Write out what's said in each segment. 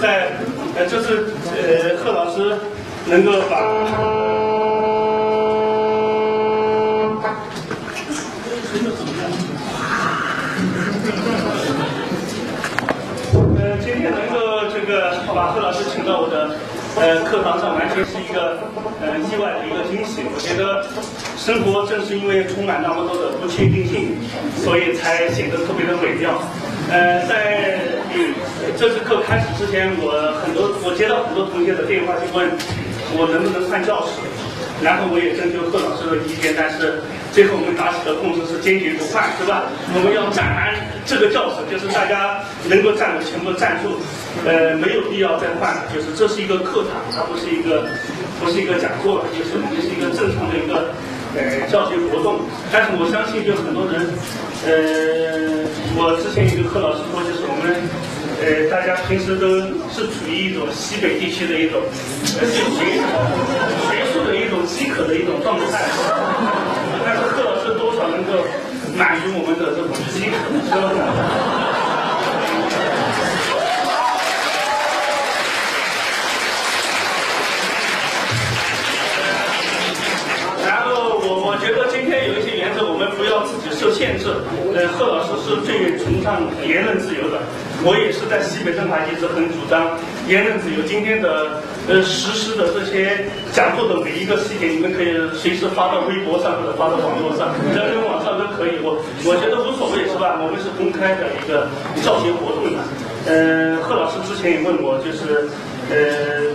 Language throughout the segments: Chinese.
在呃，这次呃，贺老师能够把。呃，今天能够这个把贺老师请到我的呃课堂上，完全是一个呃意外的一个惊喜。我觉得生活正是因为充满那么多的不确定性，所以才显得特别的美妙。呃，在这次课开始之前，我很多我接到很多同学的电话，就问我能不能换教室。然后我也征求贺老师的意见，但是最后我们达成的共识是坚决不换，是吧？我们要站满这个教室，就是大家能够站的全部站住，呃，没有必要再换。就是这是一个课堂，它不是一个不是一个讲座，就是我们是一个正常的一个呃教学活动。但是我相信，就很多人，呃，我之前有个贺老师说，就是我们。呃，大家平时都是处于一种西北地区的一种呃学学术的一种饥渴的一种状态，但是贺老师多少能够满足我们的这种饥渴，是吧？我觉得今天有一些原则，我们不要自己受限制。呃，贺老师是最崇尚言论自由的。我也是在西北政法一直很主张言论自由。今天的呃实施的这些讲座的每一个细节，你们可以随时发到微博上或者发到网络上，人人网上都可以。我我觉得无所谓，是吧？我们是公开的一个教学活动嘛。呃，贺老师之前也问我，就是呃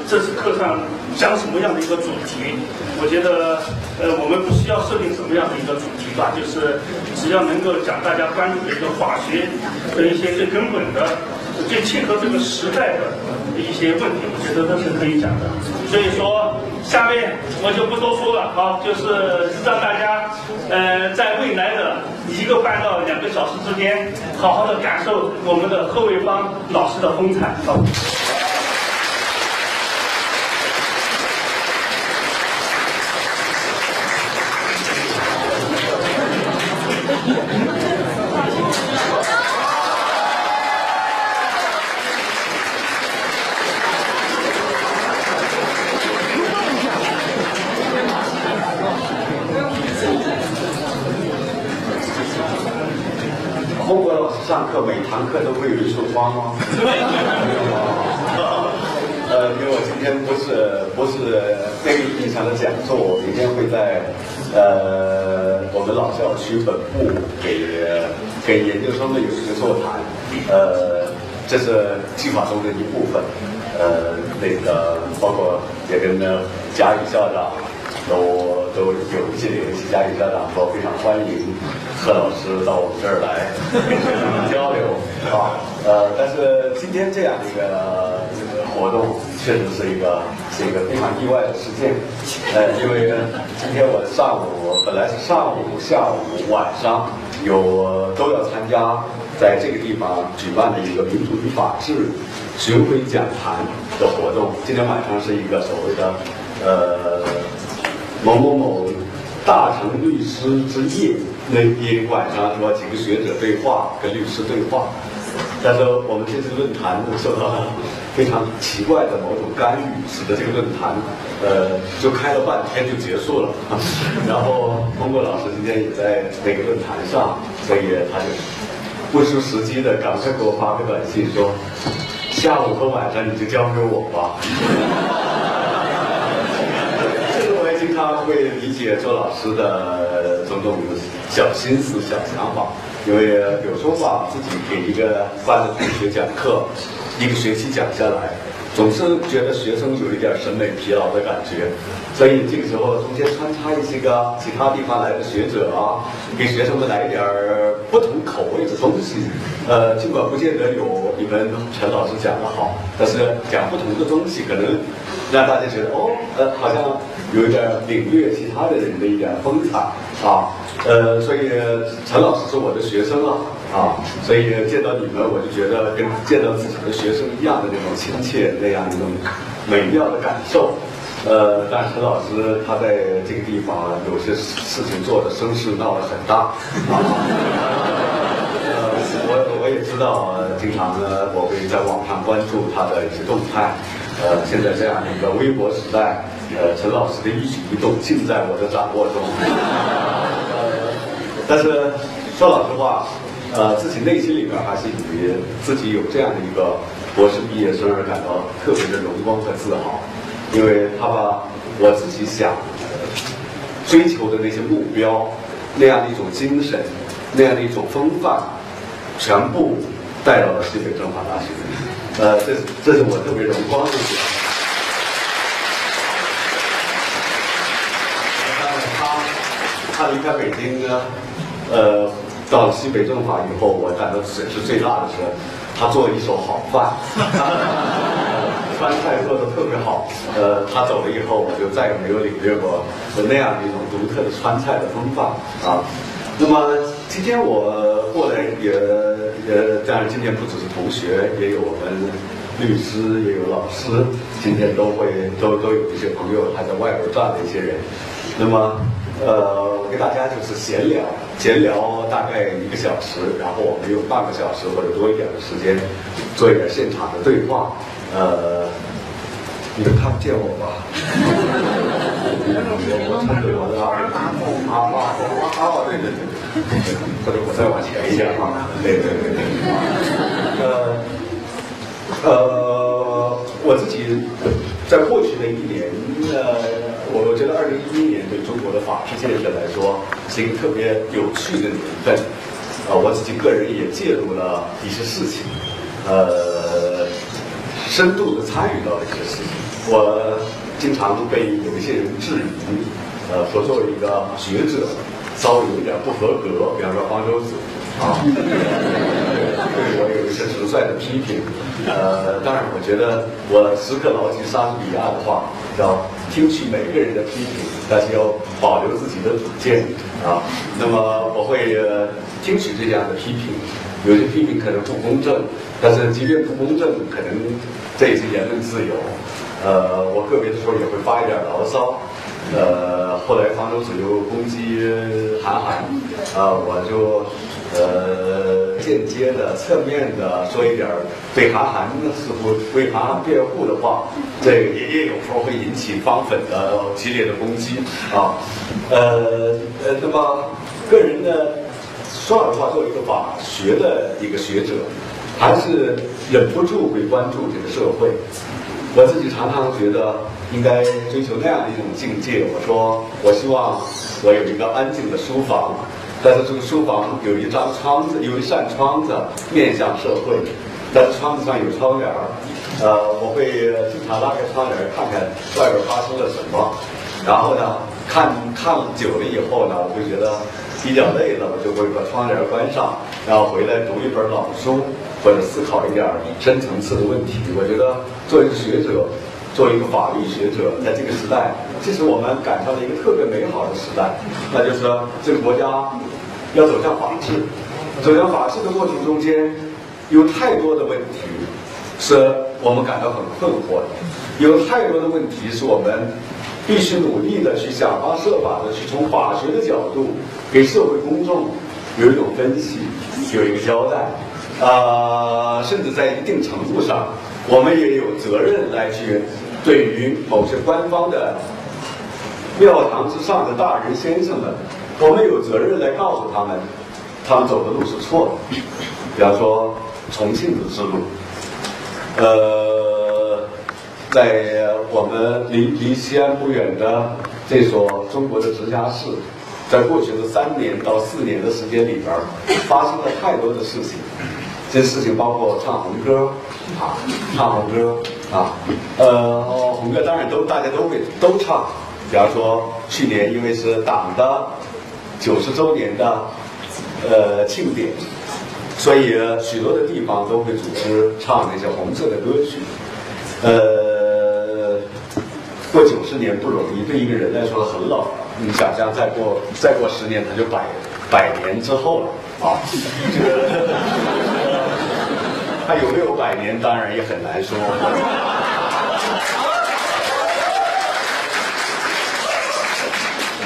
这次课上讲什么样的一个主题？我觉得呃我们不需要设定什么样的一个主题吧，就是只要能够讲大家关注的一个法学的一些最根本的。最切合这个时代的一些问题，我觉得都是可以讲的。所以说，下面我就不多说了，啊，就是让大家呃，在未来的一个半到两个小时之间，好好的感受我们的贺卫方老师的风采。好。孟国老师上课每堂课都会有一束花吗？没有吗？呃，因为我今天不是不是那个意义上的讲座，我明天会在呃我们老校区本部给给研究生们有一个座谈，呃，这是计划中的一部分，呃，那个包括也跟贾宇校长。都都有一些联系，嘉义家长说非常欢迎贺老师到我们这儿来交流啊。呃，但是今天这样的一个这个活动，确实是一个是一个非常意外的事件。呃，因为今天我上午本来是上午、下午、晚上有都要参加在这个地方举办的一个民主与法治巡回讲坛的活动。今天晚上是一个所谓的呃。某某某大成律师之夜，那一晚上是吧几个学者对话，跟律师对话。但是我们这次论坛受到了非常奇怪的某种干预，使得这个论坛呃就开了半天就结束了。然后通过老师今天也在那个论坛上，所以他就不失时机的赶快给我发个短信说，下午和晚上你就交给我吧。他会理解周老师的种种小心思、小想法，因为有时候吧，自己给一个班的同学讲课，一个学期讲下来，总是觉得学生有一点审美疲劳的感觉，所以这个时候中间穿插一些个其他地方来的学者啊，给学生们来一点不同口味的东西。呃，尽管不见得有你们陈老师讲的好，但是讲不同的东西，可能让大家觉得哦，呃，好像。有一点领略其他的人的一点风采啊，呃，所以陈老师是我的学生啊，啊，所以见到你们，我就觉得跟见到自己的学生一样的那种亲切，那样一种美妙的感受。呃，但陈老师他在这个地方有些事情做的声势闹得很大啊。呃，我我也知道。道，经常呢我会在网上关注他的一些动态。呃，现在这样的一个微博时代，呃，陈老师的一举一动尽在我的掌握中。呃，但是说老实话，呃，自己内心里边还是以自己有这样的一个博士毕业生而感到特别的荣光和自豪，因为他把我自己想追求的那些目标，那样的一种精神，那样的一种风范，全部带到了西北政法大学。呃，这是这是我特别荣光的一点。他他离开北京呢，呃，到了西北政法以后，我感到损失最大的是，他做了一手好饭，川菜做的特别好。呃，他走了以后，我就再也没有领略过那样的一种独特的川菜的风范啊。那么今天我过来也也，当然今天不只是同学，也有我们律师，也有老师，今天都会都都有一些朋友还在外边转的一些人。那么呃，我给大家就是闲聊，闲聊大概一个小时，然后我们用半个小时或者多一点的时间做一点现场的对话。呃，你们看不见我吧？我穿着我的啊啊啊啊！对对对。或者我再往前一点啊，对对对对，呃呃，我自己在过去的一年，呃，我我觉得二零一一年对中国的法治建设来说是一个特别有趣的年份，啊，我自己个人也介入了一些事情，呃，深度的参与到了一些事情，我经常被有一些人质疑，呃，说作为一个学者。稍微有一点不合格，比方说方舟子啊，我有一些直率的批评。呃，当然，我觉得我时刻牢记莎士比亚的话，要听取每个人的批评，但是要保留自己的主见啊。那么我会听取这样的批评，有些批评可能不公正，但是即便不公正，可能这也是言论自由。呃，我个别的时候也会发一点牢骚。呃，后来方舟子又攻击韩寒，啊，我就呃间接的、侧面的说一点对韩寒似乎为韩寒辩护的话，这个也也有时候会引起方粉的激烈的攻击啊。呃呃，那么个人呢，说老实话，作为一个法学的一个学者，还是忍不住会关注这个社会。我自己常常觉得应该追求那样的一种境界。我说，我希望我有一个安静的书房，但是这个书房有一张窗子，有一扇窗子面向社会，但是窗子上有窗帘儿。呃，我会经常拉开窗帘看看外边发生了什么。然后呢，看看久了以后呢，我就觉得比较累了，我就会把窗帘关上，然后回来读一本老书。或者思考一点深层次的问题，我觉得作为一个学者，作为一个法律学者，在这个时代，其实我们赶上了一个特别美好的时代，那就是这个国家要走向法治，走向法治的过程中间，有太多的问题是我们感到很困惑的，有太多的问题是我们必须努力的去想方设法的去从法学的角度给社会公众有一种分析，有一个交代。啊，甚至在一定程度上，我们也有责任来去对于某些官方的庙堂之上的大人先生们，我们有责任来告诉他们，他们走的路是错的。比方说重庆的之路，呃，在我们离离西安不远的这所中国的直辖市，在过去的三年到四年的时间里边，发生了太多的事情。这事情包括唱红歌，啊，唱红歌，啊，呃，红歌当然都大家都会都唱。比方说去年因为是党的九十周年的呃庆典，所以许多的地方都会组织唱那些红色的歌曲。呃，过九十年不容易，对一个人来说很老了。你想象再过再过十年，他就百百年之后了啊，这个。他有没有百年，当然也很难说。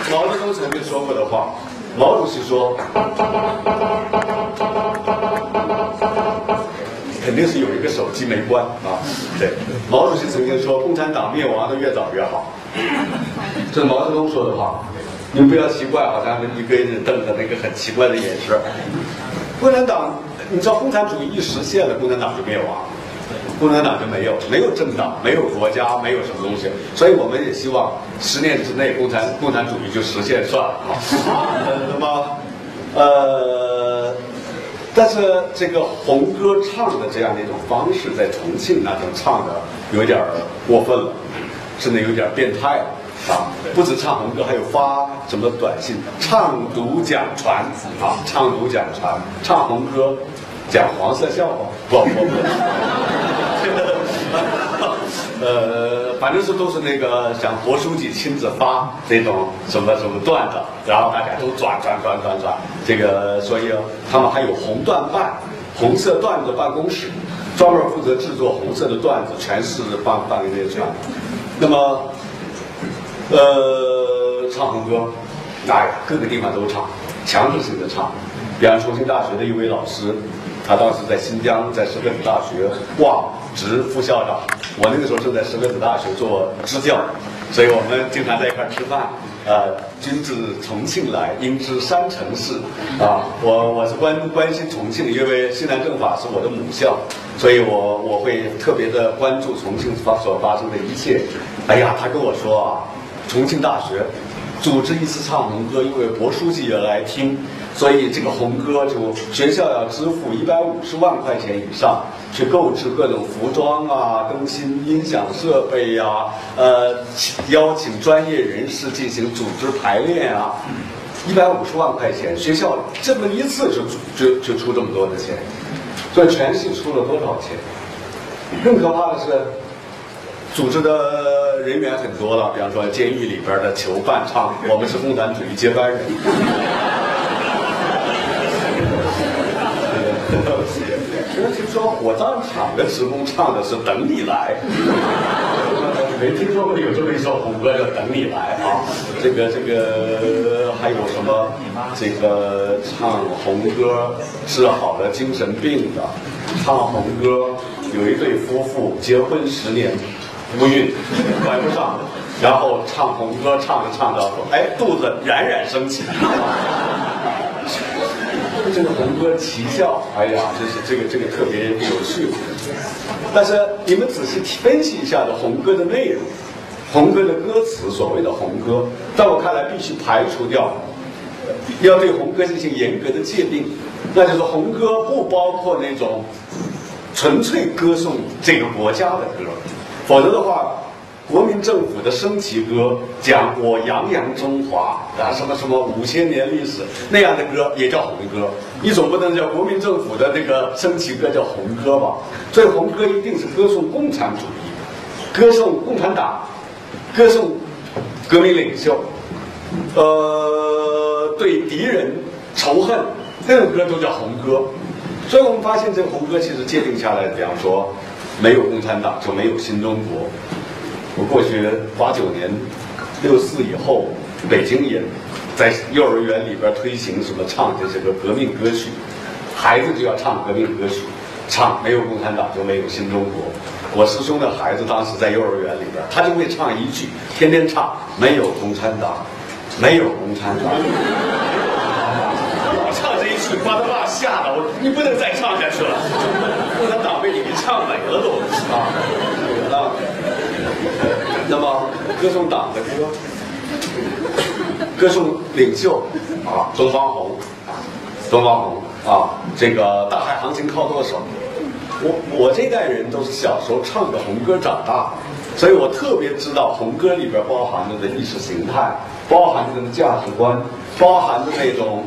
毛泽东曾经说过的话，毛主席说。肯定是有一个手机没关啊。对，毛主席曾经说，共产党灭亡的越早越好，这是毛泽东说的话。你不要奇怪，好像一个人瞪着那个很奇怪的眼神。共产党，你知道共产主义一实现了，共产党就灭亡，共产党就没有，没有政党，没有国家，没有什么东西。所以我们也希望十年之内，共产共产主义就实现算了啊。那么，呃，但是这个红歌唱的这样的一种方式，在重庆那种唱的有点过分了，甚至有点变态了。啊，不止唱红歌，还有发什么短信，唱读讲传啊，唱读讲传，唱红歌，讲黄色笑话，不不不，呃，反正是都是那个像国书记亲自发那种什么什么段子，然后大家都转转转转转，这个所以他们还有红段办，红色段子办公室，专门负责制作红色的段子，全市放放给这些传，那么。呃，唱红歌，哎，各个地方都唱，强制性的唱。比方重庆大学的一位老师，他当时在新疆，在石河子大学挂职副校长。我那个时候正在石河子大学做支教，所以我们经常在一块吃饭。呃，君自重庆来，应知山城事。啊，我我是关关心重庆，因为西南政法是我的母校，所以我我会特别的关注重庆发所发生的一切。哎呀，他跟我说啊。重庆大学组织一次唱红歌，因为博书记也来听，所以这个红歌就学校要支付一百五十万块钱以上，去购置各种服装啊，更新音响设备呀，呃，邀请专业人士进行组织排练啊，一百五十万块钱，学校这么一次就就就出这么多的钱，所以全系出了多少钱？更可怕的是。组织的人员很多了，比方说监狱里边的囚犯唱《我们是共产主义接班人》。听说火葬场的职工唱的是《等你来》，没听说过有这么一首红歌叫《等你来》啊。这个这个还有什么？这个唱红歌治好了精神病的，唱红歌有一对夫妇结婚十年。不孕，怀不上，然后唱红歌，唱着唱着说：“哎，肚子冉冉升起。”这个红歌奇效，哎呀，就是这个这个特别有趣。但是你们仔细分析一下的红歌的内容，红歌的歌词，所谓的红歌，在我看来必须排除掉，要对红歌进行严格的界定，那就是红歌不包括那种纯粹歌颂这个国家的歌。否则的话，国民政府的升旗歌讲我泱泱中华啊，什么什么五千年历史那样的歌也叫红歌，你总不能叫国民政府的那个升旗歌叫红歌吧？所以红歌一定是歌颂共产主义，歌颂共产党，歌颂革命领袖，呃，对敌人仇恨，那种歌都叫红歌。所以我们发现这个红歌其实界定下来，比方说。没有共产党就没有新中国。我过去八九年六四以后，北京也在幼儿园里边推行什么唱这些个革命歌曲，孩子就要唱革命歌曲，唱没有共产党就没有新中国。我师兄的孩子当时在幼儿园里边，他就会唱一句，天天唱没有共产党，没有共产党。老唱这一句，把他爸吓得我，你不能再唱下去了，共产党被你给唱没了都啊！啊，那么歌颂党的歌，歌颂领袖啊，东方红，东方红啊，这个大海航行靠舵手，我我这代人都是小时候唱的红歌长大，所以我特别知道红歌里边包含着的意识形态，包含着的价值观，包含着那种。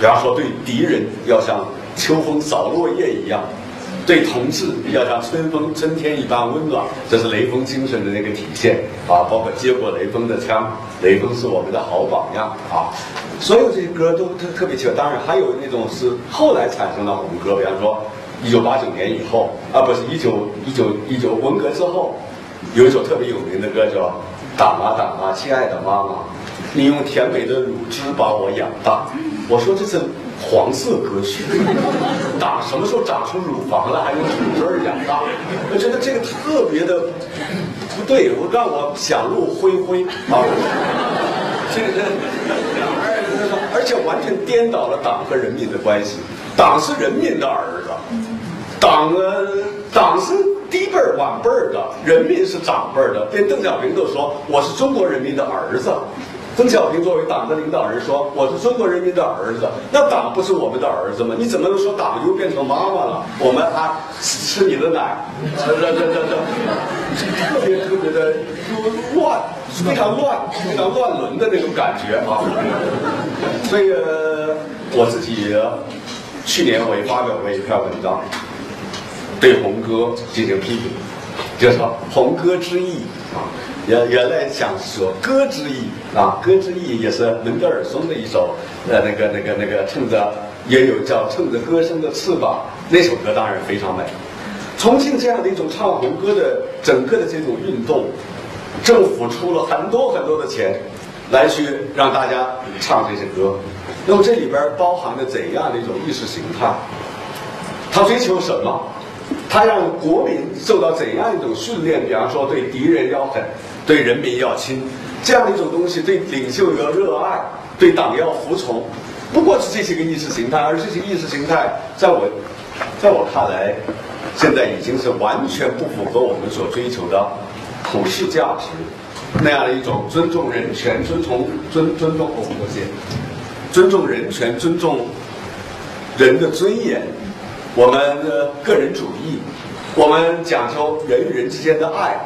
比方说，对敌人要像秋风扫落叶一样，对同志要像春风春天一般温暖，这是雷锋精神的那个体现啊！包括接过雷锋的枪，雷锋是我们的好榜样啊！所有这些歌都特特别奇怪。当然，还有那种是后来产生的红歌，比方说一九八九年以后啊，不是一九一九一九文革之后，有一首特别有名的歌叫《党啊党啊，亲爱的妈妈》。你用甜美的乳汁把我养大，我说这是黄色歌曲。党什么时候长出乳房了，还用土汁儿养大？我觉得这个特别的不对，我让我想入灰灰啊。这个，而而且完全颠倒了党和人民的关系。党是人民的儿子，党呃，党是低辈儿晚辈儿的，人民是长辈儿的。连邓小平都说我是中国人民的儿子。邓小平作为党的领导人说我是中国人民的儿子，那党不是我们的儿子吗？你怎么能说党又变成妈妈了？我们还吃你的奶？这这这这，特别特别的乱，非常乱，非常乱伦的那种感觉啊。所以我自己去年我也发表过一篇文章，对红歌进行批评，就说红歌之意啊。原原来想说歌之意啊，歌之意也是门德尔松的一首，呃，那个那个那个趁着也有叫趁着歌声的翅膀，那首歌当然非常美。重庆这样的一种唱红歌的整个的这种运动，政府出了很多很多的钱，来去让大家唱这些歌。那么这里边包含着怎样的一种意识形态？他追求什么？他让国民受到怎样一种训练？比方说，对敌人要狠。对人民要亲，这样的一种东西，对领袖要热爱，对党要服从，不过是这些个意识形态，而这些意识形态，在我，在我看来，现在已经是完全不符合我们所追求的普世价值那样的一种尊重人权、尊从尊尊重我们这些，尊重人权、尊重人的尊严，我们的个人主义，我们讲究人与人之间的爱。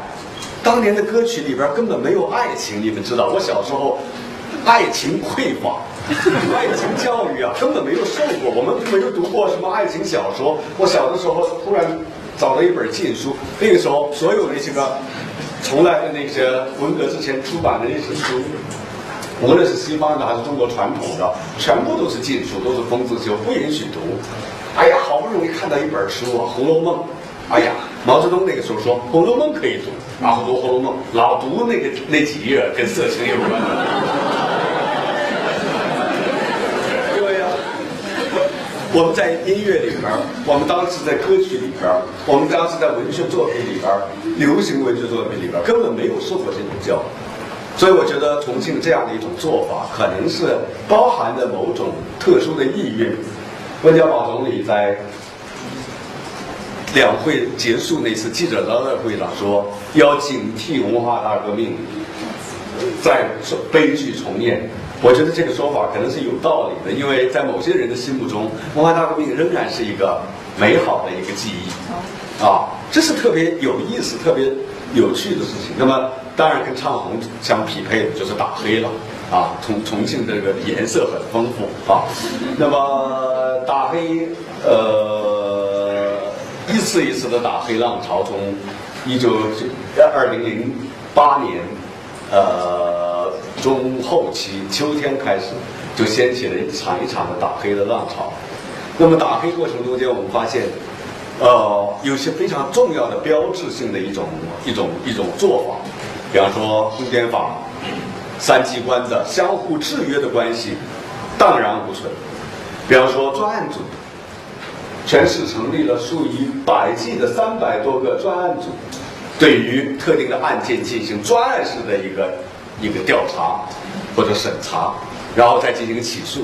当年的歌曲里边根本没有爱情，你们知道？我小时候，爱情匮乏，爱情教育啊根本没有受过，我们没有读过什么爱情小说。我小的时候突然找到一本禁书，那个时候所有那些个从来的那些文革之前出版的那些书，无论是西方的还是中国传统的，全部都是禁书，都是封字修，不允许读。哎呀，好不容易看到一本书啊，《红楼梦》。哎呀，毛泽东那个时候说《红楼梦》可以读，然后读《红楼梦》，老读那个那几页跟色情有关的。对呀，我们在音乐里边，我们当时在歌曲里边，我们当时在文学作品里边，流行文学作品里边，根本没有受过这种教育。所以我觉得重庆这样的一种做法，可能是包含着某种特殊的意蕴。温家宝总理在。两会结束那次记者招待会上说，要警惕文化大革命在悲剧重演。我觉得这个说法可能是有道理的，因为在某些人的心目中，文化大革命仍然是一个美好的一个记忆啊，这是特别有意思、特别有趣的事情。那么，当然跟唱红相匹配的就是打黑了啊。重重庆这个颜色很丰富啊，那么打黑呃。一次一次的打黑浪潮，从一九二零零八年，呃中后期秋天开始，就掀起了一场一场的打黑的浪潮。那么打黑过程中间，我们发现，呃，有些非常重要的标志性的一种一种一种做法，比方说公检法三机关的相互制约的关系荡然无存，比方说专案组。全市成立了数以百计的三百多个专案组，对于特定的案件进行专案式的一个一个调查或者审查，然后再进行起诉。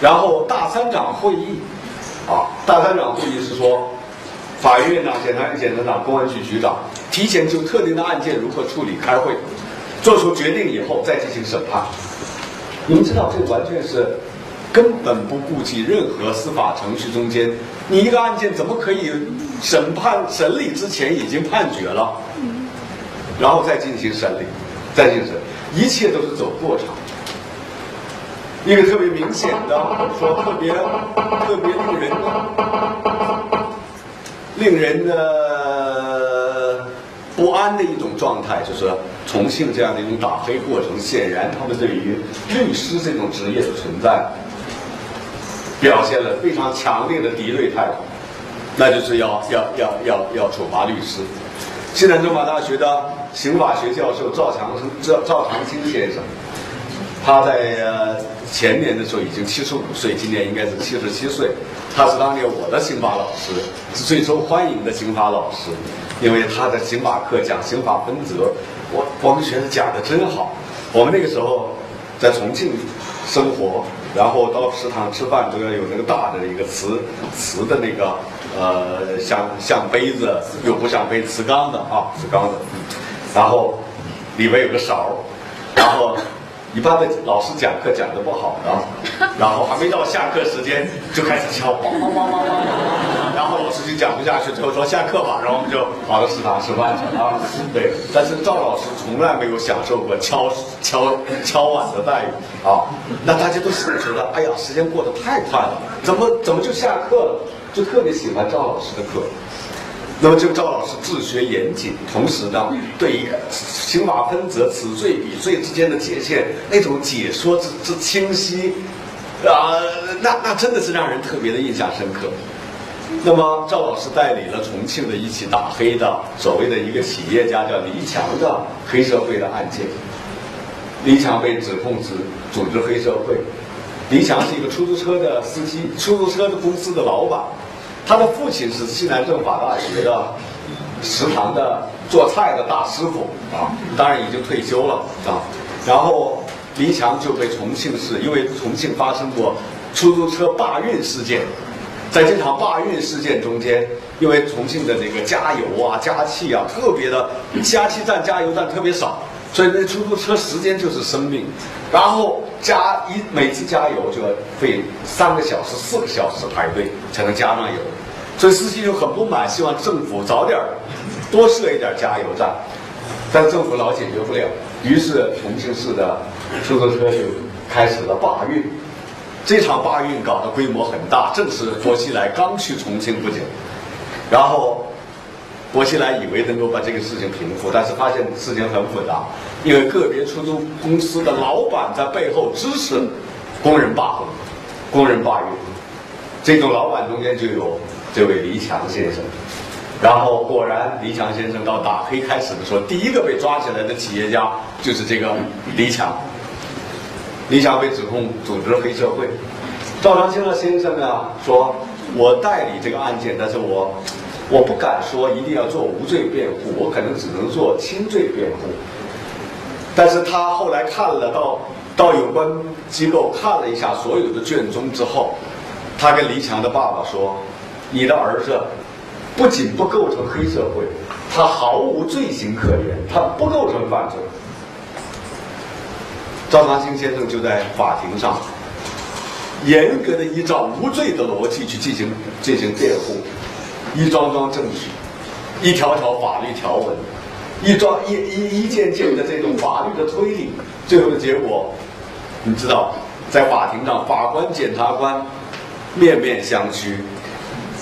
然后大三长会议，啊，大三长会议是说，法院院长、检察院检察长、公安局局长提前就特定的案件如何处理开会，做出决定以后再进行审判。你们知道，这完全是。根本不顾及任何司法程序中间，你一个案件怎么可以审判审理之前已经判决了，然后再进行审理，再进行，一切都是走过场。一个特别明显的，说特别特别令人令人的不安的一种状态，就是重庆这样的一种打黑过程。显然，他们对于律师这种职业的存在。表现了非常强烈的敌对态度，那就是要要要要要处罚律师。西南政法大学的刑法学教授赵长生赵赵长青先生，他在前年的时候已经七十五岁，今年应该是七十七岁。他是当年我的刑法老师，是最受欢迎的刑法老师，因为他的刑法课讲刑法分则，我我们觉得讲的真好。我们那个时候在重庆生活，然后到食堂吃饭都要有那个大的一个瓷瓷的那个呃像像杯子又不像杯瓷缸的啊瓷缸的，然后里边有个勺，然后。一般的老师讲课讲的不好的，然后还没到下课时间就开始敲，梆梆梆梆梆，然后老师就讲不下去，最后说下课吧，然后我们就跑到食堂吃饭去啊。对，但是赵老师从来没有享受过敲敲敲碗的待遇啊。那大家都是觉得，哎呀，时间过得太快了，怎么怎么就下课了？就特别喜欢赵老师的课。那么，这个赵老师治学严谨，同时呢，对于刑法分则、此罪彼罪之间的界限，那种解说之之清晰，啊，那那真的是让人特别的印象深刻。那么，赵老师代理了重庆的一起打黑的所谓的一个企业家叫黎强的黑社会的案件。黎强被指控是组织黑社会。黎强是一个出租车的司机，出租车的公司的老板。他的父亲是西南政法大学的食堂的做菜的大师傅啊，当然已经退休了啊。然后林强就被重庆市，因为重庆发生过出租车罢运事件，在这场罢运事件中间，因为重庆的这个加油啊、加气啊特别的，加气站、加油站特别少，所以那出租车时间就是生命。然后加一每次加油就要费三个小时、四个小时排队才能加上油，所以司机就很不满，希望政府早点多设一点加油站，但政府老解决不了，于是重庆市的出租车就开始了罢运。这场罢运搞得规模很大，正是薄熙来刚去重庆不久，然后。薄熙来以为能够把这个事情平复，但是发现事情很复杂，因为个别出租公司的老板在背后支持工人罢工、工人罢运。这种老板中间就有这位黎强先生。然后果然，黎强先生到打黑开始的时候，第一个被抓起来的企业家就是这个黎强。黎强被指控组织黑社会。赵长青先生呢说：“我代理这个案件，但是我。”我不敢说一定要做无罪辩护，我可能只能做轻罪辩护。但是他后来看了到到有关机构看了一下所有的卷宗之后，他跟黎强的爸爸说：“你的儿子不仅不构成黑社会，他毫无罪行可言，他不构成犯罪。”赵长青先生就在法庭上严格的依照无罪的逻辑去进行进行辩护。一桩桩证据，一条条法律条文，一桩一一一件件的这种法律的推理，最后的结果，你知道，在法庭上，法官、检察官面面相觑，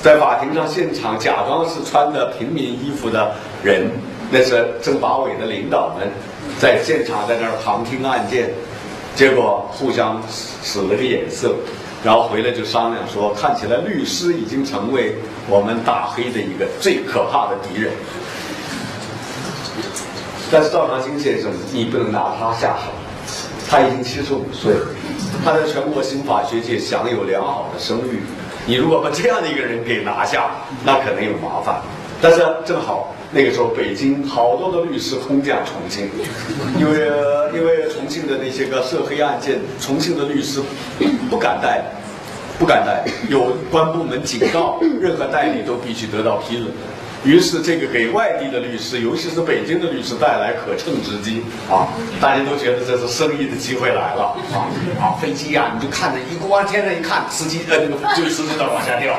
在法庭上现场假装是穿的平民衣服的人，那是政法委的领导们，在现场在那儿旁听案件，结果互相使了个眼色。然后回来就商量说，看起来律师已经成为我们打黑的一个最可怕的敌人。但是赵长青先生，你不能拿他下手，他已经七十五岁了，他在全国刑法学界享有良好的声誉。你如果把这样的一个人给拿下，那可能有麻烦。但是正好那个时候，北京好多的律师空降重庆，因为因为重庆的那些个涉黑案件，重庆的律师不敢带，不敢带，有关部门警告，任何代理都必须得到批准。于是这个给外地的律师，尤其是北京的律师带来可乘之机啊！大家都觉得这是生意的机会来了啊！啊，飞机呀，你就看着一光天上一看，司机呃那个律师就在往下掉。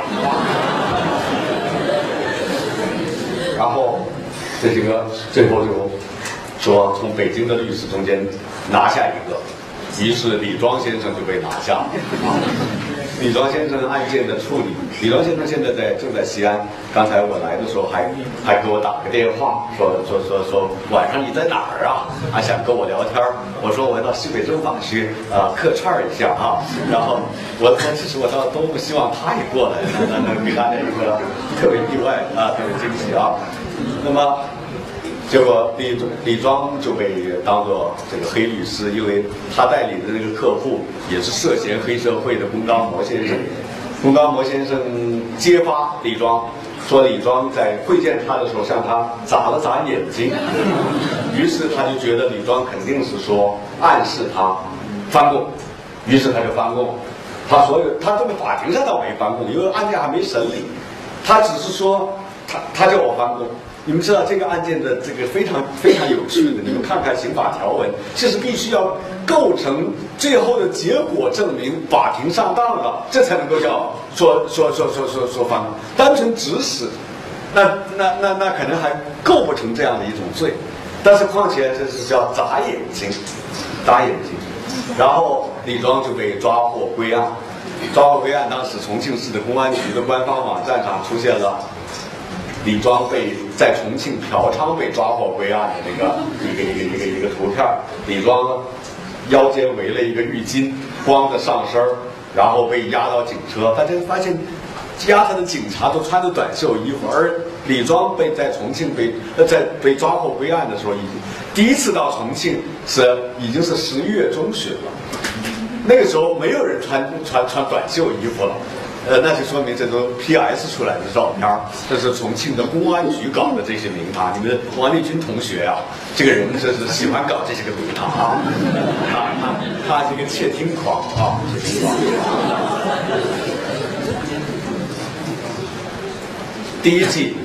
然后，这几个最后就说从北京的律师中间拿下一个，于是李庄先生就被拿下了。啊李庄先生案件的处理，李庄先生现在在正在西安。刚才我来的时候还还给我打个电话，说说说说晚上你在哪儿啊？还想跟我聊天我说我要到西北政法区啊客串一下啊。然后我说其实我倒多么希望他也过来，能能给大家一个特别意外啊，特别惊喜啊。那么。结果李李庄就被当做这个黑律师，因为他代理的那个客户也是涉嫌黑社会的龚刚模先生。龚刚模先生揭发李庄，说李庄在会见他的时候向他眨了眨眼睛，于是他就觉得李庄肯定是说暗示他翻供，于是他就翻供。他所有他这个法庭上倒没翻供，因为案件还没审理，他只是说他他叫我翻供。你们知道这个案件的这个非常非常有趣的，你们看看刑法条文，这是必须要构成最后的结果证明法庭上当了，这才能够叫说说说说说说翻。单纯指使，那那那那可能还构不成这样的一种罪。但是况且这是叫眨眼睛，眨眼睛，然后李庄就被抓获归案。抓获归案，当时重庆市的公安局的官方网站上出现了。李庄被在重庆嫖娼被抓获归案的那个一个一个一个一个图片李庄腰间围了一个浴巾，光着上身然后被押到警车。大家发现，押他的警察都穿着短袖衣服，而李庄被在重庆被呃在被抓获归案的时候，已经第一次到重庆是已经是十一月中旬了。那个时候没有人穿穿穿短袖衣服了。呃，那就说明这都 P.S. 出来的照片这是重庆的公安局搞的这些名堂。你们王立军同学啊，这个人这是喜欢搞这些个名堂啊，他是个窃听狂啊，窃听狂。第一季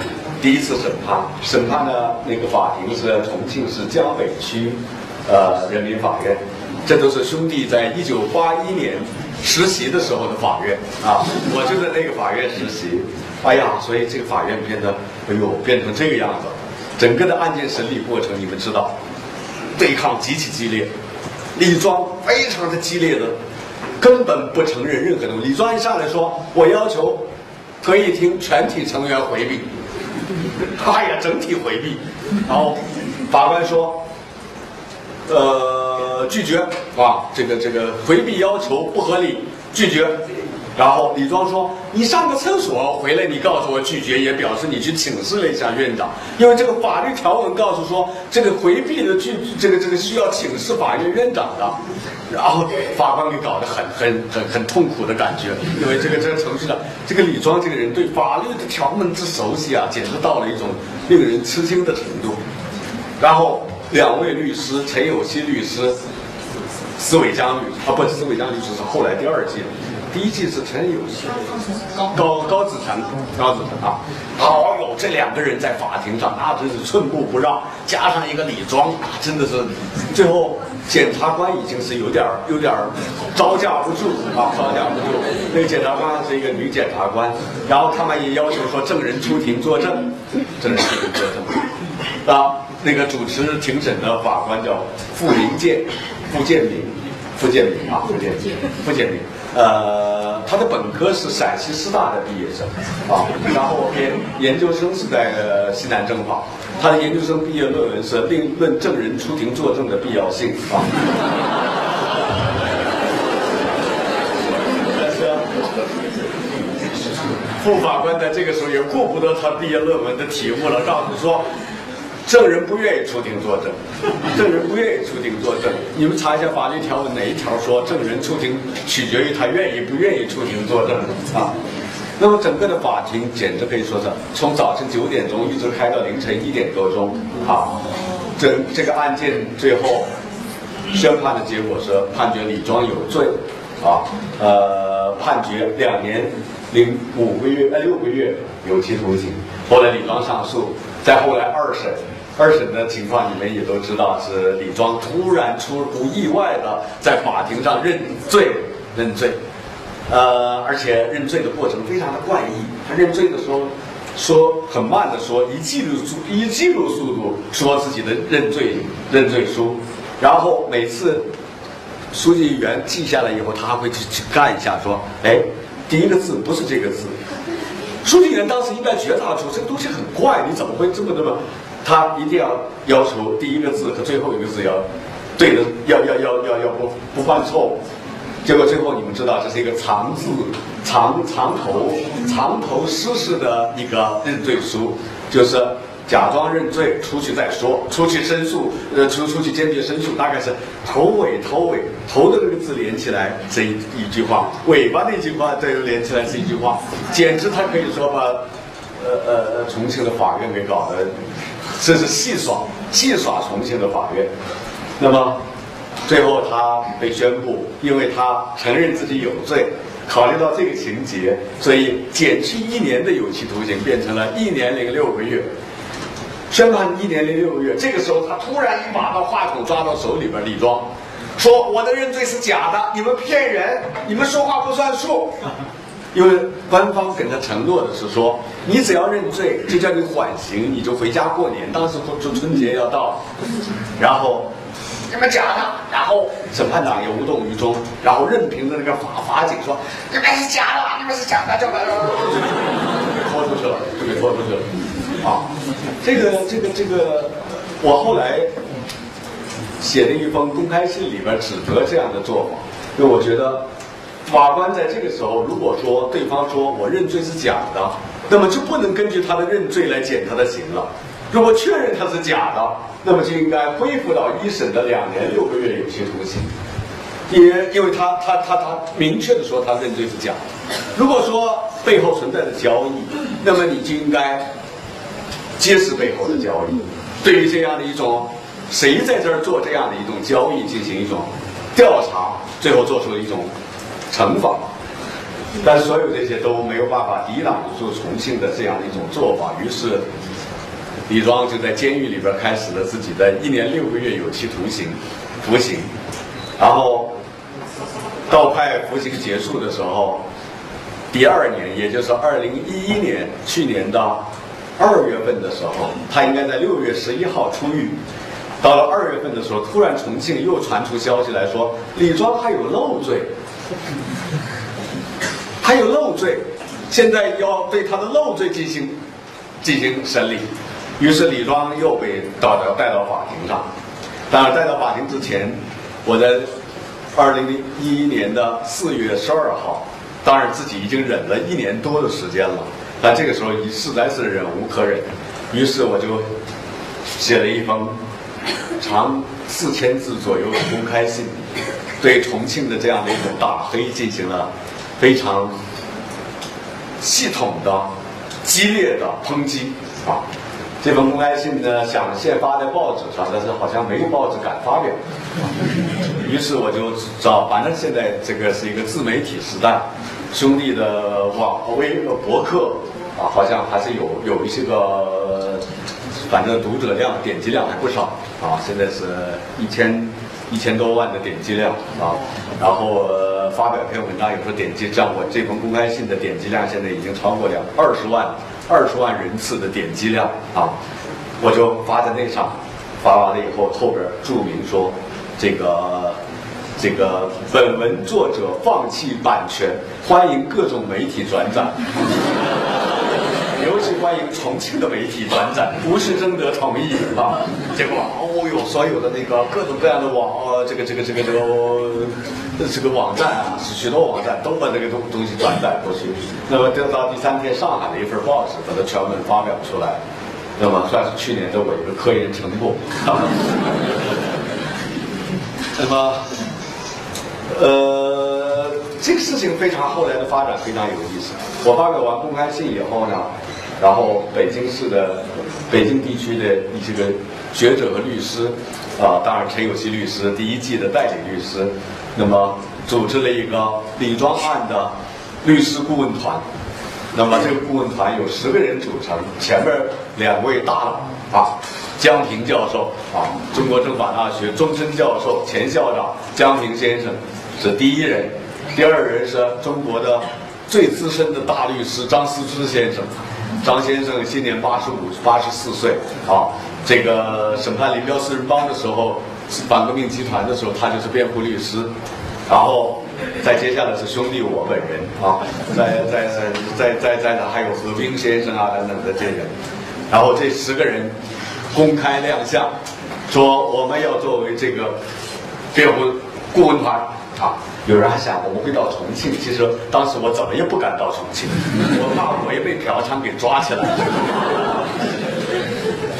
第一次审判，审判的那个法庭是重庆市江北区呃人民法院，这都是兄弟在一九八一年。实习的时候的法院啊，我就在那个法院实习。哎呀，所以这个法院变得，哎呦，变成这个样子。整个的案件审理过程，你们知道，对抗极其激烈，李庄非常的激烈的，根本不承认任何东西。李庄一上来说，我要求合议庭全体成员回避。哎呀，整体回避。然后法官说，呃。拒绝啊！这个这个回避要求不合理，拒绝。然后李庄说：“你上个厕所回来，你告诉我拒绝，也表示你去请示了一下院长。因为这个法律条文告诉说，这个回避的拒这个这个需要请示法院院长的。然后法官给搞得很很很很痛苦的感觉，因为这个这个程序上，这个李庄这个人对法律的条文之熟悉啊，简直到了一种令人吃惊的程度。然后。两位律师，陈有希律师，司伟江律师啊，不，司伟江律师是后来第二季，第一季是陈有希，高高子成，高子成啊，好有，这两个人在法庭上那真是寸步不让，加上一个李庄，真的是，最后检察官已经是有点有点招架不住啊，招架不住。那个检察官是一个女检察官，然后他们也要求说证人出庭作证，证人出庭作证，啊。那个主持庭审的法官叫傅林建，傅建明，傅建明啊，傅建明，傅建明。呃，他的本科是陕西师大的毕业生啊，然后研研究生是在西南政法，他的研究生毕业论文是《另论证人出庭作证的必要性》啊。副法官在这个时候也顾不得他毕业论文的题目了，告诉说。证人不愿意出庭作证，证人不愿意出庭作证。你们查一下法律条文哪一条说证人出庭取决于他愿意不愿意出庭作证啊？那么整个的法庭简直可以说是从早晨九点钟一直开到凌晨一点多钟啊。这这个案件最后宣判的结果是判决李庄有罪啊，呃，判决两年零五个月呃六个月有期徒刑。后来李庄上诉，再后来二审。二审的情况你们也都知道，是李庄突然出乎意外的在法庭上认罪认罪，呃，而且认罪的过程非常的怪异。他认罪的时候说很慢的说，以记录速以记录速度说自己的认罪认罪书，然后每次书记员记下来以后，他还会去去看一下，说，哎，第一个字不是这个字。书记员当时应该觉察出这个东西很怪，你怎么会这么这么？他一定要要求第一个字和最后一个字要对的，要要要要要不不犯错误。结果最后你们知道，这是一个长字长长头长头诗式的一个认罪书，就是假装认罪，出去再说，出去申诉，呃，出出去坚决申诉，大概是头尾头尾头的那个字连起来这一一句话，尾巴那句话再连起来是一句话，简直他可以说把呃呃呃重庆的法院给搞得，这是戏耍戏耍重庆的法院。那么最后他被宣布，因为他承认自己有罪。考虑到这个情节，所以减去一年的有期徒刑，变成了一年零六个月，宣判一年零六个月。这个时候，他突然一把把话筒抓到手里边，李庄说：“我的认罪是假的，你们骗人，你们说话不算数。”因为官方给他承诺的是说，你只要认罪，就叫你缓刑，你就回家过年。当时春春节要到了，然后。你们假的，然后审判长也无动于衷，然后任凭着那个法法警说你们是假的，你们是假的，就把拖出去了，就给拖出去了。啊，这个这个这个，我后来写了一封公开信，里边指责这样的做法，因为我觉得法官在这个时候，如果说对方说我认罪是假的，那么就不能根据他的认罪来减他的刑了。如果确认他是假的，那么就应该恢复到一审的两年六个月有期徒刑。也因为他他他他明确的说他认罪是假的。如果说背后存在的交易，那么你就应该揭示背后的交易。对于这样的一种谁在这儿做这样的一种交易进行一种调查，最后做出了一种惩罚。但所有这些都没有办法抵挡住重庆的这样的一种做法，于是。李庄就在监狱里边开始了自己的一年六个月有期徒刑服刑，然后到快服刑结束的时候，第二年，也就是二零一一年去年的二月份的时候，他应该在六月十一号出狱。到了二月份的时候，突然重庆又传出消息来说，李庄还有漏罪，还有漏罪，现在要对他的漏罪进行进行审理。于是李庄又被带到带到法庭上，当然带到法庭之前，我在二零一一年的四月十二号，当然自己已经忍了一年多的时间了，但这个时候已实在是忍无可忍，于是我就写了一封长四千字左右的公开信，对重庆的这样的一种大黑进行了非常系统的、激烈的抨击啊。这封公开信呢，想先发在报纸上，但是好像没有报纸敢发表。于是我就找，反正现在这个是一个自媒体时代，兄弟的网微博客啊，好像还是有有一些个，反正读者量、点击量还不少啊。现在是一千一千多万的点击量啊。然后发表篇文章，有时候点击，像我这封公开信的点击量，现在已经超过两二十万。二十万人次的点击量啊，我就发在那上，发完了以后后边注明说，这个这个本文作者放弃版权，欢迎各种媒体转载。尤其欢迎重庆的媒体转载，不是征得同意啊！结果哦哟，所有的那个各种各样的网呃，这个这个这个这个这个网站啊，许多网站都把这个东东西转载过去。那么等到第三天，上海的一份报纸把它全文发表出来，那么算是去年的我一个科研成果。那么，呃，这个事情非常后来的发展非常有意思。我发表完公开信以后呢。然后，北京市的北京地区的一些个学者和律师，啊，当然陈有希律师第一季的代理律师，那么组织了一个李庄案的律师顾问团。那么这个顾问团有十个人组成，前面两位大佬啊，江平教授啊，中国政法大学终身教授、前校长江平先生是第一人，第二人是中国的最资深的大律师张思之先生。张先生今年八十五、八十四岁啊。这个审判林彪四人帮的时候，反革命集团的时候，他就是辩护律师。然后再接下来是兄弟我本人啊，在在在在在在的还有何冰先生啊等等的这些人。然后这十个人公开亮相，说我们要作为这个辩护顾问团啊。有人还想我们会到重庆，其实当时我怎么也不敢到重庆，我怕我也被嫖娼给抓起来。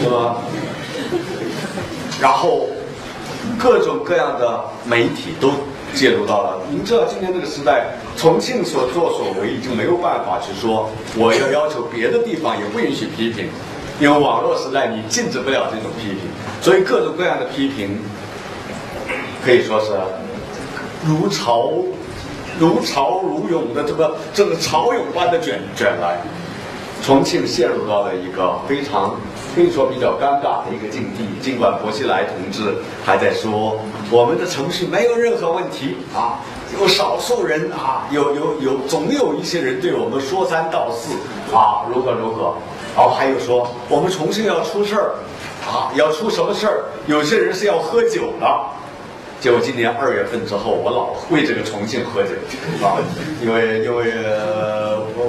是吧，然后各种各样的媒体都介入到了。您知道今天这个时代，重庆所作所为已经没有办法去说我要要求别的地方也不允许批评，因为网络时代你禁止不了这种批评，所以各种各样的批评可以说是如潮。如潮如涌的这个这个潮涌般的卷卷来，重庆陷入到了一个非常可以说比较尴尬的一个境地。尽管薄熙来同志还在说我们的程序没有任何问题啊，有少数人啊，有有有总有一些人对我们说三道四啊，如何如何，然后还有说我们重庆要出事儿啊，要出什么事儿？有些人是要喝酒的。结果今年二月份之后，我老为这个重庆喝酒啊，因为因为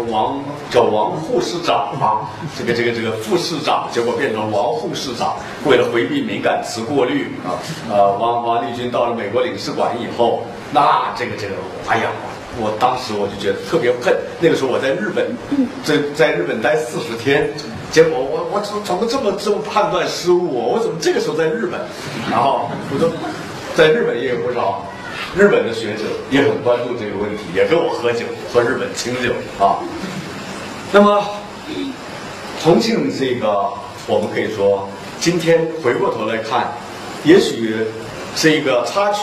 王叫王护士长嘛，这个这个这个副市长，结果变成王护士长，为了回避敏感词过滤啊，呃，王王立军到了美国领事馆以后，那这个这个，哎呀，我当时我就觉得特别恨。那个时候我在日本，在在日本待四十天，结果我我怎么怎么这么这么判断失误？我怎么这个时候在日本？然后我说。在日本也有不少日本的学者也很关注这个问题，也跟我喝酒，喝日本清酒啊。那么，重庆这个，我们可以说，今天回过头来看，也许是一个插曲，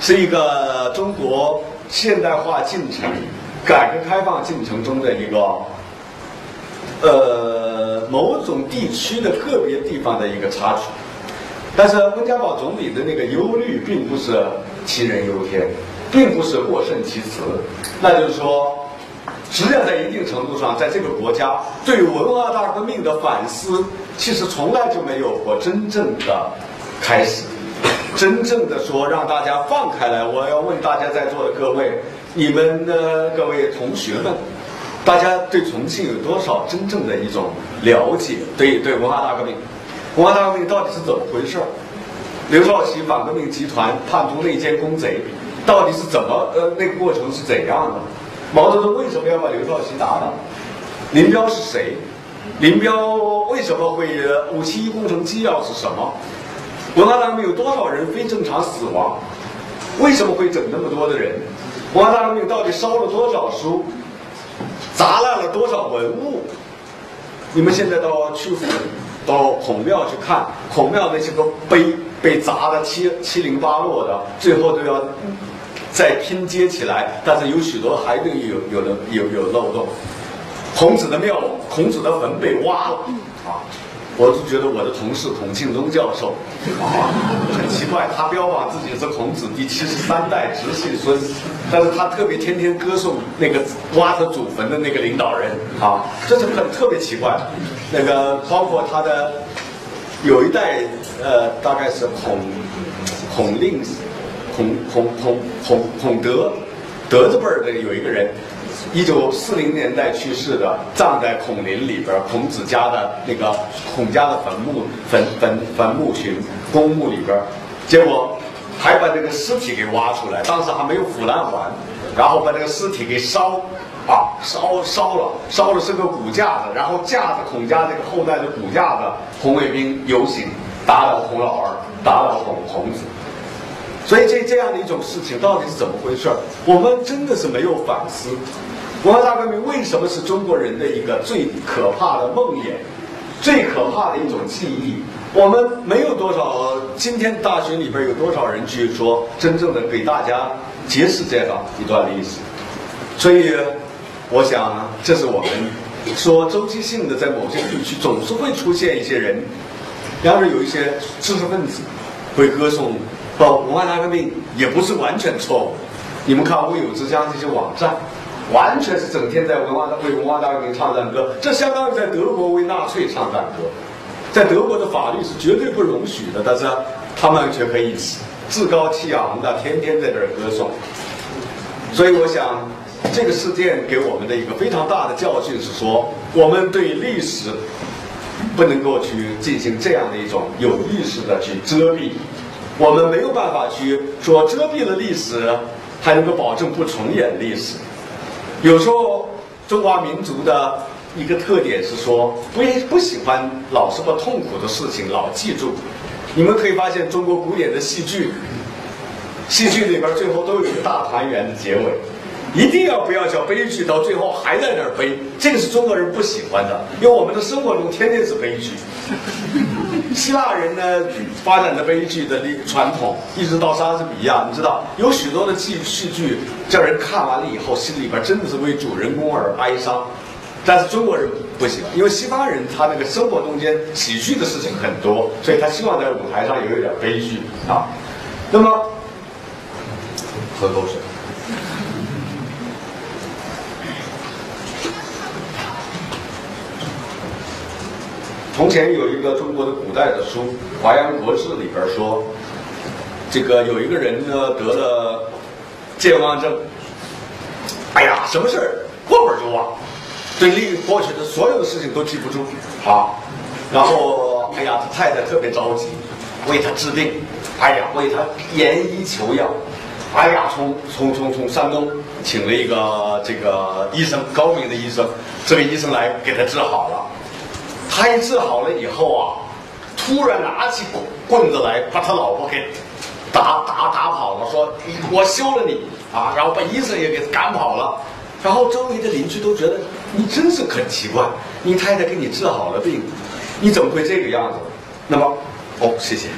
是一个中国现代化进程、改革开放进程中的一个，呃，某种地区的个别地方的一个插曲。但是温家宝总理的那个忧虑并不是杞人忧天，并不是过甚其词，那就是说，实际上在一定程度上，在这个国家对文化大革命的反思，其实从来就没有过真正的开始，真正的说让大家放开来。我要问大家在座的各位，你们的各位同学们，大家对重庆有多少真正的一种了解？对对文化大革命？文化大革命到底是怎么回事？刘少奇反革命集团叛徒内奸公贼，到底是怎么？呃，那个过程是怎样的？毛泽东为什么要把刘少奇打倒？林彪是谁？林彪为什么会五七一工程机要是什么？文化大革命有多少人非正常死亡？为什么会整那么多的人？文化大革命到底烧了多少书？砸烂了多少文物？你们现在到曲阜。到孔庙去看孔庙那些个碑被砸的七七零八落的，最后都要再拼接起来，但是有许多还得有有的有有漏洞。孔子的庙，孔子的坟被挖了啊！我就觉得我的同事孔庆东教授啊，很奇怪，他标榜自己是孔子第七十三代直系孙，但是他特别天天歌颂那个挖他祖坟的那个领导人啊，这是很特别奇怪。那个包括他的有一代呃，大概是孔孔令孔孔孔孔孔德德字辈儿的有一个人。一九四零年代去世的，葬在孔林里边，孔子家的那个孔家的坟墓坟坟坟墓群公墓里边，结果还把这个尸体给挖出来，当时还没有腐烂完，然后把这个尸体给烧啊烧烧了，烧的是个骨架子，然后架着孔家这个后代的骨架子，红卫兵游行打倒孔老二，打倒孔孔子。所以这这样的一种事情到底是怎么回事我们真的是没有反思。文化大革命为什么是中国人的一个最可怕的梦魇，最可怕的一种记忆？我们没有多少，今天大学里边有多少人去说真正的给大家揭示这样一段历史？所以，我想这是我们说周期性的，在某些地区总是会出现一些人，要是有一些知识分子会歌颂。哦，文化大革命也不是完全错误。你们看微有之乡这些网站，完全是整天在文化大为文化大革命唱赞歌，这相当于在德国为纳粹唱赞歌。在德国的法律是绝对不容许的，但是他们却可以趾高气昂的天天在这儿歌颂。所以我想，这个事件给我们的一个非常大的教训是说，我们对历史不能够去进行这样的一种有意识的去遮蔽。我们没有办法去说遮蔽了历史，还能够保证不重演历史。有时候中华民族的一个特点是说，不不喜欢老是把痛苦的事情老记住。你们可以发现，中国古典的戏剧，戏剧里边最后都有一个大团圆的结尾。一定要不要叫悲剧，到最后还在那儿悲，这个是中国人不喜欢的，因为我们的生活中天天是悲剧。希腊人呢发展的悲剧的那个传统，一直到莎士比亚，你知道有许多的戏戏剧叫人看完了以后，心里边真的是为主人公而哀伤。但是中国人不行，因为西方人他那个生活中间喜剧的事情很多，所以他希望在舞台上有一点悲剧啊。那么喝口水。从前有一个中国的古代的书《华阳国志》里边说，这个有一个人呢得了健忘症，哎呀，什么事儿？过会儿就忘，对历过去的所有的事情都记不住。啊。然后，哎呀，他太太特别着急，为他治病，哎呀，为他研医求药，哎呀，从从从从山东请了一个这个医生，高明的医生，这个医生来给他治好了。他一治好了以后啊，突然拿起棍子来，把他老婆给打打打跑了，说我休了你啊，然后把医生也给赶跑了。然后周围的邻居都觉得你真是很奇怪，你太太给你治好了病，你怎么会这个样子？那么，哦，谢谢。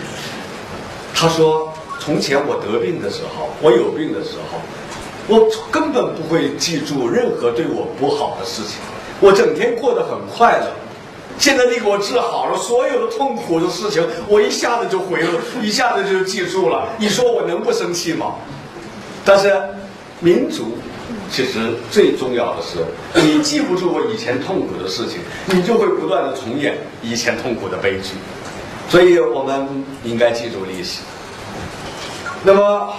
他说，从前我得病的时候，我有病的时候，我根本不会记住任何对我不好的事情，我整天过得很快乐。现在你给我治好了所有的痛苦的事情，我一下子就回了，一下子就记住了。你说我能不生气吗？但是，民族其实最重要的是，你记不住我以前痛苦的事情，你就会不断的重演以前痛苦的悲剧。所以我们应该记住历史。那么，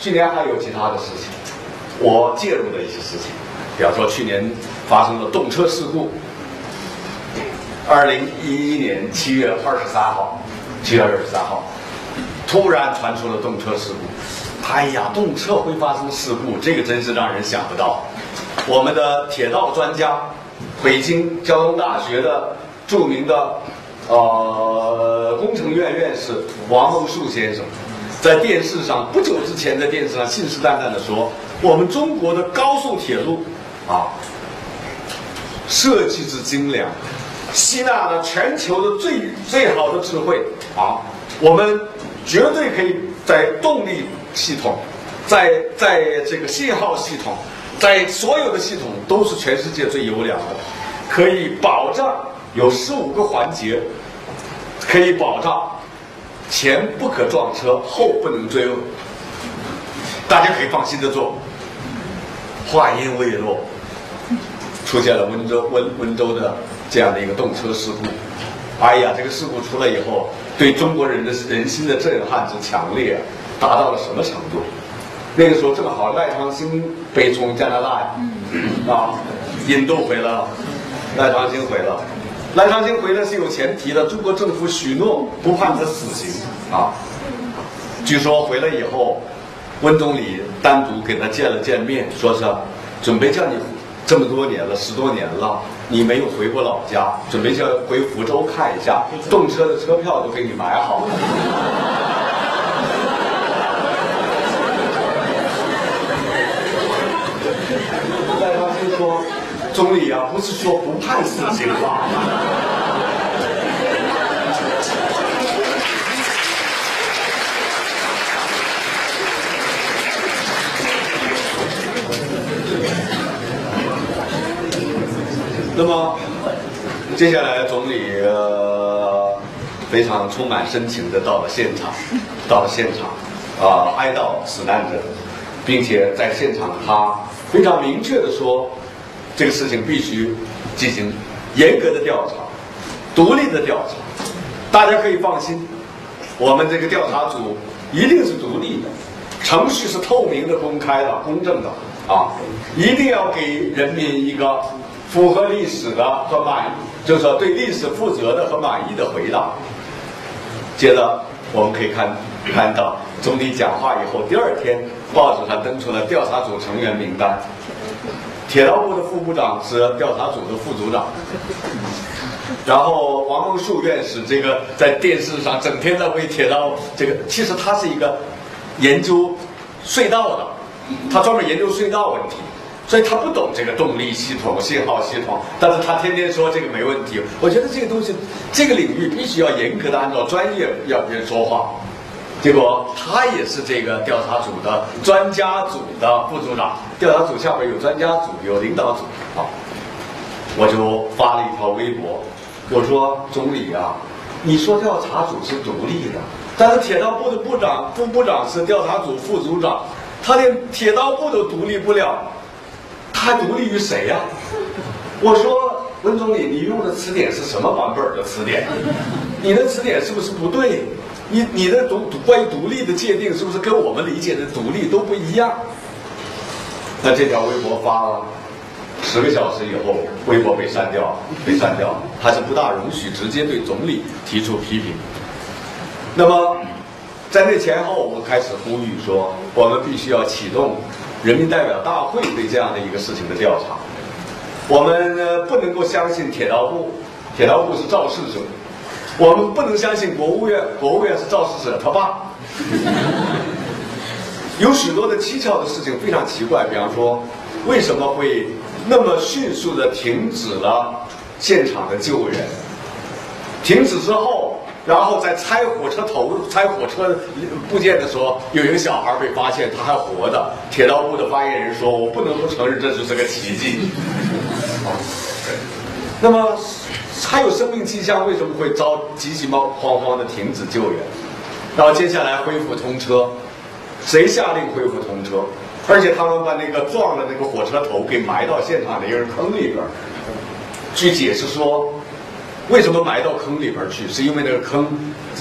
去年还有其他的事情，我介入的一些事情，比方说去年发生了动车事故。二零一一年七月二十三号，七月二十三号，突然传出了动车事故。哎呀，动车会发生事故，这个真是让人想不到。我们的铁道专家，北京交通大学的著名的呃工程院院士王梦树先生，在电视上不久之前在电视上信誓旦旦的说，我们中国的高速铁路啊，设计之精良。吸纳了全球的最最好的智慧啊！我们绝对可以在动力系统，在在这个信号系统，在所有的系统都是全世界最优良的，可以保障有十五个环节，可以保障前不可撞车，后不能追尾，大家可以放心的做。话音未落，出现了温州温温州的。这样的一个动车事故，哎呀，这个事故出来以后，对中国人的人心的震撼之强烈，达到了什么程度？那个时候正好赖昌星被从加拿大啊引渡回来了，赖昌星回了，赖昌星回来是有前提的，中国政府许诺不判他死刑啊。据说回来以后，温总理单独跟他见了见面，说是准备叫你这么多年了，十多年了。你没有回过老家，准备叫回福州看一下，动车的车票都给你买好了。赖昌星说：“总理啊，不是说不判死刑吗？”那么，接下来总理呃非常充满深情的到了现场，到了现场啊哀悼死难者，并且在现场他非常明确的说，这个事情必须进行严格的调查，独立的调查，大家可以放心，我们这个调查组一定是独立的，程序是透明的、公开的、公正的啊，一定要给人民一个。符合历史的和满，就是说对历史负责的和满意的回答。接着我们可以看看到总理讲话以后，第二天报纸上登出了调查组成员名单。铁道部的副部长是调查组的副组长，然后王梦树院士这个在电视上整天在为铁道这个，其实他是一个研究隧道的，他专门研究隧道问题。所以他不懂这个动力系统、信号系统，但是他天天说这个没问题。我觉得这个东西，这个领域必须要严格的按照专业要人说话。结果他也是这个调查组的专家组的副组长，调查组下边有专家组、有领导组啊。我就发了一条微博，我说总理啊，你说调查组是独立的，但是铁道部的部长、副部长是调查组副组长，他连铁道部都独立不了。他独立于谁呀？我说文总理，你用的词典是什么版本的词典？你的词典是不是不对？你你的独关于独立的界定是不是跟我们理解的独立都不一样？那这条微博发了十个小时以后，微博被删掉，被删掉，还是不大容许直接对总理提出批评。那么在那前后，我们开始呼吁说，我们必须要启动。人民代表大会对这样的一个事情的调查，我们不能够相信铁道部，铁道部是肇事者；我们不能相信国务院，国务院是肇事者他爸。有许多的蹊跷的事情非常奇怪，比方说，为什么会那么迅速的停止了现场的救援？停止之后。然后在拆火车头、拆火车部件的时候，有一个小孩被发现，他还活的。铁道部的发言人说：“我不能不承认这就是个奇迹。”那么还有生命迹象，为什么会着急急忙慌慌的停止救援？然后接下来恢复通车，谁下令恢复通车？而且他们把那个撞的那个火车头给埋到现场的一个坑里边。据解释说。为什么埋到坑里边去？是因为那个坑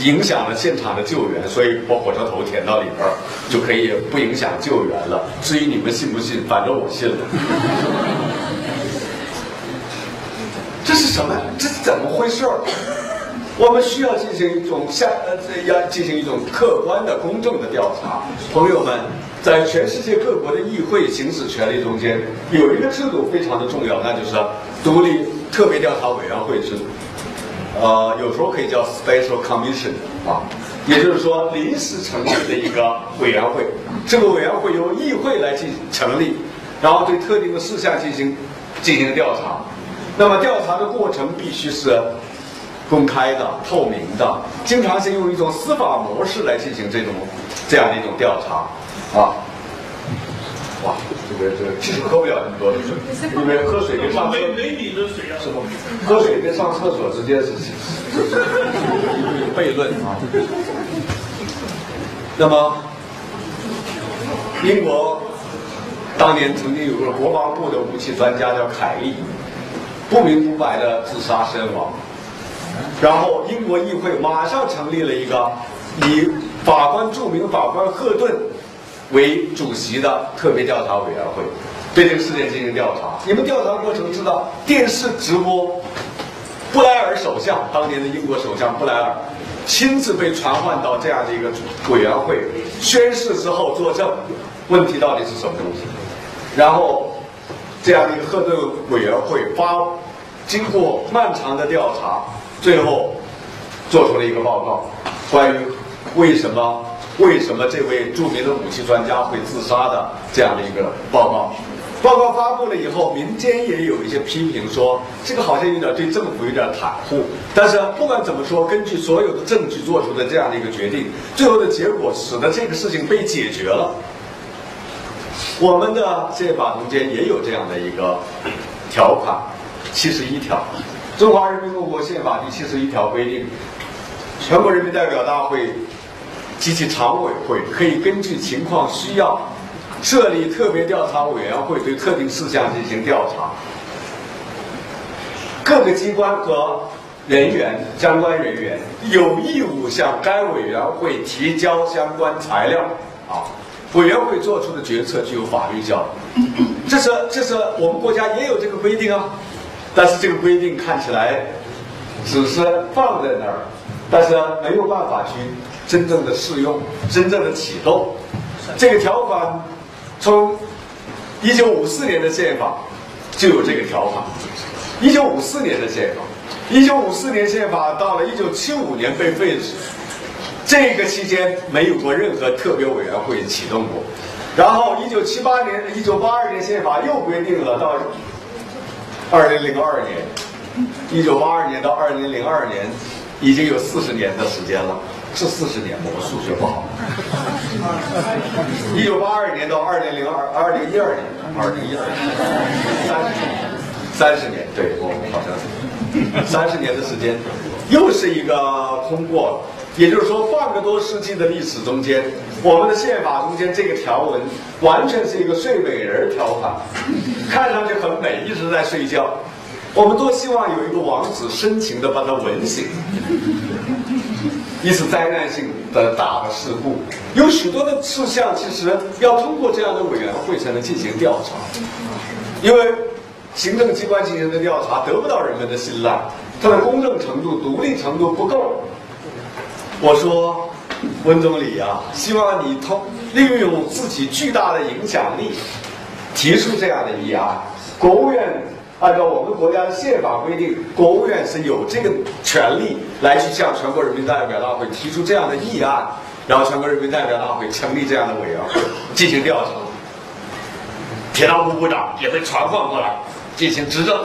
影响了现场的救援，所以把火车头填到里边，就可以不影响救援了。至于你们信不信，反正我信了。这是什么？这是怎么回事？我们需要进行一种下呃，要进行一种客观的、公正的调查。朋友们，在全世界各国的议会行使权力中间，有一个制度非常的重要，那就是独立特别调查委员会制度。呃，有时候可以叫 special commission 啊，也就是说临时成立的一个委员会。这个委员会由议会来进行成立，然后对特定的事项进行进行调查。那么调查的过程必须是公开的、透明的，经常是用一种司法模式来进行这种这样的一种调查啊。哇，这个这个其实喝不了那么多的水，因为喝水跟上没没你的水啊，是吗？喝水跟上厕所之间是是是 悖论啊。那么，英国当年曾经有个国防部的武器专家叫凯利，不明不白的自杀身亡，然后英国议会马上成立了一个以法官著名法官赫顿。为主席的特别调查委员会对这个事件进行调查。你们调查过程知道，电视直播，布莱尔首相当年的英国首相布莱尔亲自被传唤到这样的一个委员会宣誓之后作证，问题到底是什么东西？然后这样的一个赫顿委员会发经过漫长的调查，最后做出了一个报告，关于为什么。为什么这位著名的武器专家会自杀的这样的一个报告？报告发布了以后，民间也有一些批评说，这个好像有点对政府有点袒护。但是不管怎么说，根据所有的证据做出的这样的一个决定，最后的结果使得这个事情被解决了。我们的宪法中间也有这样的一个条款，七十一条，《中华人民共和国宪法》第七十一条规定，全国人民代表大会。及其常委会可以根据情况需要，设立特别调查委员会，对特定事项进行调查。各个机关和人员相关人员有义务向该委员会提交相关材料。啊，委员会做出的决策具有法律效力。这是这是我们国家也有这个规定啊，但是这个规定看起来只是放在那儿，但是没有办法去。真正的适用，真正的启动，这个条款从一九五四年的宪法就有这个条款。一九五四年的宪法，一九五四年宪法到了一九七五年被废止，这个期间没有过任何特别委员会启动过。然后一九七八年、一九八二年宪法又规定了到二零零二年，一九八二年到二零零二年，已经有四十年的时间了。是四十年吗？我数学不好。一九八二年到二零零二二零一二年，二零一二年，三十年，三十年，对我们好像是三十年的时间，又是一个通过。也就是说，半个多世纪的历史中间，我们的宪法中间这个条文完全是一个睡美人条款，看上去很美，一直在睡觉。我们多希望有一个王子深情的把它吻醒。一次灾难性的大的事故，有许多的事项，其实要通过这样的委员会才能进行调查，因为行政机关进行的调查得不到人们的信赖，它的公正程度、独立程度不够。我说，温总理啊，希望你通利用自己巨大的影响力，提出这样的议案，国务院。按照我们国家的宪法规定，国务院是有这个权利来去向全国人民代表大会提出这样的议案，然后全国人民代表大会成立这样的委员会进行调查。铁道部部长也被传唤过来进行质证，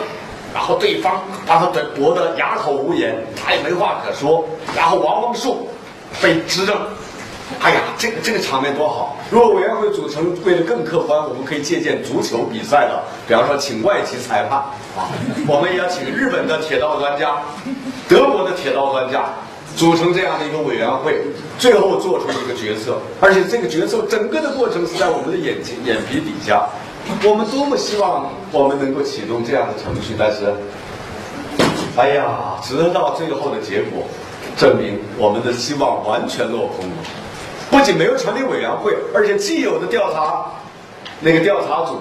然后对方把他驳得哑口无言，他也没话可说。然后王光树被质证。哎呀，这个这个场面多好！如果委员会组成为了更客观，我们可以借鉴足球比赛的，比方说请外籍裁判啊，我们也要请日本的铁道专家、德国的铁道专家，组成这样的一个委员会，最后做出一个决策。而且这个决策整个的过程是在我们的眼睛眼皮底下。我们多么希望我们能够启动这样的程序，但是，哎呀，直到最后的结果证明我们的希望完全落空了。不仅没有成立委员会，而且既有的调查，那个调查组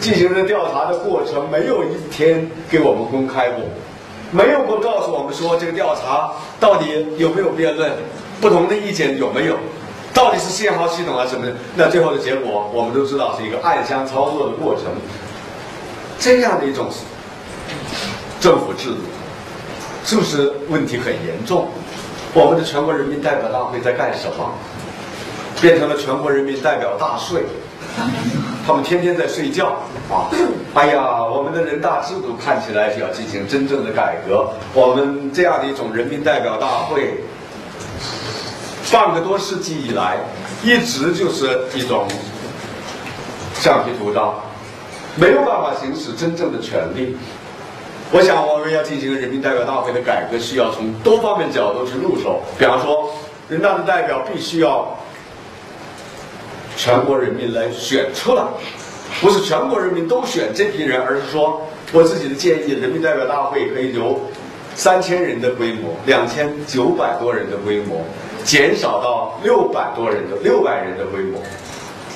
进行的调查的过程没有一天给我们公开过，没有过告诉我们说这个调查到底有没有辩论，不同的意见有没有，到底是信号系统啊什么的。那最后的结果我们都知道是一个暗箱操作的过程，这样的一种政府制度，是不是问题很严重？我们的全国人民代表大会在干什么？变成了全国人民代表大睡，他们天天在睡觉啊！哎呀，我们的人大制度看起来就要进行真正的改革。我们这样的一种人民代表大会，半个多世纪以来，一直就是一种橡皮图章，没有办法行使真正的权利。我想，我们要进行人民代表大会的改革，需要从多方面角度去入手。比方说，人大的代表必须要。全国人民来选出来，不是全国人民都选这批人，而是说我自己的建议，人民代表大会可以由三千人的规模、两千九百多人的规模，减少到六百多人的六百人的规模。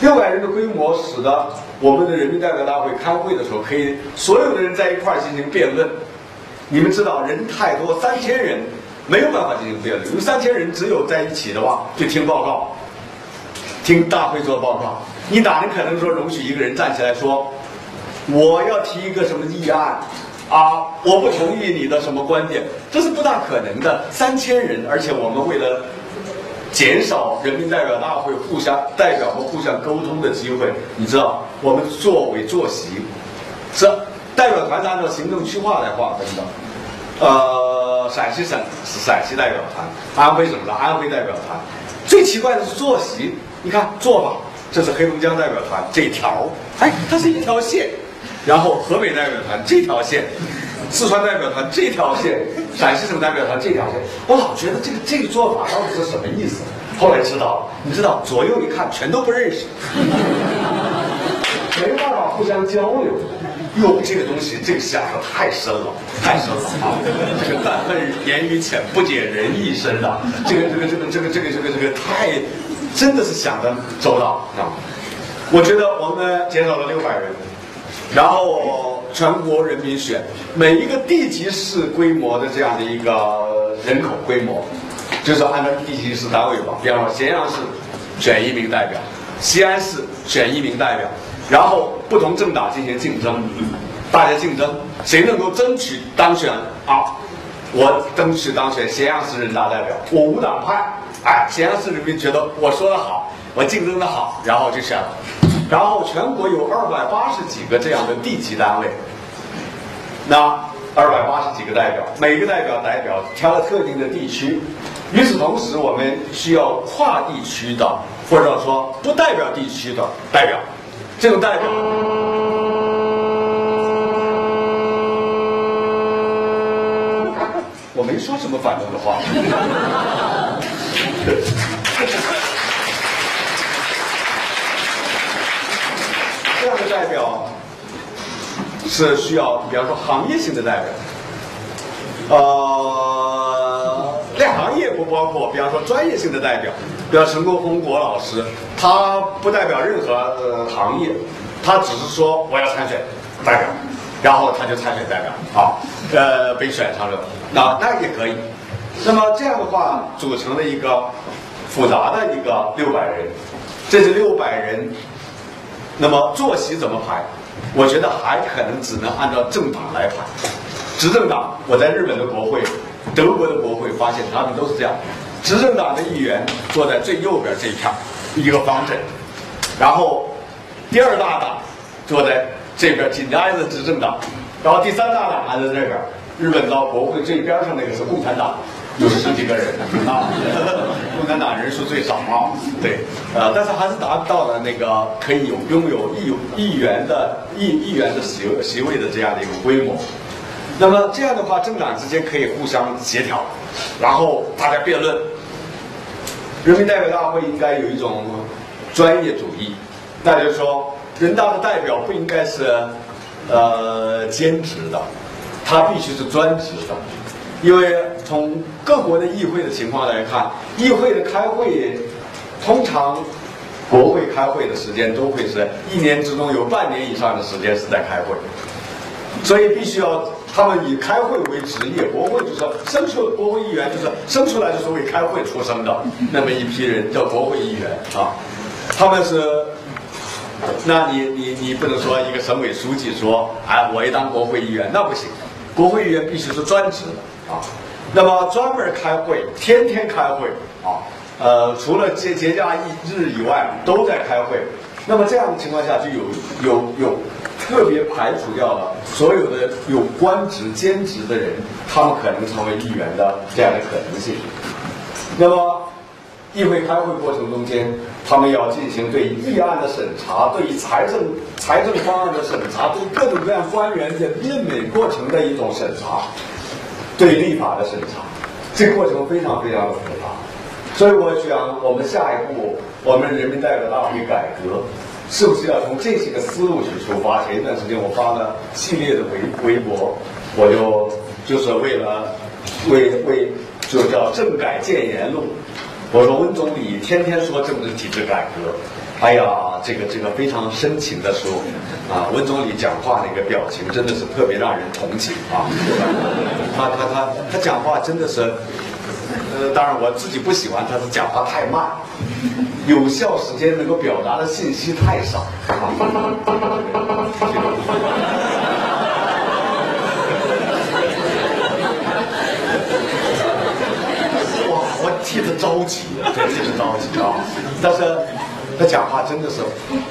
六百人的规模使得我们的人民代表大会开会的时候，可以所有的人在一块儿进行辩论。你们知道，人太多，三千人没有办法进行辩论，因为三千人只有在一起的话，就听报告。听大会做报告，你哪能可能说容许一个人站起来说，我要提一个什么议案，啊，我不同意你的什么观点，这是不大可能的。三千人，而且我们为了减少人民代表大会互相代表和互相沟通的机会，你知道，我们作为坐席，是代表团是按照行政区划来划分的。呃，陕西省是陕西代表团，安徽省是安徽代表团。最奇怪的是坐席。你看做法，这是黑龙江代表团这条，哎，它是一条线，然后河北代表团这条线，四川代表团这条线，陕西省代表团这条线，我老觉得这个这个做法到底是什么意思？后来知道，你知道左右一看全都不认识，没办法互相交流。哟，这个东西这个想的太深了，太深了啊！这个但恨言语浅，不解人意深的，这个这个这个这个这个这个这个太。真的是想的周到啊！我觉得我们减少了六百人，然后全国人民选每一个地级市规模的这样的一个人口规模，就是按照地级市单位吧。比方说咸阳市选一名代表，西安市选一名代表，然后不同政党进行竞争，大家竞争，谁能够争取当选啊？我争取当选咸阳市人大代表，我无党派，哎，咸阳市人民觉得我说的好，我竞争的好，然后就选了。然后全国有二百八十几个这样的地级单位，那二百八十几个代表，每个代表代表挑了特定的地区。与此同时，我们需要跨地区的，或者说不代表地区的代表，这种代表。我没说什么反动的话。这样的代表是需要，比方说行业性的代表，呃，这行业不包括，比方说专业性的代表，比如陈国峰国老师，他不代表任何呃行业，他只是说我要参选代表，然后他就参选代表，好，呃，被选上了，那那也可以。那么这样的话，组成了一个复杂的一个六百人，这是六百人。那么坐席怎么排？我觉得还可能只能按照政党来排。执政党，我在日本的国会、德国的国会发现他们都是这样：执政党的议员坐在最右边这一片一个方阵，然后第二大党坐在这边紧挨着执政党，然后第三大党还在这边。日本到国会最边上那个是共产党。有十几个人啊，共产党人数最少啊，对，呃，但是还是达到了那个可以有拥有议议员的议议员的席席位的这样的一个规模。那么这样的话，政党之间可以互相协调，然后大家辩论。人民代表大会应该有一种专业主义，那就是说，人大的代表不应该是呃兼职的，他必须是专职的。因为从各国的议会的情况来看，议会的开会通常国会开会的时间都会是一年之中有半年以上的时间是在开会，所以必须要他们以开会为职业。国会就是生出国会议员就是生出来就是为开会出生的那么一批人叫国会议员啊，他们是，那你你你不能说一个省委书记说哎我一当国会议员那不行，国会议员必须是专职的。啊，那么专门开会，天天开会啊，呃，除了节节假日以外，都在开会。那么这样的情况下，就有有有特别排除掉了所有的有官职兼职的人，他们可能成为议员的这样的可能性。那么，议会开会过程中间，他们要进行对议案的审查，对财政财政方案的审查，对各种各样官员的任免过程的一种审查。对立法的审查，这个过程非常非常的复杂，所以我想，我们下一步，我们人民代表大会改革，是不是要从这几个思路去出发？前一段时间我发了系列的微微博，我就就是为了为为就叫政改建言录，我说温总理天天说政治体制改革。哎呀，这个这个非常深情的说，啊，温总理讲话那个表情真的是特别让人同情啊。他他他他讲话真的是，呃，当然我自己不喜欢他是讲话太慢，有效时间能够表达的信息太少。哇，我替他着急，真是着急啊！但是。他讲话真的是，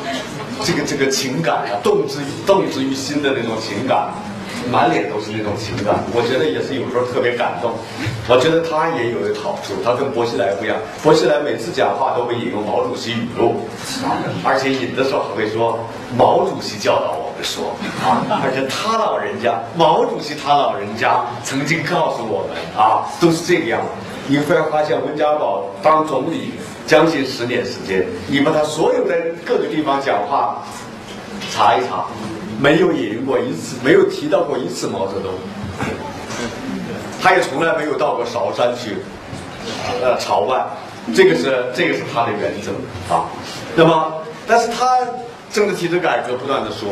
这个这个情感啊，动之动之于心的那种情感，满脸都是那种情感。我觉得也是有时候特别感动。我觉得他也有一个好处，他跟薄熙来不一样。薄熙来每次讲话都会引用毛主席语录，而且引的时候还会说毛主席教导我们说啊，而且他老人家毛主席他老人家曾经告诉我们啊，都是这个样子。你会发现温家宝当总理。将近十年时间，你把他所有的各个地方讲话查一查，没有引用过一次，没有提到过一次毛泽东，他也从来没有到过韶山去呃朝拜，这个是这个是他的原则啊。那么，但是他政治体制改革不断的说，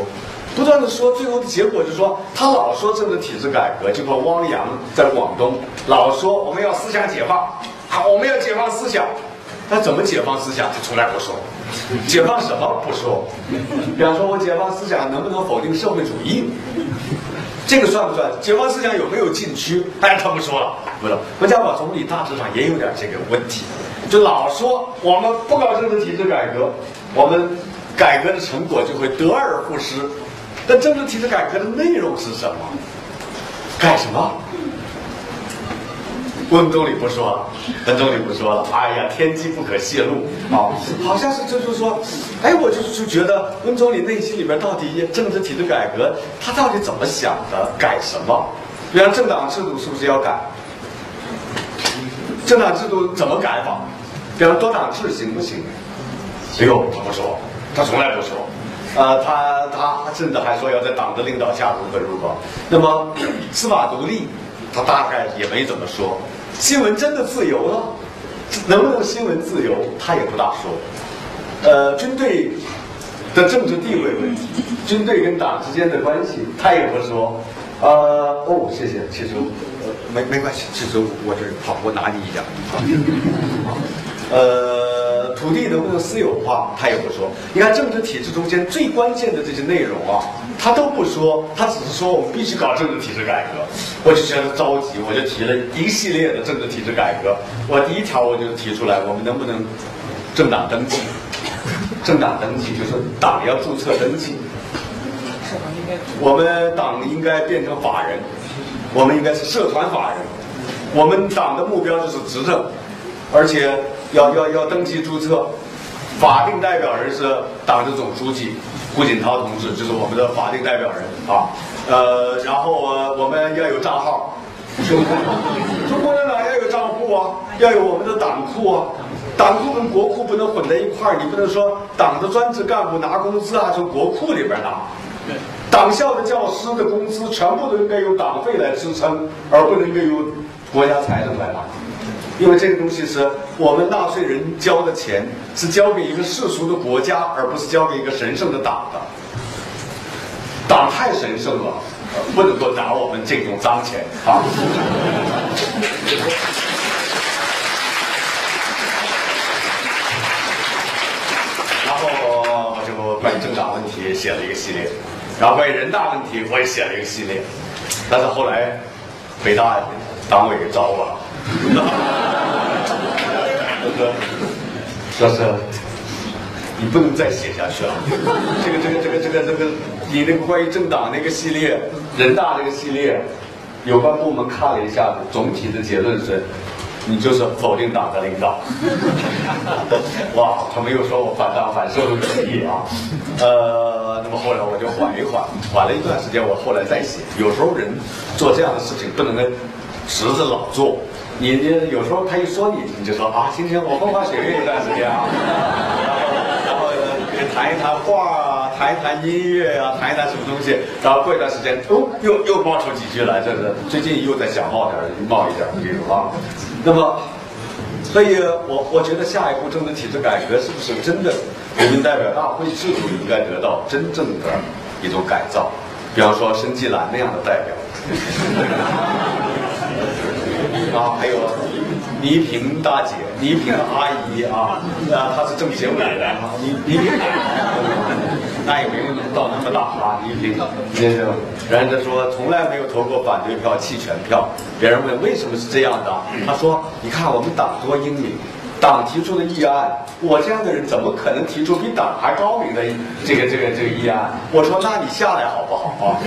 不断的说，最后的结果就是说，他老说政治体制改革，就和汪洋在广东老说我们要思想解放，好，我们要解放思想。那怎么解放思想？他从来不说。解放什么不说？比方说，我解放思想能不能否定社会主义？这个算不算？解放思想有没有禁区？哎，他不说了。不是，温家宝总理大致上也有点这个问题，就老说我们不搞政治体制改革，我们改革的成果就会得而复失。但政治体制改革的内容是什么？改什么？温总理不说了，温总理不说了。哎呀，天机不可泄露啊！好像是就是说，哎，我就是就觉得温总理内心里边到底政治体制改革，他到底怎么想的？改什么？比方政党制度是不是要改？政党制度怎么改法？比方多党制行不行？哎呦，他不说，他从来不说。呃，他他甚至还说要在党的领导下如何如何。那么司法独立，他大概也没怎么说。新闻真的自由了？能不能新闻自由？他也不大说。呃，军队的政治地位问题，军队跟党之间的关系，他也不说。呃，哦，谢谢，其实没没关系，其实我这好，我拿你一点。呃，土地能不能私有化，他也不说。你看政治体制中间最关键的这些内容啊，他都不说，他只是说我们必须搞政治体制改革。我就觉得着急，我就提了一系列的政治体制改革。我第一条我就提出来，我们能不能政党登记？政党登记就是党要注册登记。我们党应该变成法人，我们应该是社团法人。我们党的目标就是执政，而且。要要要登记注册，法定代表人是党的总书记胡锦涛同志，就是我们的法定代表人啊。呃，然后我们要有账号，中国人党要有账户啊，要有我们的党库啊。党库跟国库不能混在一块儿，你不能说党的专职干部拿工资啊从国库里边拿。党校的教师的工资全部都应该由党费来支撑，而不能够由国家财政来拿。因为这个东西是我们纳税人交的钱，是交给一个世俗的国家，而不是交给一个神圣的党的。党太神圣了，不能够拿我们这种脏钱啊！然后我就关于政党问题写了一个系列，然后关于人大问题我也写了一个系列，但是后来北大党委给 招了。说是，你不能再写下去了。这个这个这个这个这个，你那个关于政党那个系列，人大这个系列，有关部门看了一下，总体的结论是，你就是否定党的领导。哇，他们又说我反党反社会主义啊。呃，那么后来我就缓一缓，缓了一段时间，我后来再写。有时候人做这样的事情，不能跟侄子老做。你你有时候他一说你，你就说啊，行行，我风花雪月一段时间啊，然后然后谈一谈画啊，谈一谈音乐啊，谈一谈什么东西，然后过一段时间，哦，又又冒出几句来，这是最近又在想冒点冒一点这种啊。那么，所以我我觉得下一步政治体制改革是不是真的人民代表大会制度应该得到真正的一种改造？比方说申纪兰那样的代表。啊，还有倪萍大姐、倪萍阿姨啊，啊，她是政协委员啊，倪倪萍，那也没有到那么大啊，倪萍，先生，人家说从来没有投过反对票、弃权票。别人问为什么是这样的，他说：你看我们党多英明，党提出的议案，我这样的人怎么可能提出比党还高明的这个这个这个议案？我说那你下来好不好啊？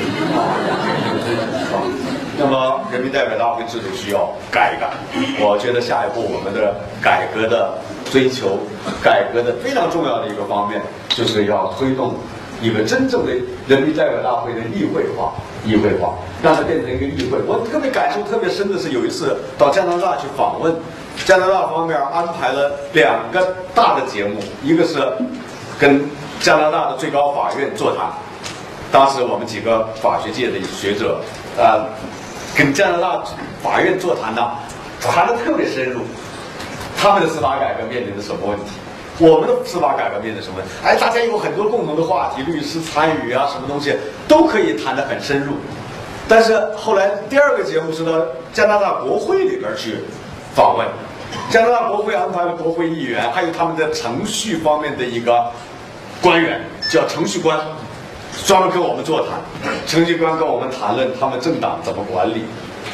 那么，人民代表大会制度需要改一改。我觉得下一步我们的改革的追求，改革的非常重要的一个方面，就是要推动一个真正的人民代表大会的议会化、议会化，让它变成一个议会。我特别感受特别深的是，有一次到加拿大去访问，加拿大方面安排了两个大的节目，一个是跟加拿大的最高法院座谈，当时我们几个法学界的学者，啊。跟加拿大法院座谈的，谈的特别深入，他们的司法改革面临着什么问题？我们的司法改革面临什么问题？哎，大家有很多共同的话题，律师参与啊，什么东西都可以谈得很深入。但是后来第二个节目是到加拿大国会里边去访问，加拿大国会安排了国会议员，还有他们的程序方面的一个官员，叫程序官，专门跟我们座谈。程序官跟我们谈论他们政党怎么管理，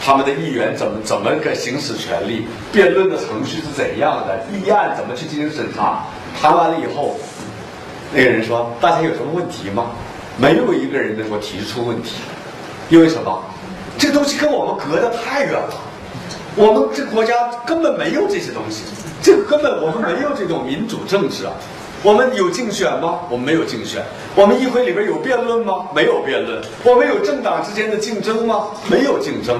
他们的议员怎么怎么个行使权利，辩论的程序是怎样的，议案怎么去进行审查。谈完了以后，那个人说：“大家有什么问题吗？”没有一个人能够提出问题，因为什么？这东西跟我们隔得太远了。我们这国家根本没有这些东西，这根本我们没有这种民主政治啊。我们有竞选吗？我们没有竞选。我们议会里边有辩论吗？没有辩论。我们有政党之间的竞争吗？没有竞争。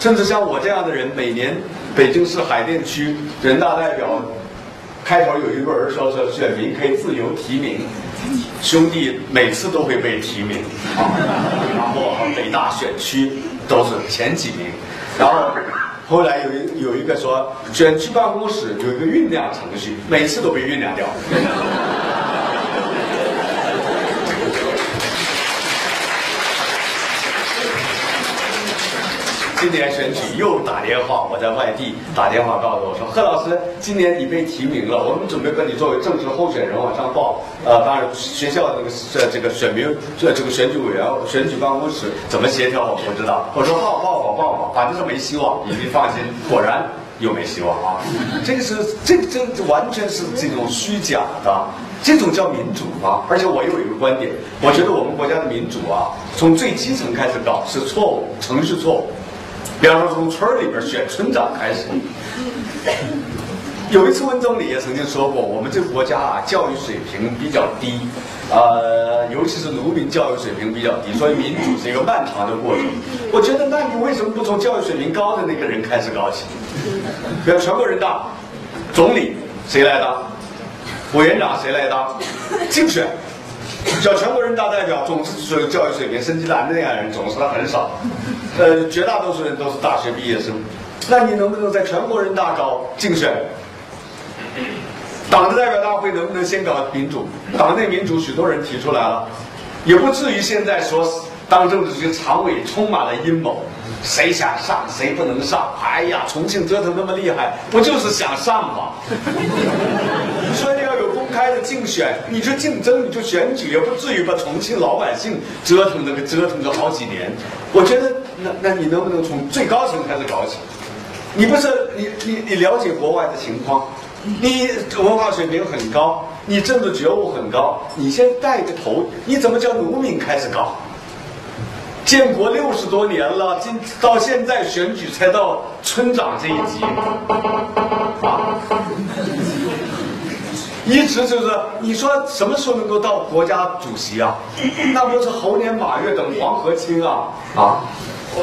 甚至像我这样的人，每年北京市海淀区人大代表开头有一个人说说选民可以自由提名，兄弟每次都会被提名啊。然后北大选区都是前几名，然后。后来有一有一个说，选区办公室有一个酝酿程序，每次都被酝酿掉。今年选举又打电话，我在外地打电话告诉我说：“贺老师，今年你被提名了，我们准备把你作为正式候选人往上报。呃，当然学校那个这这个选民这这个选举委员选举办公室怎么协调我不知道。我说报报吧报吧，反正是没希望，你放心。果然又没希望啊！这个是这这完全是这种虚假的，这种叫民主吗？而且我又有一个观点，我觉得我们国家的民主啊，从最基层开始搞是错误，程序错误。比方说，从村里边选村长开始。有一次，温总理也曾经说过，我们这个国家啊，教育水平比较低，呃，尤其是农民教育水平比较低，所以民主是一个漫长的过程。我觉得，那你为什么不从教育水平高的那个人开始搞起？比如全国人大总理谁来当？委员长谁来当？竞选。叫全国人大代表，总是说教育水平升级的那样人，总是很少。呃，绝大多数人都是大学毕业生。那你能不能在全国人大搞竞选？党的代表大会能不能先搞民主？党内民主，许多人提出来了，也不至于现在说当政治局常委充满了阴谋，谁想上谁不能上？哎呀，重庆折腾那么厉害，不就是想上吗？你说。开的竞选，你就竞争，你就选举，也不至于把重庆老百姓折腾那个折腾个好几年。我觉得，那那你能不能从最高层开始搞起？你不是你你你了解国外的情况，你文化水平很高，你政治觉悟很高，你先带个头，你怎么叫农民开始搞？建国六十多年了，今到现在选举才到村长这一级，啊。一直就是你说什么时候能够到国家主席啊？那不是猴年马月等黄河清啊啊！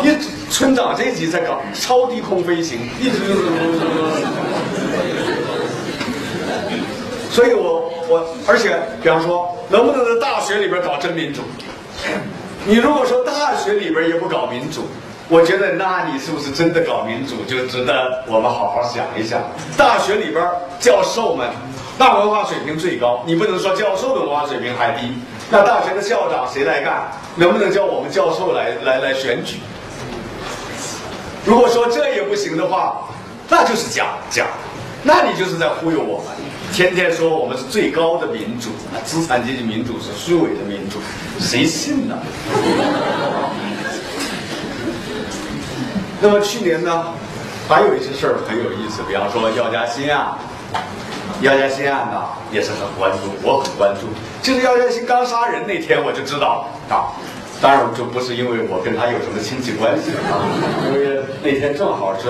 一村长这一级在搞超低空飞行，一直就是。所以我我而且比方说，能不能在大学里边搞真民主？你如果说大学里边也不搞民主，我觉得那你是不是真的搞民主就值得我们好好想一想？大学里边教授们。那文化水平最高，你不能说教授的文化水平还低。那大学的校长谁来干？能不能叫我们教授来来来选举？如果说这也不行的话，那就是假假，那你就是在忽悠我们。天天说我们是最高的民主，资产阶级民主是虚伪的民主，谁信呢？那么去年呢，还有一些事儿很有意思，比方说药家鑫啊。姚嘉欣案呢也是很关注，我很关注。就是姚嘉欣刚杀人那天我就知道啊，当然就不是因为我跟他有什么亲戚关系啊，因为那天正好是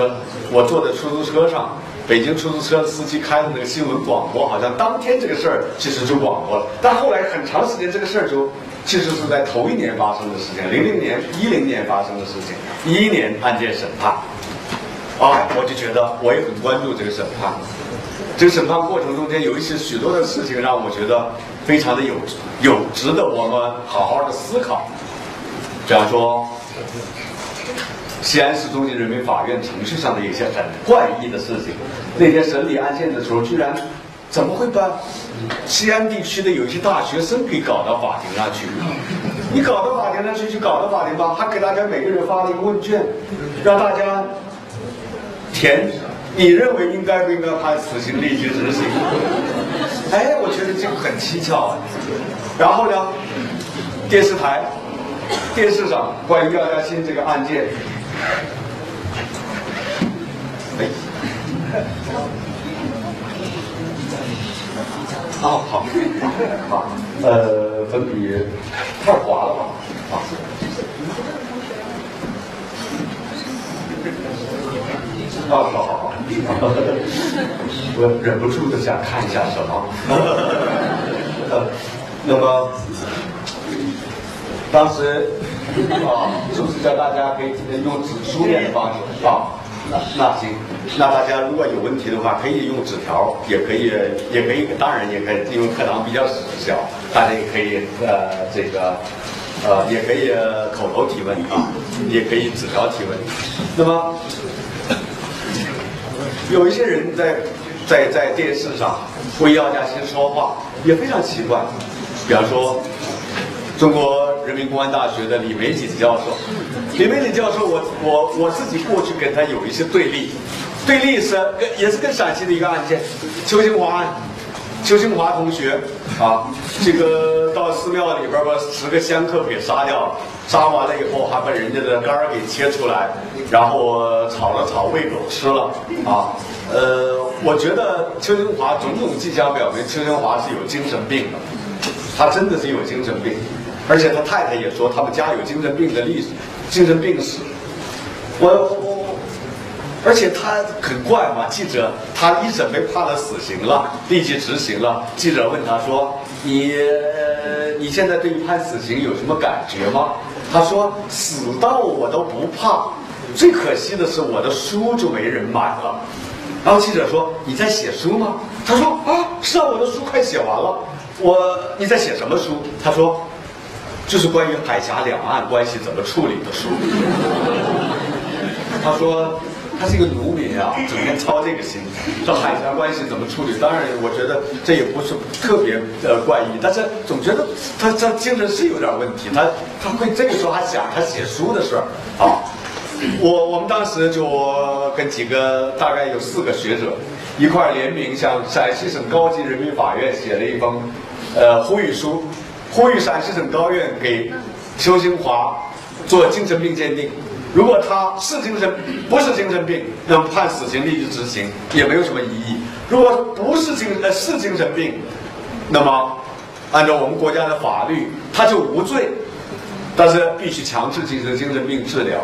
我坐在出租车上，北京出租车司机开的那个新闻广播，好像当天这个事儿其实就广播了。但后来很长时间这个事儿就其实是在头一年发生的事情，零零年、一零年发生的事情，一一年案件审判，啊，我就觉得我也很关注这个审判。这个审判过程中间有一些许多的事情让我觉得非常的有有值得我们好好的思考。比方说，西安市中级人民法院程序上的一些很怪异的事情。那天审理案件的时候，居然怎么会把西安地区的有些大学生给搞到法庭上去？你搞到法庭上去就搞到法庭吧，还给大家每个人发了一个问卷，让大家填。你认为应该不应该判死刑立即执行？哎，我觉得这个很蹊跷啊。然后呢，电视台、电视上关于廖嘉欣这个案件，哎，哦，好，好，呃，粉笔太滑了吧？啊。好好好，我忍不住的想看一下什么。那么当时啊，是不是叫大家可以用纸书面的方式啊？那那行，那大家如果有问题的话，可以用纸条，也可以，也可以，当然也可以，因为课堂比较小，大家也可以呃这个呃也可以口头提问啊，也可以纸条提问。那么。有一些人在在在电视上为姚家鑫说话，也非常奇怪。比方说，中国人民公安大学的李玫瑾教授，李玫瑾教授，我我我自己过去跟他有一些对立，对立是跟也是跟陕西的一个案件，邱兴华。邱兴华同学啊，这个到寺庙里边把十个香客给杀掉了，杀完了以后还把人家的肝给切出来，然后炒了炒喂狗吃了啊。呃，我觉得邱兴华种种迹象表明邱兴华是有精神病的，他真的是有精神病，而且他太太也说他们家有精神病的历史，精神病史。我。而且他很怪嘛，记者他一审被判了死刑了，立即执行了。记者问他说：“你你现在对于判死刑有什么感觉吗？”他说：“死到我都不怕，最可惜的是我的书就没人买了。”然后记者说：“你在写书吗？”他说：“啊，是啊，我的书快写完了。我你在写什么书？”他说：“就是关于海峡两岸关系怎么处理的书。” 他说。他是一个农民啊，整天操这个心，这海峡关系怎么处理？当然，我觉得这也不是特别的怪异，但是总觉得他他精神是有点问题。他他会这个时候还想他写书的事儿啊。我我们当时就跟几个大概有四个学者一块联名向陕西省高级人民法院写了一封呃呼吁书，呼吁陕西省高院给邱兴华做精神病鉴定。如果他是精神不是精神病，那么判死刑立即执行也没有什么异议。如果不是精呃是精神病，那么按照我们国家的法律，他就无罪，但是必须强制进行精神病治疗。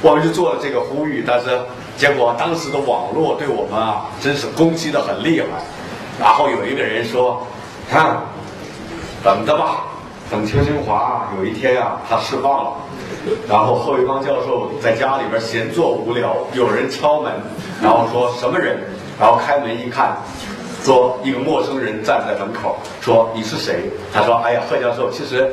我们就做了这个呼吁，但是结果当时的网络对我们啊真是攻击的很厉害。然后有一个人说：“看，等着吧，等邱清华有一天啊，他释放了。”然后贺卫邦教授在家里边闲坐无聊，有人敲门，然后说什么人？然后开门一看，说一个陌生人站在门口，说你是谁？他说：哎呀，贺教授，其实。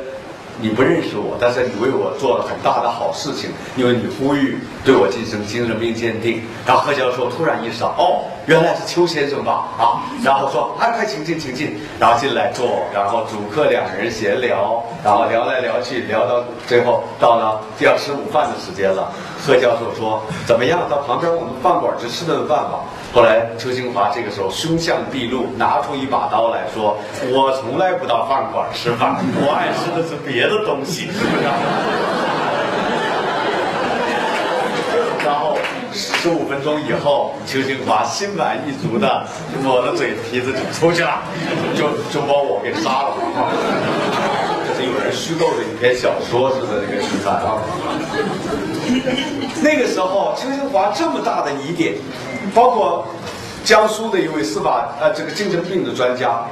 你不认识我，但是你为我做了很大的好事情，因为你呼吁对我进行精神病鉴定。然后贺教授突然意识到，哦，原来是邱先生吧？啊，然后说，哎，快请进，请进。然后进来坐，然后主客两人闲聊，然后聊来聊去，聊到最后到了要吃午饭的时间了。贺教授说，怎么样？到旁边我们饭馆去吃顿饭吧。后来，邱清华这个时候凶相毕露，拿出一把刀来说：“我从来不到饭馆吃饭，我爱吃的是别的东西。”然后十五分钟以后，邱清华心满意足的抹了嘴皮子就出去了，就就把我给杀了。这是有人虚构的一篇小说似的那个题材啊。那个时候，邱清华这么大的疑点。包括江苏的一位司法呃这个精神病的专家，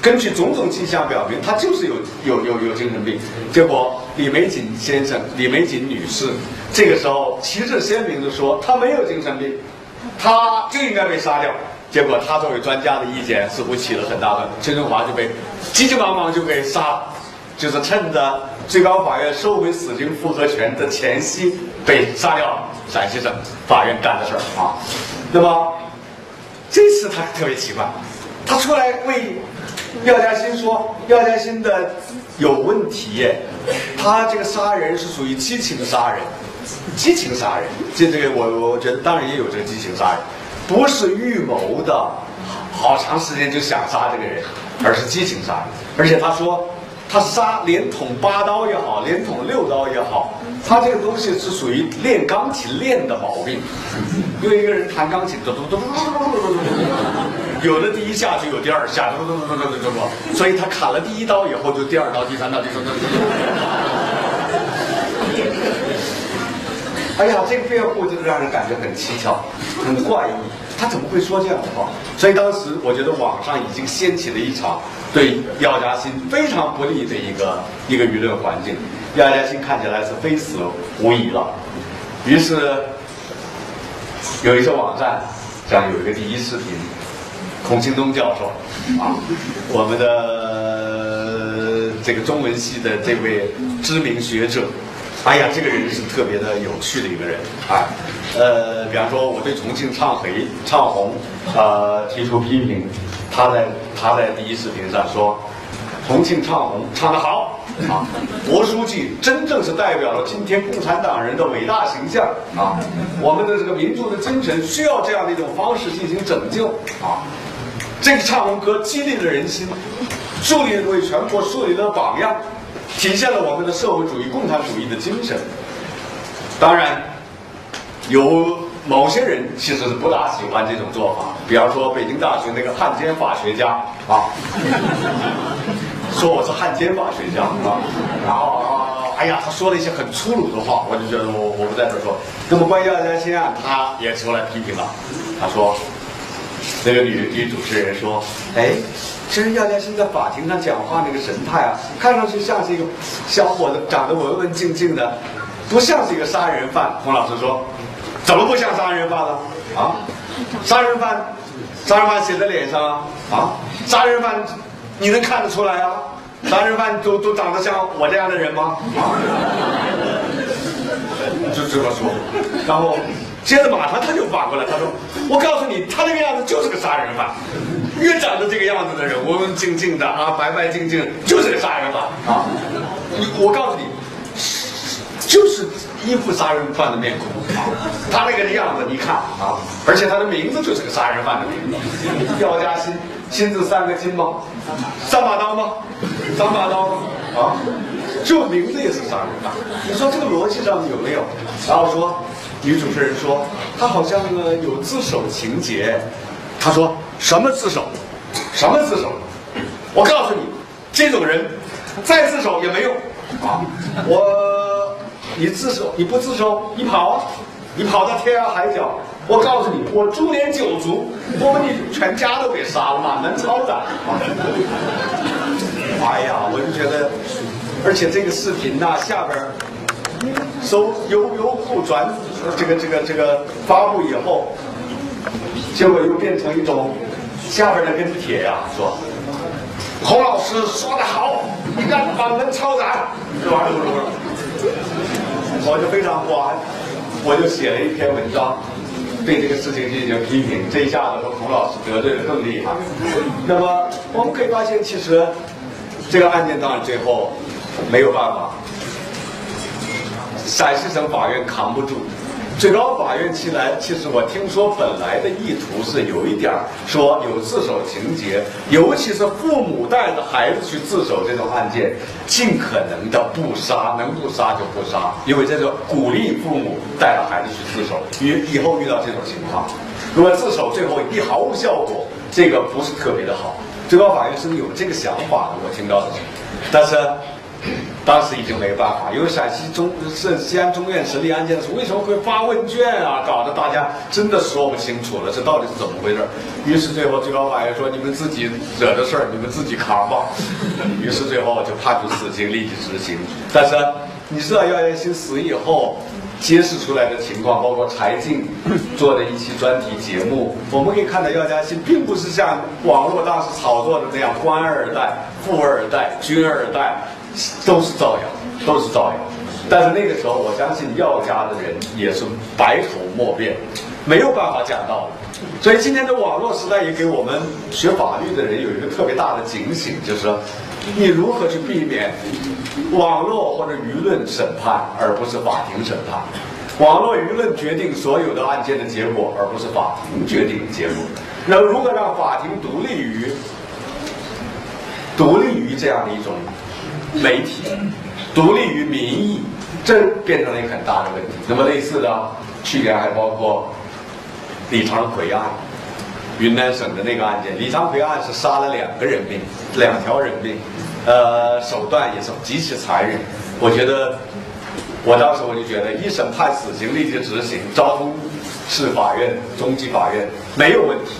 根据种种迹象表明，他就是有有有有精神病。结果李玫瑾先生、李玫瑾女士这个时候旗帜鲜明的说，他没有精神病，他就应该被杀掉。结果他作为专家的意见似乎起了很大的，邱振华就被急急忙忙就被杀，就是趁着最高法院收回死刑复核权的前夕被杀掉了。陕西省法院干的事儿啊。那么这次他特别奇怪，他出来为廖嘉欣说，廖嘉欣的有问题，他这个杀人是属于激情杀人，激情杀人，这这个我我觉得当然也有这个激情杀人，不是预谋的，好长时间就想杀这个人，而是激情杀人。而且他说，他杀连捅八刀也好，连捅六刀也好，他这个东西是属于练钢琴练的毛病。因为一个人弹钢琴，嘟嘟嘟嘟嘟嘟嘟嘟，有的第一下就有第二下，嘟嘟嘟嘟嘟嘟嘟，所以他砍了第一刀以后，就第二刀、第三刀、第四刀。哎呀，这个辩护就是让人感觉很蹊跷，很怪异。他怎么会说这样的话？所以当时我觉得网上已经掀起了一场对药家鑫非常不利的一个一个舆论环境。药家鑫看起来是非死无疑了。于是有一些网站，像有一个第一视频，孔庆东教授啊，我们的这个中文系的这位知名学者。哎呀，这个人是特别的有趣的一个人啊，呃，比方说我对重庆唱黑唱红，呃，提出批评，他在他在第一视频上说，重庆唱红唱得好啊，薄书记真正是代表了今天共产党人的伟大形象啊，我们的这个民族的精神需要这样的一种方式进行拯救啊，这个唱红歌激励了人心，树立为全国树立了榜样。体现了我们的社会主义共产主义的精神。当然，有某些人其实是不大喜欢这种做法。比方说，北京大学那个汉奸法学家啊，说我是汉奸吧学家啊，然后哎呀，他说了一些很粗鲁的话，我就觉得我我不在这说。那么关于二家新案，他也出来批评了，他说。那个女女主持人说：“哎，其实姚家鑫在法庭上讲话那个神态啊，看上去像是一个小伙子，长得文文静静的，不像是一个杀人犯。”洪老师说：“怎么不像杀人犯了？啊，杀人犯，杀人犯写在脸上啊，啊，杀人犯你能看得出来啊？杀人犯都都长得像我这样的人吗？啊，就这么说，然后。”接着马上他就反过来，他说：“我告诉你，他那个样子就是个杀人犯，越长得这个样子的人，文文静静的啊，白白净净，就是个杀人犯啊！我告诉你，就是一副杀人犯的面孔啊！他那个样子，你看啊，而且他的名字就是个杀人犯的名字，廖家鑫，亲自三个金吗？三把刀吗？三把刀？啊，就名字也是杀人犯，你说这个逻辑上有没有？然后说。”女主持人说：“他好像呢有自首情节。”他说：“什么自首？什么自首？我告诉你，这种人再自首也没用啊！我，你自首你不自首，你跑啊！你跑到天涯海角，我告诉你，我株连九族，我把你全家都给杀了，满门抄斩！哎呀，我就觉得，而且这个视频呐，下边。”收优优酷转这个这个这个发布以后，结果又变成一种下边的跟帖呀，说侯老师说的好，应该满门抄斩，是？我就非常不安，我就写了一篇文章，对这个事情进行批评。这一下子和孔老师得罪的更厉害。那么我们可以发现，其实这个案件当然最后没有办法。陕西省法院扛不住，最高法院起来，其实我听说本来的意图是有一点说有自首情节，尤其是父母带着孩子去自首这种案件，尽可能的不杀，能不杀就不杀，因为这是鼓励父母带着孩子去自首，以以后遇到这种情况，如果自首最后一毫无效果，这个不是特别的好。最高法院是有这个想法的，我听到的，但是。当时已经没办法，因为陕西中是西安中院审理案件的时候，为什么会发问卷啊？搞得大家真的说不清楚了，这到底是怎么回事？于是最后最高法院说：“你们自己惹的事儿，你们自己扛吧。”于是最后就判处死刑，立即执行。但是你知道姚元新死以后揭示出来的情况，包括柴静 做的一期专题节目，我们可以看到姚家鑫并不是像网络当时炒作的那样官二代、富二代、军二代。都是造谣，都是造谣。但是那个时候，我相信药家的人也是百口莫辩，没有办法讲道理。所以今天的网络时代也给我们学法律的人有一个特别大的警醒，就是说，你如何去避免网络或者舆论审判，而不是法庭审判。网络舆论决定所有的案件的结果，而不是法庭决定结果。那如何让法庭独立于独立于这样的一种媒体，独立于民意，这变成了一个很大的问题。那么类似的，去年还包括李长奎案，云南省的那个案件，李长奎案是杀了两个人命，两条人命，呃，手段也是极其残忍。我觉得。我当时我就觉得，一审判死刑立即执行，昭通市法院、中级法院没有问题，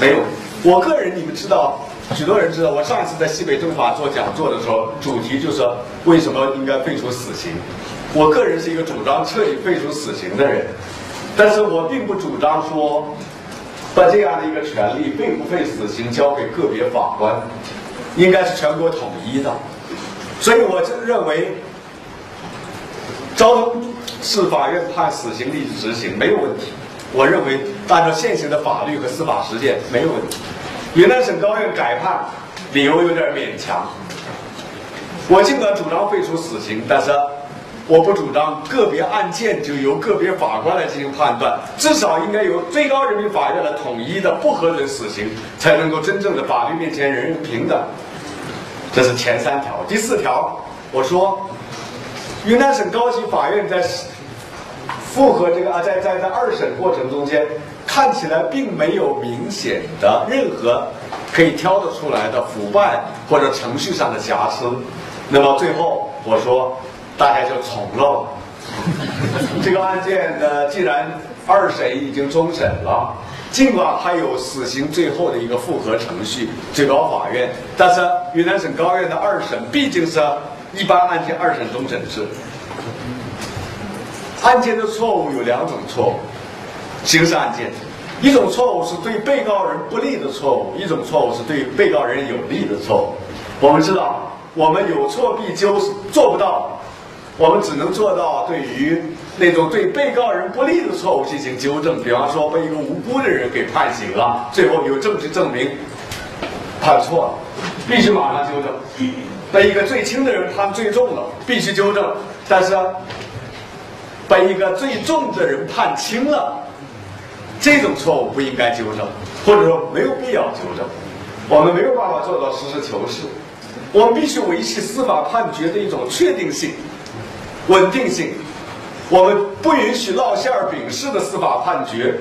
没有。我个人你们知道，许多人知道，我上一次在西北政法做讲座的时候，主题就是为什么应该废除死刑。我个人是一个主张彻底废除死刑的人，但是我并不主张说，把这样的一个权利废不废死刑交给个别法官，应该是全国统一的。所以我就认为。昭通市法院判死刑立即执行没有问题，我认为按照现行的法律和司法实践没有问题。云南省高院改判，理由有点勉强。我尽管主张废除死刑，但是我不主张个别案件就由个别法官来进行判断，至少应该由最高人民法院来统一的不核准死刑，才能够真正的法律面前人人平等。这是前三条，第四条我说。云南省高级法院在复核这个啊，在在在二审过程中间，看起来并没有明显的任何可以挑得出来的腐败或者程序上的瑕疵。那么最后我说，大家就从了。这个案件呢，既然二审已经终审了，尽管还有死刑最后的一个复核程序，最高法院，但是云南省高院的二审毕竟是。一般案件二审终审制，案件的错误有两种错误，刑事案件，一种错误是对被告人不利的错误，一种错误是对被告人有利的错误。我们知道，我们有错必纠做不到，我们只能做到对于那种对被告人不利的错误进行纠正。比方说，被一个无辜的人给判刑了，最后有证据证明判错了，必须马上纠正。被一个最轻的人判最重了，必须纠正；但是 被一个最重的人判轻了，这种错误不应该纠正，或者说没有必要纠正。我们没有办法做到实事求是，我们必须维系司法判决的一种确定性、稳定性。我们不允许烙馅儿饼式的司法判决。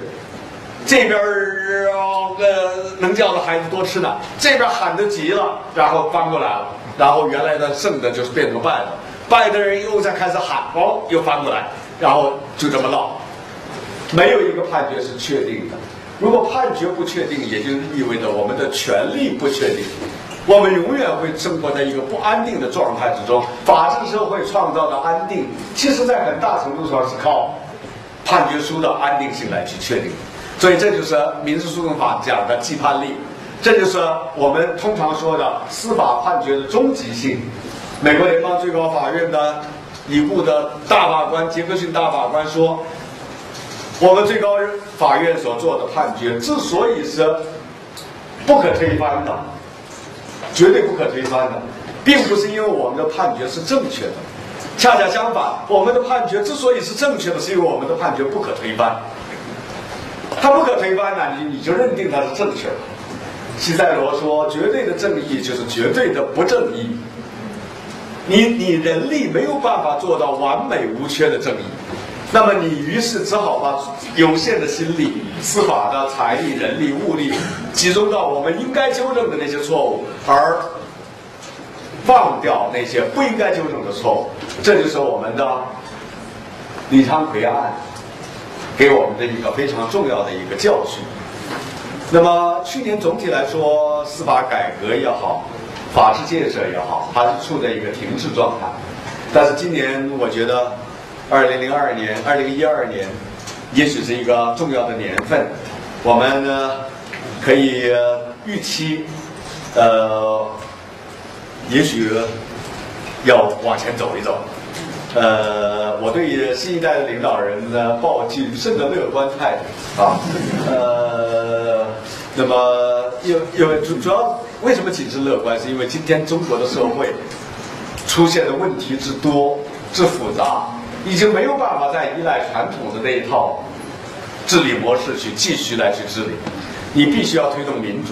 这边儿呃能叫的孩子多吃奶，这边喊得急了，然后翻过来了。然后原来的剩的就是变成败的，败的人又在开始喊，哦，又翻过来，然后就这么闹，没有一个判决是确定的。如果判决不确定，也就意味着我们的权利不确定，我们永远会生活在一个不安定的状态之中。法治社会创造的安定，其实在很大程度上是靠判决书的安定性来去确定。所以这就是民事诉讼法讲的既判力。这就是我们通常说的司法判决的终极性。美国联邦最高法院的已故的大法官杰克逊大法官说：“我们最高法院所做的判决之所以是不可推翻的，绝对不可推翻的，并不是因为我们的判决是正确的，恰恰相反，我们的判决之所以是正确的，是因为我们的判决不可推翻。它不可推翻呢，你你就认定它是正确的。”西塞罗说：“绝对的正义就是绝对的不正义。你你人力没有办法做到完美无缺的正义，那么你于是只好把有限的心力、司法的财力、人力、物力集中到我们应该纠正的那些错误，而放掉那些不应该纠正的错误。这就是我们的李昌奎案给我们的一个非常重要的一个教训。”那么去年总体来说，司法改革也好，法治建设也好，它是处在一个停滞状态。但是今年，我觉得，二零零二年、二零一二年，也许是一个重要的年份，我们呢可以预期，呃，也许要往前走一走。呃，我对新一代的领导人呢抱谨慎的乐观态度啊，呃，那么因因为主主要为什么谨慎乐观？是因为今天中国的社会出现的问题之多、之复杂，已经没有办法再依赖传统的那一套治理模式去继续来去治理，你必须要推动民主，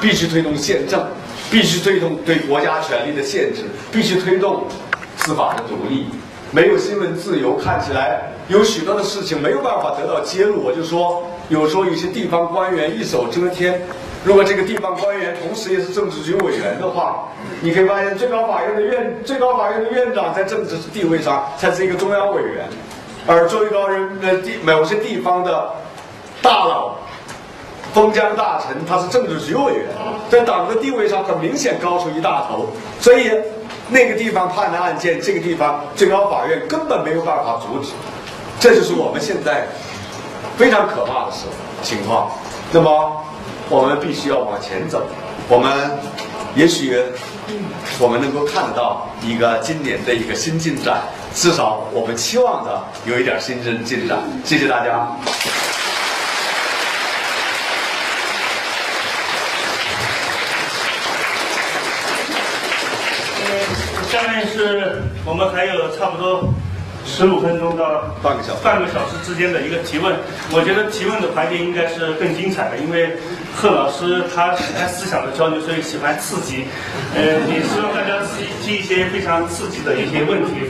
必须推动宪政，必须推动对国家权力的限制，必须推动司法的独立。没有新闻自由，看起来有许多的事情没有办法得到揭露。我就说，有时候有些地方官员一手遮天。如果这个地方官员同时也是政治局委员的话，你可以发现最高法院的院最高法院的院长在政治地位上才是一个中央委员，而最高人的地某些地方的大佬、封疆大臣他是政治局委员，在党的地位上很明显高出一大头，所以。那个地方判的案件，这个地方最高法院根本没有办法阻止，这就是我们现在非常可怕的时候情况。那么，我们必须要往前走。我们也许我们能够看到一个今年的一个新进展，至少我们期望的有一点新进进展。谢谢大家。下面是我们还有差不多十五分钟到半个小时半个小时之间的一个提问。我觉得提问的环节应该是更精彩的，因为贺老师他喜欢思想的交流，所以喜欢刺激。呃，也希望大家提提一些非常刺激的一些问题。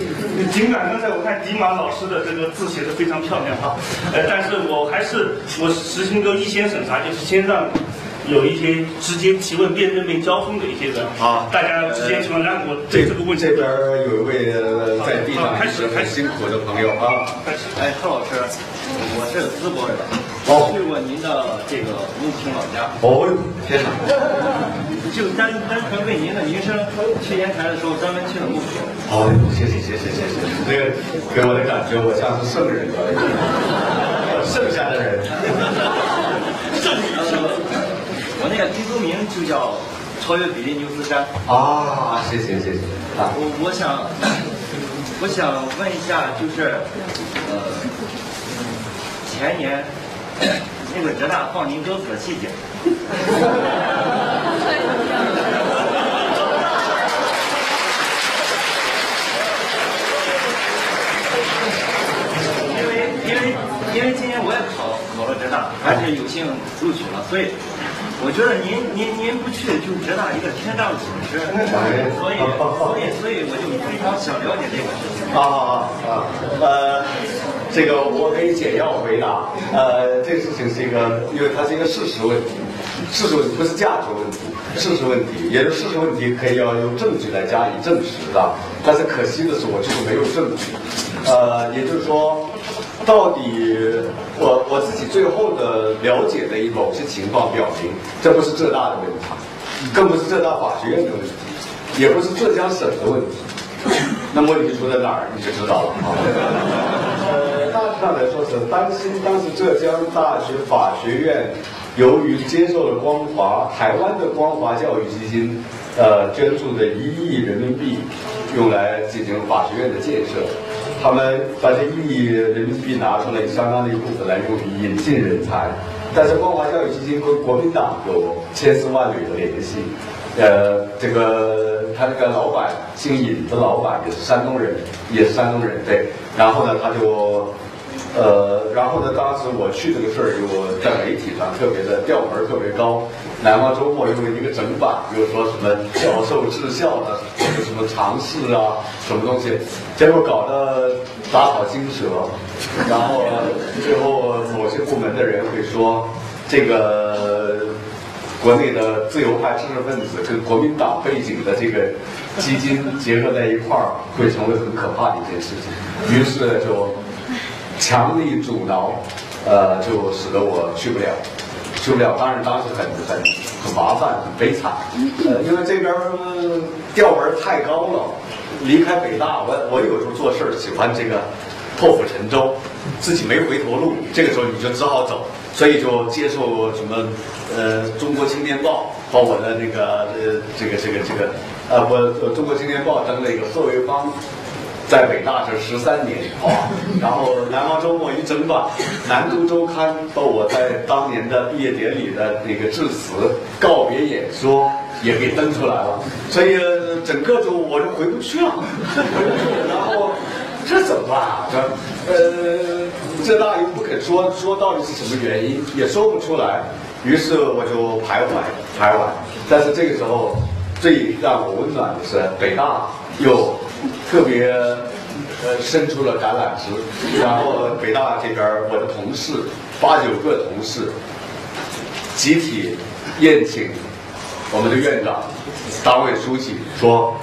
尽管刚才我看迪马老师的这个字写的非常漂亮哈，呃，但是我还是我实行个一先审查，就是先让。有一些直接提问、面对、面交锋的一些人啊，大家直接提问，让我这这个问题。这边有一位在地上开始很辛苦的朋友啊，开始。哎，贺老师，我是淄博人，哦去过您的这个牧亲老家，哦，天哪！就单单纯为您的名声去烟台的时候专门去了牧亲。哦，谢谢谢谢谢谢，这个给我的感觉，我像是圣人，剩下的人。我那个地图名就叫超越比利牛斯山。啊，谢谢谢谢啊。我我想 我想问一下，就是呃前年那个浙大放您鸽子的细节。因为因为因为今年我也考考了浙大，而且有幸录取了，所以我觉得您您您不去就是浙大一个天大的损失，所以所以所以我就非常想了解这个事情。啊啊啊！呃，这个我可以简要回答。呃，这个事情是一个，因为它是一个事实问题，事实问题不是价值问题，事实问题，也就是事实问题可以要用证据来加以证实的。但是可惜的是，我这个没有证据。呃，也就是说，到底我我自己最后的了解的某些情况表明，这不是浙大的问题，更不是浙大法学院的问题，也不是浙江省的问题。那么问题出在哪儿，你就知道了啊。呃，大致上来说是担心当时浙江大学法学院由于接受了光华台湾的光华教育基金呃捐助的一亿人民币，用来进行法学院的建设，他们把这一亿人民币拿出来相当的一部分来用于引进人才，但是光华教育基金跟国民党有千丝万缕的联系。呃，这个他那个老板姓尹的老板也是山东人，也是山东人对。然后呢，他就，呃，然后呢，当时我去这个事儿，又在媒体上特别的调门儿特别高。南方周末用了一个整版，比如说什么教授治校的，有什么尝试啊，什么东西，结果搞得打草惊蛇。然后最后某些部门的人会说，这个。国内的自由派知识分子跟国民党背景的这个基金结合在一块儿，会成为很可怕的一件事情。于是就强力阻挠，呃，就使得我去不了，去不了。当然当时很很很麻烦，很悲惨。呃，因为这边调门太高了，离开北大，我我有时候做事喜欢这个破釜沉舟，自己没回头路，这个时候你就只好走。所以就接受什么，呃，《中国青年报》和我的那个呃这个这个这个，呃，我《中国青年报》登了一个贺维芳在北大这十三年啊，然后《南方周末》一整版，《南都周刊》把我在当年的毕业典礼的那个致辞、告别演说也给登出来了，所以整个就我就回不去了，回不去了，然后。这怎么办啊？这呃，浙大又不肯说说到底是什么原因，也说不出来。于是我就徘徊徘徊。但是这个时候，最让我温暖的是北大又特别呃伸出了橄榄枝，然后北大这边我的同事八九个同事集体宴请我们的院长、党委书记，说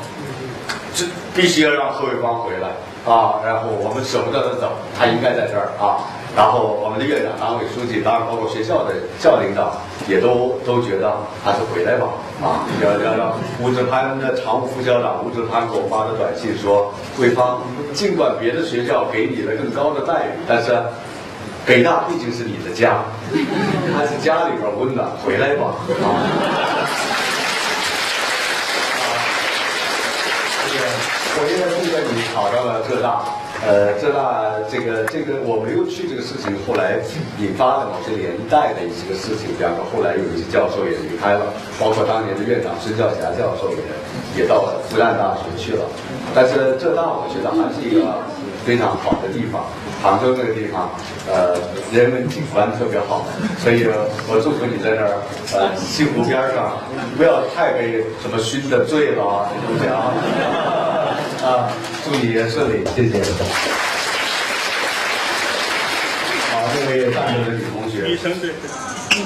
这必须要让贺卫方回来啊！然后我们舍不得他走，他应该在这儿啊！然后我们的院长、党委书记，当然包括学校的校领导，也都都觉得还是回来吧啊！要要让吴志攀的常务副校长吴志攀给我发的短信说：桂芳，尽管别的学校给你了更高的待遇，但是北大毕竟是你的家，还是家里边温暖，回来吧啊！我现在祝愿你考到了浙大，呃，浙大这个这个我没有去这个事情，后来引发了某些连带的一些个事情，比方说后来有一些教授也离开了，包括当年的院长孙教霞教授也也到了复旦大学去了，但是浙大我觉得还是一个非常好的地方，杭州这个地方，呃，人文景观特别好，所以我祝福你在那儿，呃，西湖边上不要太被什么熏的醉了，东西啊。啊，祝你顺利，谢谢。好，这位大陆的女同学。女生对。你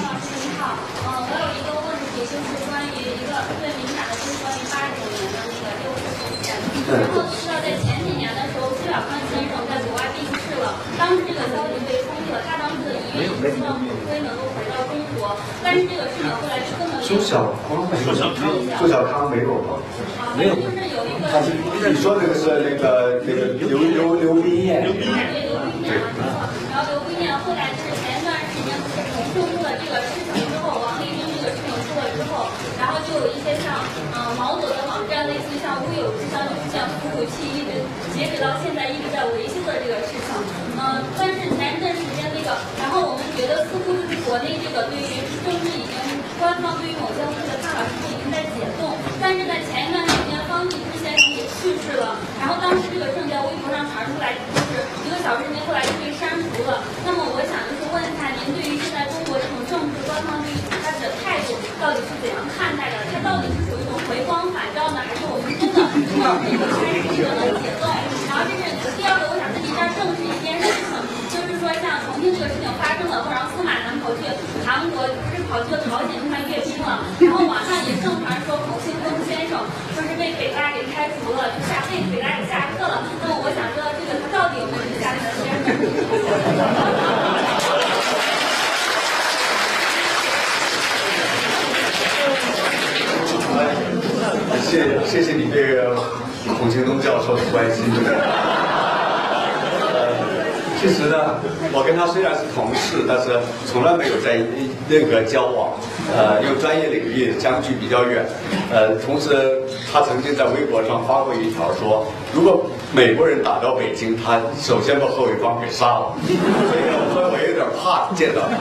好，呃，我有一个问题，就是关于一个最敏感的，就是关于八九年的那个六四事件。然后知道在前几年的时候，崔小康先生在国外病逝了，当时这个消息被封了，他当时的遗愿是希望骨灰能够回到中国，但是这个事情后来是根本没有。周小康没有，周小康没有吗？没有，就是有一个。他是你说那个是那个那个刘刘刘冰燕。刘冰燕没错。然后刘冰燕后来就是前一段时间不是重庆出了这个事情之后，王立军这个事情出了之后，然后就有一些像嗯毛左的网站，类似像乌有之乡，就是像服务器一直截止到现在一直在维修的这个事情。嗯，但是前一段时间那个，然后我们觉得似乎就是国内这个对于政治已经官方对于某些问题的看法似乎已经在解冻，但是在前一段了，然后当时这个证在微博上传出来，就是一个小时之内后来就被删除了。那么我想就是问一下，您对于现在中国这种政治官方对于他的态度到底是怎样看待的？他到底是属于一种回光返照呢，还是我们真的希望这个开始这个解冻？然后这是第二个，我想跟您这儿证实一件事情，就是说像重庆这个事情发生了，然后司马南跑去韩国，不是跑去了朝鲜去看阅兵了，然后网上也盛传就是被北大给开除了，就下被北大给下课了。那我想知道这个他到底有没有下课先生？谢谢谢你对孔庆东教授的关心。呃，其实呢，我跟他虽然是同事，但是从来没有在任何交往。呃，因为专业领域相距比较远。呃，同时他曾经在微博上发过一条说，如果美国人打到北京，他首先把贺卫方给杀了。所以我有点怕见到他。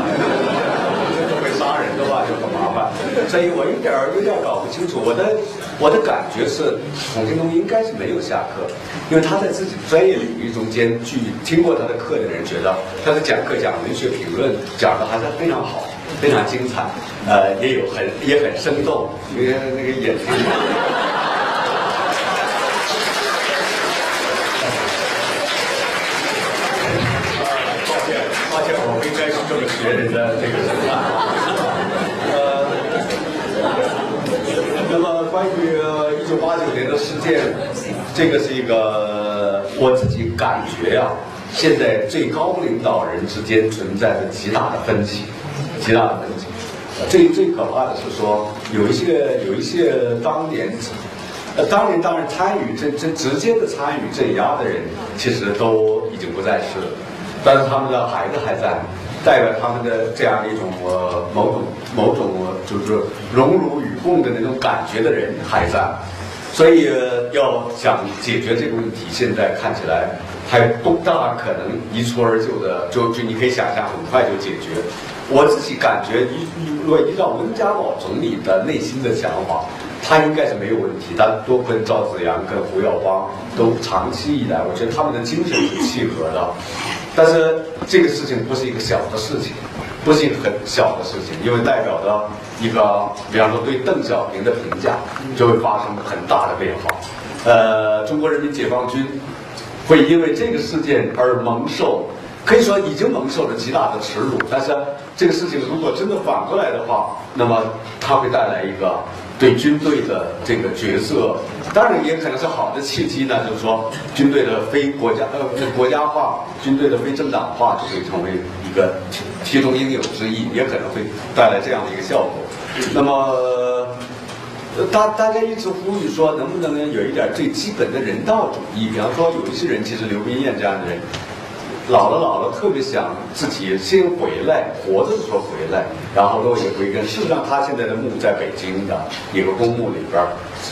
会杀人的话就很麻烦，所以我有点有点搞不清楚。我的我的感觉是，孔庆东应该是没有下课，因为他在自己专业领域中间，据听过他的课的人觉得，他的讲课讲文学评论讲的还是非常好，非常精彩，呃，也有很也很生动，因为那个眼睛。抱歉，抱歉，我不应该是这么学人的这个审判。呃，那么关于一九八九年的事件，这个是一个我自己感觉呀、现在最高领导人之间存在着极大的分歧，极大的分歧。最最可怕的是说，有一些有一些当年呃，当年当然参与这这直接的参与镇压的人，其实都已经不在世了，但是他们的孩子还在，代表他们的这样一种呃某种某种就是荣辱与共的那种感觉的人还在，所以要想解决这个问题，现在看起来还不大可能一蹴而就的，就就你可以想象很快就解决。我自己感觉，依如果依照温家宝总理的内心的想法，他应该是没有问题。但多亏赵紫阳跟胡耀邦都长期以来，我觉得他们的精神是契合的。但是这个事情不是一个小的事情，不是一个很小的事情，因为代表着一个，比方说对邓小平的评价就会发生很大的变化。呃，中国人民解放军会因为这个事件而蒙受。可以说已经蒙受了极大的耻辱，但是这个事情如果真的反过来的话，那么它会带来一个对军队的这个角色，当然也可能是好的契机呢，就是说军队的非国家呃国家化，军队的非政党化就会成为一个其中应有之义，也可能会带来这样的一个效果。那么大大家一直呼吁说，能不能有一点最基本的人道主义？比方说，有一些人，其实刘冰燕这样的人。老了老了，特别想自己先回来，活着的时候回来，然后落叶归根。事实上，他现在的墓在北京的一个公墓里边，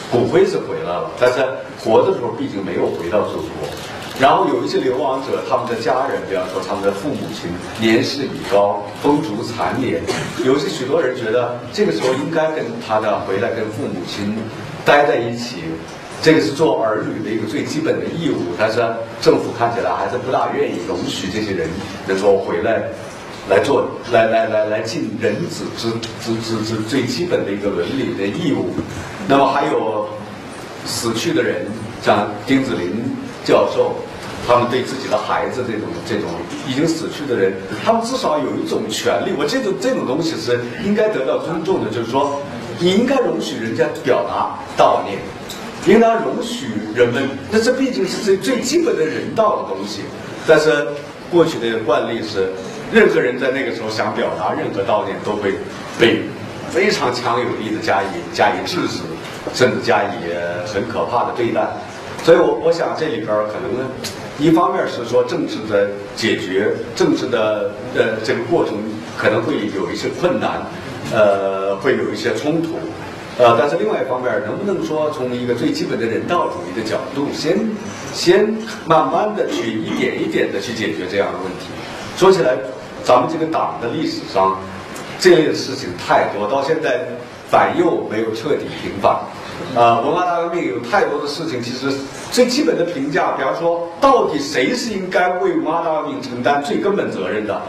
骨灰是回来了，但是活着的时候毕竟没有回到祖国。然后有一些流亡者，他们的家人，比方说他们的父母亲年事已高，风烛残年，有些许多人觉得这个时候应该跟他的回来跟父母亲待在一起。这个是做儿女的一个最基本的义务，但是政府看起来还是不大愿意容许这些人能够回来，来做来来来来尽人子之之之之最基本的一个伦理的义务。那么还有死去的人，像丁子霖教授，他们对自己的孩子这种这种已经死去的人，他们至少有一种权利。我这种这种东西是应该得到尊重的，就是说，你应该容许人家表达悼念。应当容许人们，那这毕竟是最最基本的人道的东西。但是过去的惯例是，任何人在那个时候想表达任何悼念，都会被非常强有力的加以加以制止，甚至加以很可怕的对待。所以我我想这里边可能一方面是说政治的解决，政治的呃这个过程可能会有一些困难，呃，会有一些冲突。呃，但是另外一方面，能不能说从一个最基本的人道主义的角度，先先慢慢的去一点一点的去解决这样的问题？说起来，咱们这个党的历史上，这类的事情太多，到现在反右没有彻底平反，啊，文化大革命有太多的事情，其实最基本的评价，比方说，到底谁是应该为文化大革命承担最根本责任的？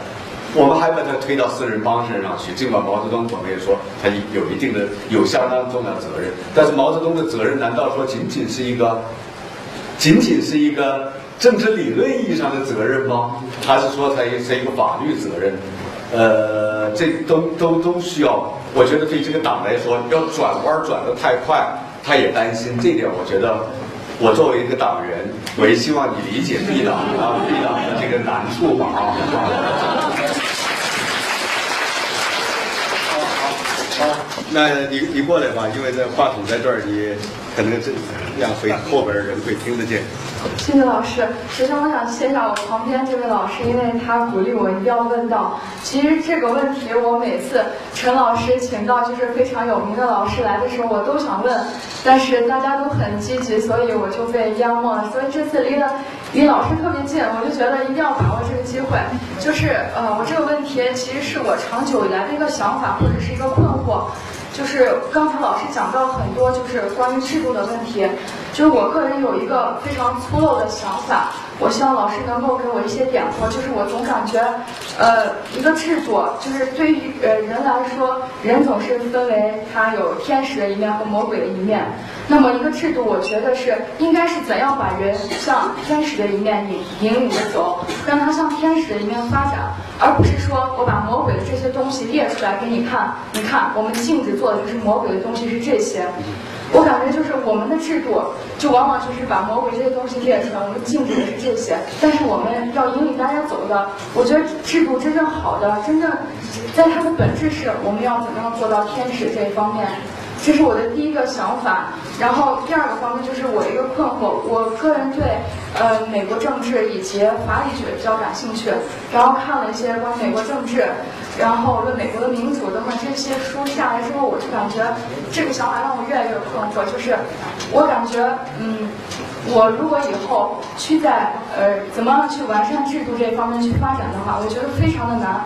我们还把它推到四人帮身上去，尽管毛泽东我们也说他有一定的、有相当重要责任，但是毛泽东的责任难道说仅仅是一个、仅仅是一个政治理论意义上的责任吗？还是说他也是一个法律责任？呃，这都都都需要。我觉得对这个党来说，要转弯转得太快，他也担心这点。我觉得，我作为一个党员，我也希望你理解 B 党啊，B 党的这个难处吧啊。那你你过来吧，因为这话筒在这儿，你可能这让会后边人会听得见。谢谢老师。首先，我想谢谢我旁边这位老师，因为他鼓励我一定要问到。其实这个问题，我每次陈老师请到就是非常有名的老师来的时候，我都想问，但是大家都很积极，所以我就被淹没了。所以这次离得离老师特别近，我就觉得一定要把握这个机会。就是呃，我这个问题其实是我长久以来的一个想法或者是一个困惑。就是刚才老师讲到很多，就是关于制度的问题。就是我个人有一个非常粗陋的想法，我希望老师能够给我一些点拨。就是我总感觉，呃，一个制度，就是对于呃人来说，人总是分为他有天使的一面和魔鬼的一面。那么一个制度，我觉得是应该是怎样把人向天使的一面引引领着走，让他向天使的一面发展，而不是说我把魔鬼的这些东西列出来给你看，你看我们禁止做的就是魔鬼的东西是这些。我感觉就是我们的制度，就往往就是把魔鬼这些东西列出来，我们禁止的是这些。但是我们要引领大家走的，我觉得制度真正好的，真正在它的本质是我们要怎么样做到天使这一方面。这是我的第一个想法，然后第二个方面就是我一个困惑。我个人对呃美国政治以及法理学比较感兴趣，然后看了一些关于美国政治，然后论美国的民主等等这些书下来之后，我就感觉这个想法让我越来越困惑。就是我感觉，嗯，我如果以后去在呃怎么样去完善制度这方面去发展的话，我觉得非常的难。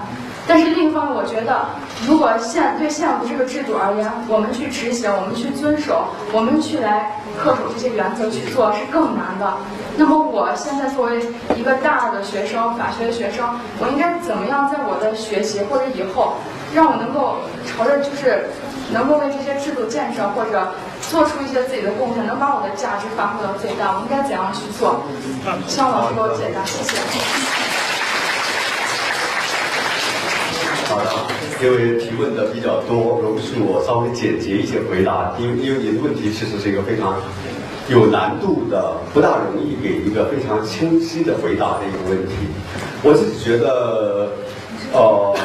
但是另一方面，我觉得如果现对现有的这个制度而言，我们去执行，我们去遵守，我们去来恪守这些原则去做是更难的。那么我现在作为一个大二的学生，法学的学生，我应该怎么样在我的学习或者以后，让我能够朝着就是能够为这些制度建设或者做出一些自己的贡献，能把我的价值发挥到最大，我应该怎样去做？希望老师给我解答，谢谢。好的，因为提问的比较多，容许我稍微简洁一些回答。因为因为您的问题其实是一个非常有难度的，不大容易给一个非常清晰的回答的一个问题。我自己觉得，呃，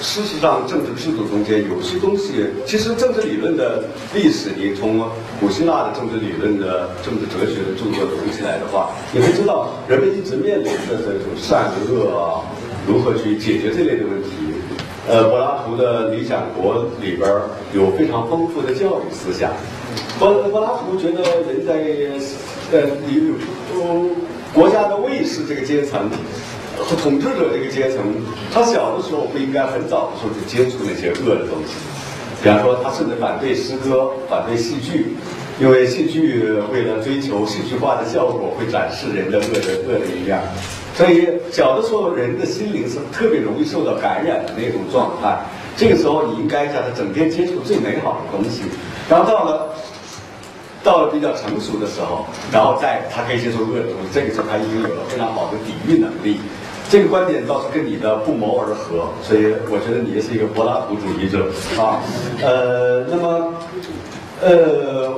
事实上政治制度中间有些东西，其实政治理论的历史，你从古希腊的政治理论的政治哲学的著作读起来的话，你会知道人们一直面临的这种善恶啊，如何去解决这类的问题。呃，柏拉图的《理想国》里边有非常丰富的教育思想。柏柏拉图觉得人在呃有呃国家的卫士这个阶层和统治者这个阶层，他小的时候不应该很早的时候就接触那些恶的东西。比方说，他甚至反对诗歌，反对戏剧，因为戏剧为了追求戏剧化的效果，会展示人的恶的恶的一面。所以小的时候，人的心灵是特别容易受到感染的那种状态。这个时候，你应该让他整天接触最美好的东西。然后到了到了比较成熟的时候，然后再他可以接受恶的东西。这个时候，他已经有了非常好的抵御能力。这个观点倒是跟你的不谋而合，所以我觉得你也是一个柏拉图主义者啊。呃，那么呃，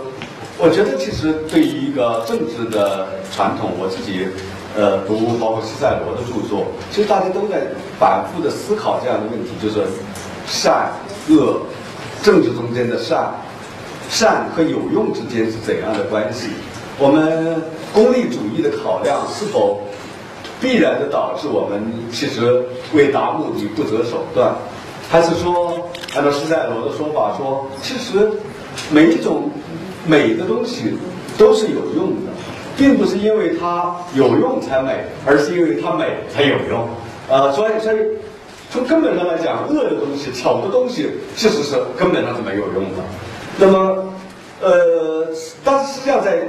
我觉得其实对于一个政治的传统，我自己。呃，读包括西塞罗的著作，其实大家都在反复的思考这样的问题，就是善恶政治中间的善善和有用之间是怎样的关系？我们功利主义的考量是否必然的导致我们其实为达目的不择手段？还是说按照西塞罗的说法说，其实每一种美的东西都是有用的？并不是因为它有用才美，而是因为它美才有用。呃，所以，所以从根本上来讲，恶的东西、丑的东西，其实是根本上是没有用的。那么，呃，但是实际上在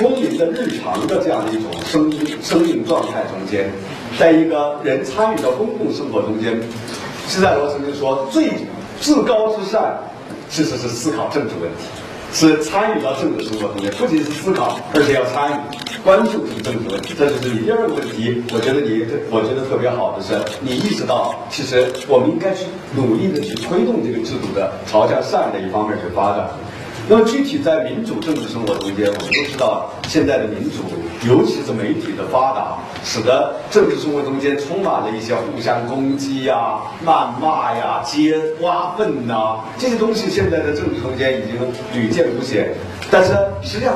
公民的日常的这样的一种生生命状态中间，在一个人参与到公共生活中间，施塞罗曾经说，最至高之善，其实是思考政治问题。是参与到政治生活中间，不仅是思考，而且要参与、关注这个政治问题。这就是你第二个问题。我觉得你，我觉得特别好的是，你意识到，其实我们应该去努力的去推动这个制度的朝向善的一方面去发展。那么具体在民主政治生活中间，我们都知道，现在的民主，尤其是媒体的发达，使得政治生活中间充满了一些互相攻击呀、谩骂呀、揭挖愤呐这些东西。现在的政治中间已经屡见不鲜。但是实际上，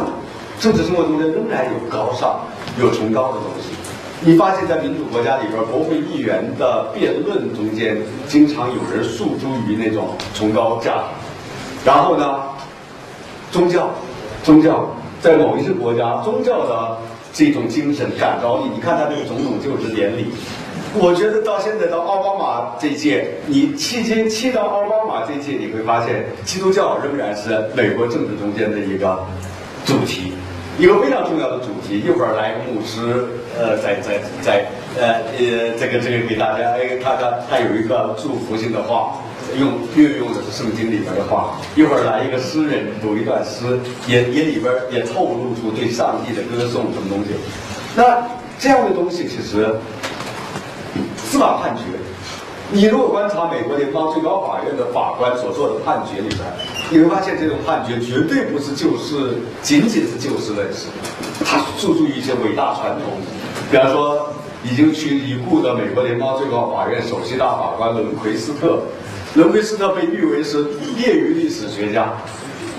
政治生活中间仍然有高尚、有崇高的东西。你发现，在民主国家里边，国会议员的辩论中间，经常有人诉诸于那种崇高价值。然后呢？宗教，宗教在某一些国家，宗教的这种精神感召力。你看他这个总统就职典礼，我觉得到现在到奥巴马这届，你期间期到奥巴马这届，你会发现基督教仍然是美国政治中间的一个主题，一个非常重要的主题。一会儿来牧师，呃，在在在呃呃，这个这个给大家，哎，他他他有一个祝福性的话。用运用的是圣经里边的话，一会儿来一个诗人读一段诗，也也里边也透露出对上帝的歌颂什么东西。那这样的东西其实司法判决，你如果观察美国联邦最高法院的法官所做的判决里边，你会发现这种判决绝对不是就事，仅仅是就事论事，它注重于一些伟大传统，比方说已经去已故的美国联邦最高法院首席大法官伦奎斯特。伦奎斯特被誉为是业余历史学家，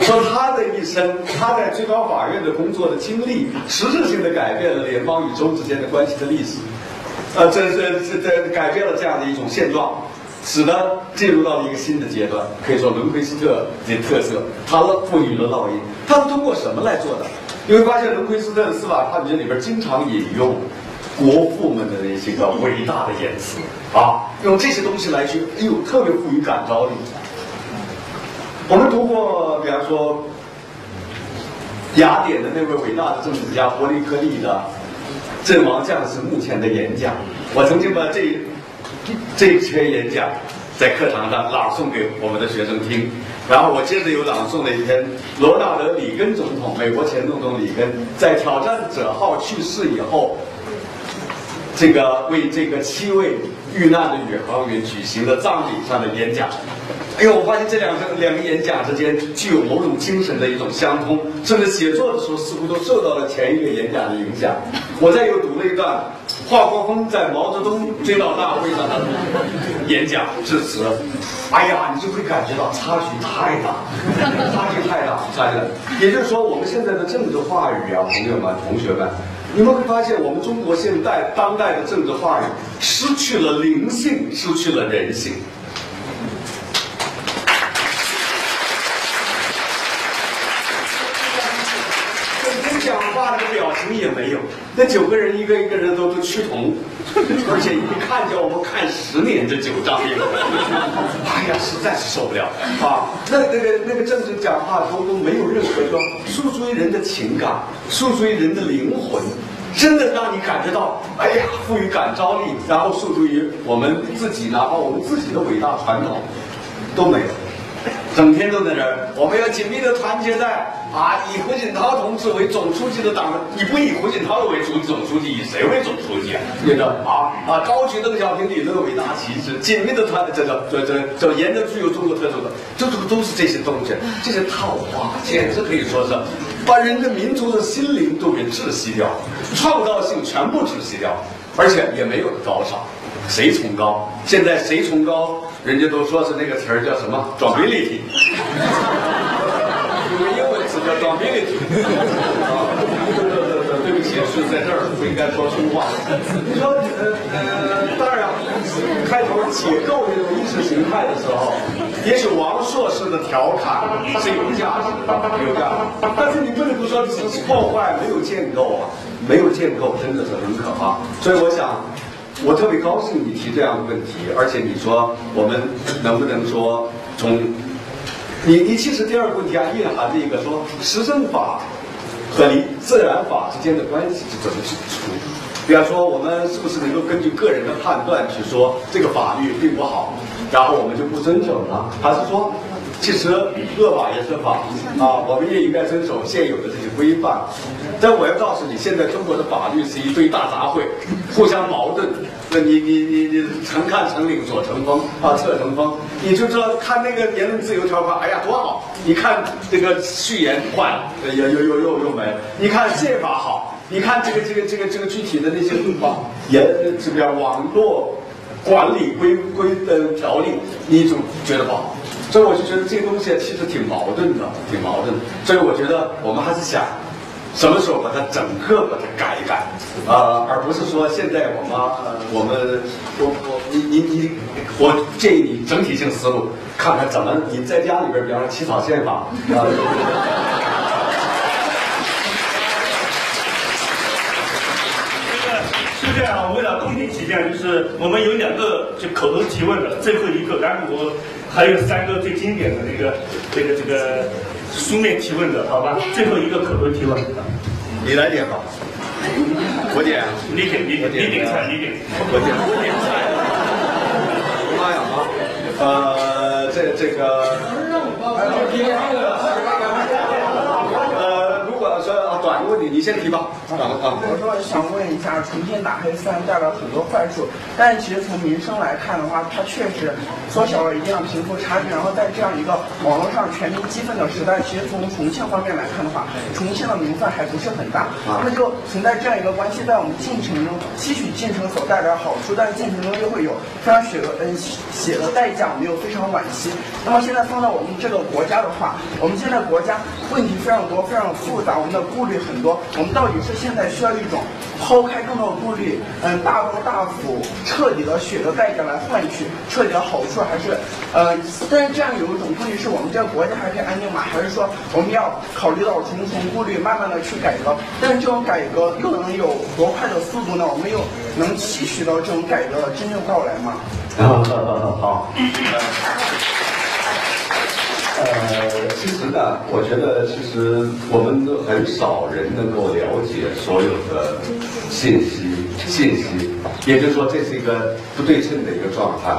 说他的一生，他在最高法院的工作的经历，实质性的改变了联邦与州之间的关系的历史，呃，这这这这改变了这样的一种现状，使得进入到了一个新的阶段。可以说，伦奎斯特的特色，他赋予了烙印。他是通过什么来做的？你会发现，伦奎斯特的司法判决里边经常引用国父们的那些个伟大的言辞啊，用这些东西来去，哎呦，特别富于感召力。我们读过，比方说雅典的那位伟大的政治家伯利克利的《阵亡将士墓前的演讲》，我曾经把这这一篇演讲在课堂上朗诵给我们的学生听，然后我接着又朗诵了一篇罗纳德·里根总统，美国前总统里根在挑战者号去世以后，这个为这个七位遇难的宇航员举行的葬礼上的演讲。哎呦，我发现这两个两个演讲之间具有某种精神的一种相通，甚至写作的时候似乎都受到了前一个演讲的影响。我再又读了一段华国锋在毛泽东追悼大会上的演讲致辞，哎呀，你就会感觉到差距太大，差距太大，差距太大。也就是说，我们现在的政治话语啊，朋友们、同学们，你们会发现，我们中国现代当代的政治话语失去了灵性，失去了人性。讲话那个表情也没有，那九个人一个一个人都都趋同，而且一看叫我们看十年这九张脸，哎呀，实在是受不了啊！那那个那个政治讲话都都没有任何说诉诸于人的情感，诉诸于人的灵魂，真的让你感觉到，哎呀，赋予感召力，然后诉诸于我们自己，然后我们自己的伟大传统，都没有。整天都在这儿，我们要紧密的团结在啊，以胡锦涛同志为总书记的党，你不以胡锦涛为主总书记，以谁为总书记啊？你知道啊啊，高举邓小平理论伟大旗帜，紧密的团，这个这这这沿着具有中国特色的，这这都是这些东西，这些套话，简直可以说是把人的民族的心灵都给窒息掉，创造性全部窒息掉，而且也没有高尚。谁崇高？现在谁崇高？人家都说是那个词儿叫什么英文词叫 “drability”。啊，对对对对，不起，是在这儿不应该说粗话。你说呃呃，当然，开头解构这种意识形态的时候，也许王朔式的调侃是有价值的，有价值。但是你不能不说只是破坏，没有建构啊，没有建构真的是很可怕。所以我想。我特别高兴你提这样的问题，而且你说我们能不能说从你你其实第二个问题啊蕴含着一个说实证法和你自然法之间的关系是怎么指出？比方说我们是不是能够根据个人的判断去说这个法律并不好，然后我们就不遵守呢？还是说？其实恶法也是法啊，我们也应该遵守现有的这些规范。但我要告诉你，现在中国的法律是一堆大杂烩，互相矛盾。那你你你你，成看成岭左成峰啊，侧成峰，你就知道看那个言论自由条款，哎呀多好！你看这个序言坏了，又又又又又没了。你看宪法好，你看这个这个这个这个具体的那些法言这个网络管理规规的条例，你就觉得不好。所以我就觉得这个东西其实挺矛盾的，挺矛盾。所以我觉得我们还是想什么时候把它整个把它改一改，啊，而不是说现在我们我们我我你你你，我建议你整体性思路，看看怎么你在家里边，比方说起草宪法啊。是这样，为了公平起见，就是我们有两个就口头提问的，最后一个，然后我。还有三个最经典的那个，这个这个书面提问的，好吧？最后一个口头提问，你来点好，我点，你点，你点，你点菜，你点，我点，我点菜。妈呀啊！呃，这这个。问题，你先提吧。啊，我说想问一下，重庆打黑虽然带来很多坏处，但其实从民生来看的话，它确实缩小了一定的贫富差距。然后在这样一个网络上全民激愤的时代，其实从重庆方面来看的话，重庆的名分还不是很大。那么就存在这样一个关系，在我们进程中吸取进程所带来的好处，但是进程中又会有非常血的嗯血的代价，我们又非常惋惜。那么现在放到我们这个国家的话，我们现在国家问题非常多，非常复杂，我们的顾虑。很很多，我们到底是现在需要一种抛开更多的顾虑，嗯，大刀大斧、彻底的血的代价来换取彻底的好处，还是呃，但是这样有一种顾虑，是我们这个国家还可以安定吗？还是说我们要考虑到重重顾虑，慢慢的去改革？但是这种改革又能有多快的速度呢？我们又能期许到这种改革的真正到来吗？好。呃，其实呢，我觉得其实我们都很少人能够了解所有的信息信息，也就是说这是一个不对称的一个状态。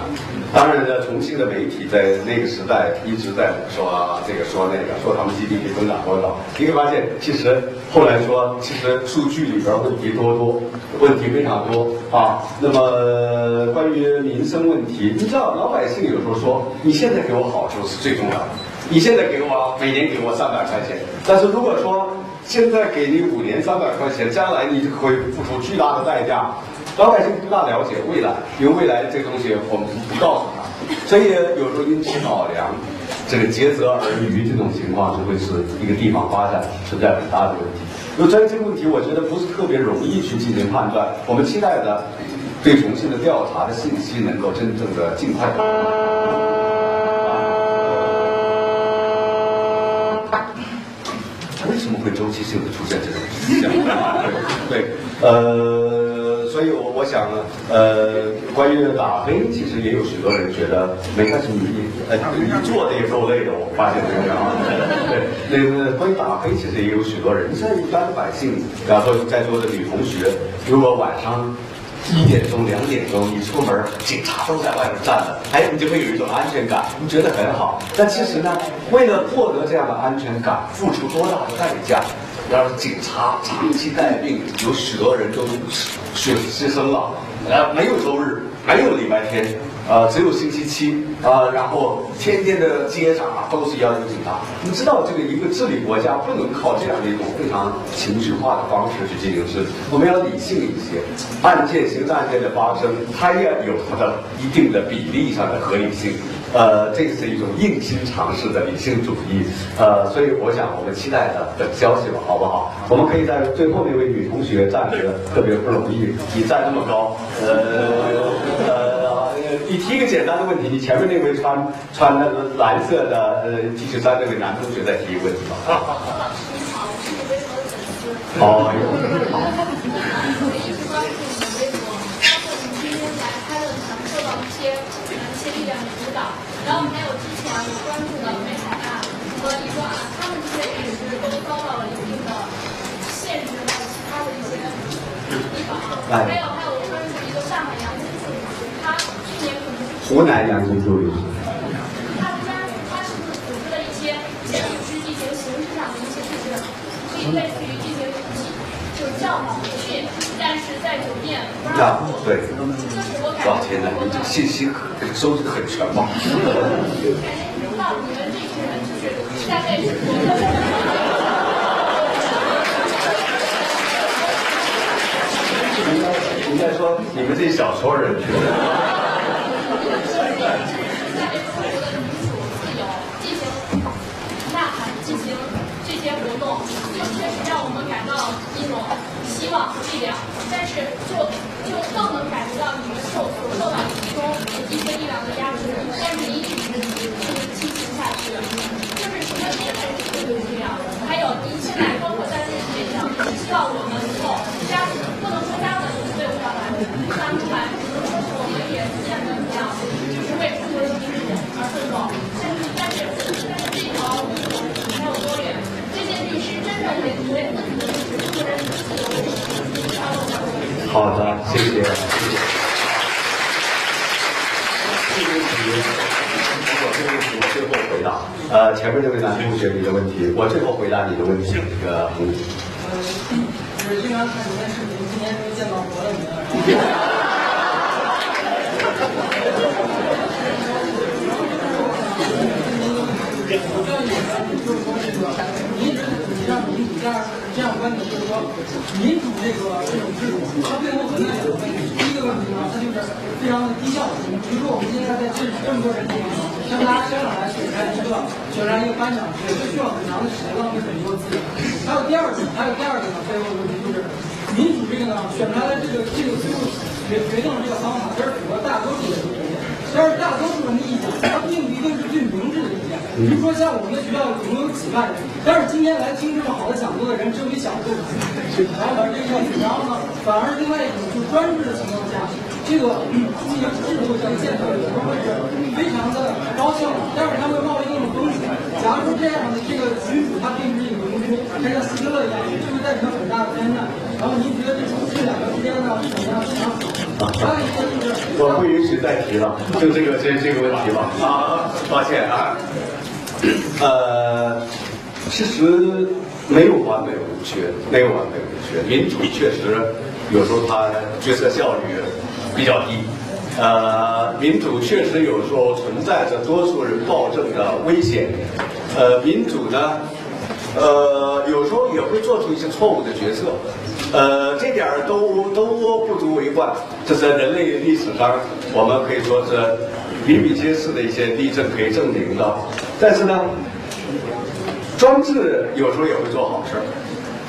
当然呢，重庆的媒体在那个时代一直在说这个说那个，说他们 GDP 增长多少。你会发现，其实后来说，其实数据里边问题多多，问题非常多啊。那么关于民生问题，你知道老百姓有时候说，你现在给我好处是最重要的。你现在给我每年给我三百块钱，但是如果说现在给你五年三百块钱，将来你就会付出巨大的代价。老百姓不大了解未来，因为未来这个东西我们不告诉他，所以有时候因其考量，这个竭泽而渔这种情况就会是一个地方发展存在很大的问题。那关于这个问题，我觉得不是特别容易去进行判断。我们期待的对重庆的调查的信息能够真正的尽快。为什么会周期性的出现这种现象？对，呃，所以我我想，呃，关于打黑，其实也有许多人觉得没关系，你呃你做的也够累的，我发现这个啊，对，那个关于打黑，其实也有许多人，像一般百姓，然后在座的女同学，如果晚上。一点钟、两点钟，你出门，警察都在外面站着，哎，你就会有一种安全感，你觉得很好。但其实呢，为了获得这样的安全感，付出多大的代价？要是警察长期带病，有许多人都牺牺牲了，呃，没有周日，没有礼拜天。呃，只有星期七啊，然后天天的街上都是要有警察。你知道，这个一个治理国家不能靠这样的一种非常情绪化的方式去进行治理，我们要理性一些。案件、刑事案件的发生，它也有它的一定的比例上的合理性。呃，这是一种硬心尝试的理性主义。呃，所以我想，我们期待的等消息吧，好不好？我们可以在最后那位女同学站着特别不容易，你站那么高，呃呃。你提一个简单的问题，你前面那位穿穿那个蓝色的呃 T 恤衫那位男同学再提一个问题吧。老师你好，我是你的粉丝。哦，有。我一直关注你的微博，包括你今天来拍受到一些呃一些力量的指导，然后还有之前我关注的北海岸和一个啊，他们这些都遭到了一定的其他的一些地方啊，还有一些就是可以类似于进行就是教导培训，但是在酒店不让对。就是我感觉。天哪，你这信息很收集很全嘛。你们这群人就是大概是多应该说你们这小撮人希望和力量，但是就就更能感觉到你们受所受到其中一些力量的压制，但是你一直就是进行下去，就是什么现在是这个力量，还有您现在包括在这个面上，希望我们能够加不能说加的队伍上来，站出来，比如说是我们也见的一样，就是为中国人民而奋斗，但是但是但是这条路还有多远？这件律师真正为为问题的是中国人民。好的，谢谢。这个问题，我这个问题我最后回答。呃，前面这位男同学你的问题，我最后回答你的问题。这个，嗯。就是经常看您的视频，今天终于见到活的你。这样这样观点就是说，民主这个这种制度，它背后存在两个问题。第一个问题呢，它就是非常的低效。比如说，我们今天在这这么多人里面，像大家现场来选出一个选出一个颁奖，这需要很长的时间，浪费很多资源。还有第二个，还有第二个呢，背后问题就是，民主这个呢，选出来的这个这个最后决决定的这个方法，它是符合大多数人但是大多数人的意见，它并不一定是最明智的意见。比如说像我们的学校总共有几万人，但是今天来听这么好的讲座的人只有一小部分。然后这个，然后呢，反而另外一种就专制的情况下，这个进行制度的建设有时候是非常的高效，但是它会冒一定的风险。假如说这样的这个群主它并不是一个明珠，它像希特勒一样，就会造成很大的灾难。然后您觉得这这两个之间呢是怎么样相处？还有一个就是，我不允许再提了，就这个这这个问题吧。啊，抱歉啊。呃，其实没有完美无缺，没有完美无缺。民主确实有时候它决策效率比较低，呃，民主确实有时候存在着多数人暴政的危险。呃，民主呢，呃，有时候也会做出一些错误的决策，呃，这点儿都都不足为患。这是人类历史上我们可以说是比比皆是的一些例证可以证明的。但是呢，专制有时候也会做好事儿，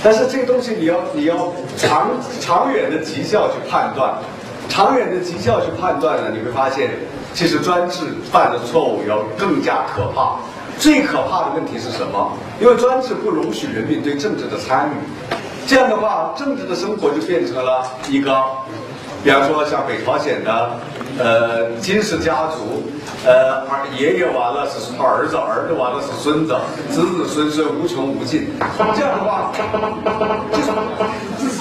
但是这个东西你要你要长长远的绩效去判断，长远的绩效去判断呢，你会发现，其实专制犯的错误要更加可怕。最可怕的问题是什么？因为专制不容许人民对政治的参与，这样的话，政治的生活就变成了一个，比方说像北朝鲜的呃金氏家族。呃，爷爷完了是儿子，儿子完了是孙子，子子孙孙无穷无尽。这样的话，这是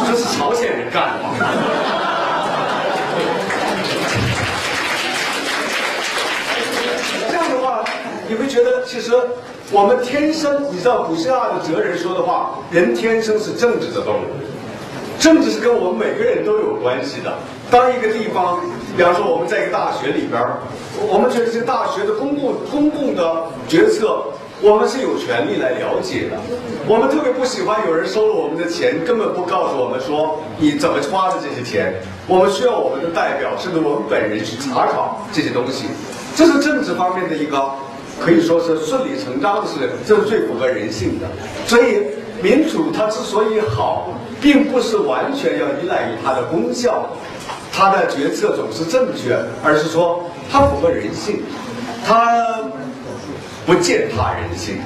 这是朝鲜人干的？这样的话，你会觉得其实我们天生，你知道古希腊的哲人说的话，人天生是政治的动物，政治是跟我们每个人都有关系的。当一个地方，比方说我们在一个大学里边我们觉得这大学的公共公共的决策，我们是有权利来了解的。我们特别不喜欢有人收了我们的钱，根本不告诉我们说你怎么花的这些钱。我们需要我们的代表，甚至我们本人去查考这些东西。这是政治方面的一个，可以说是顺理成章的事，这是最符合人性的。所以民主它之所以好，并不是完全要依赖于它的功效。它的决策总是正确，而是说它符合人性，它不践踏人性。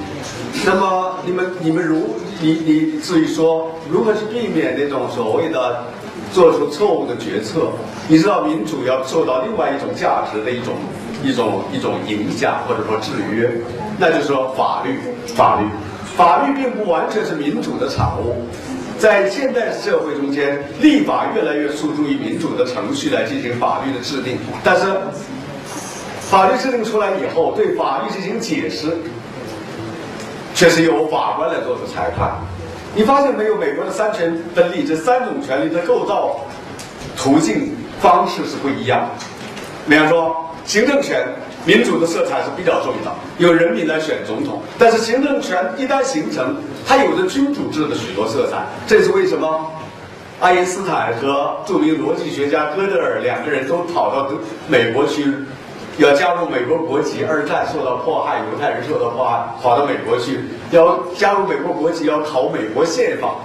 那么你们你们如你你至于说如何去避免那种所谓的做出错误的决策？你知道民主要受到另外一种价值的一种一种一种影响或者说制约，那就是说法律法律法律并不完全是民主的产物。在现代社会中间，立法越来越诉诸于民主的程序来进行法律的制定，但是法律制定出来以后，对法律进行解释，却是由法官来做出裁判。你发现没有？美国的三权分立，这三种权利的构造途径方式是不一样。比方说，行政权。民主的色彩是比较重的，由人民来选总统。但是行政权一旦形成，它有着君主制的许多色彩。这是为什么？爱因斯坦和著名逻辑学家哥德尔两个人都跑到美国去，要加入美国国籍。二战受到迫害，犹太人受到迫害，跑到美国去要加入美国国籍，要考美国宪法。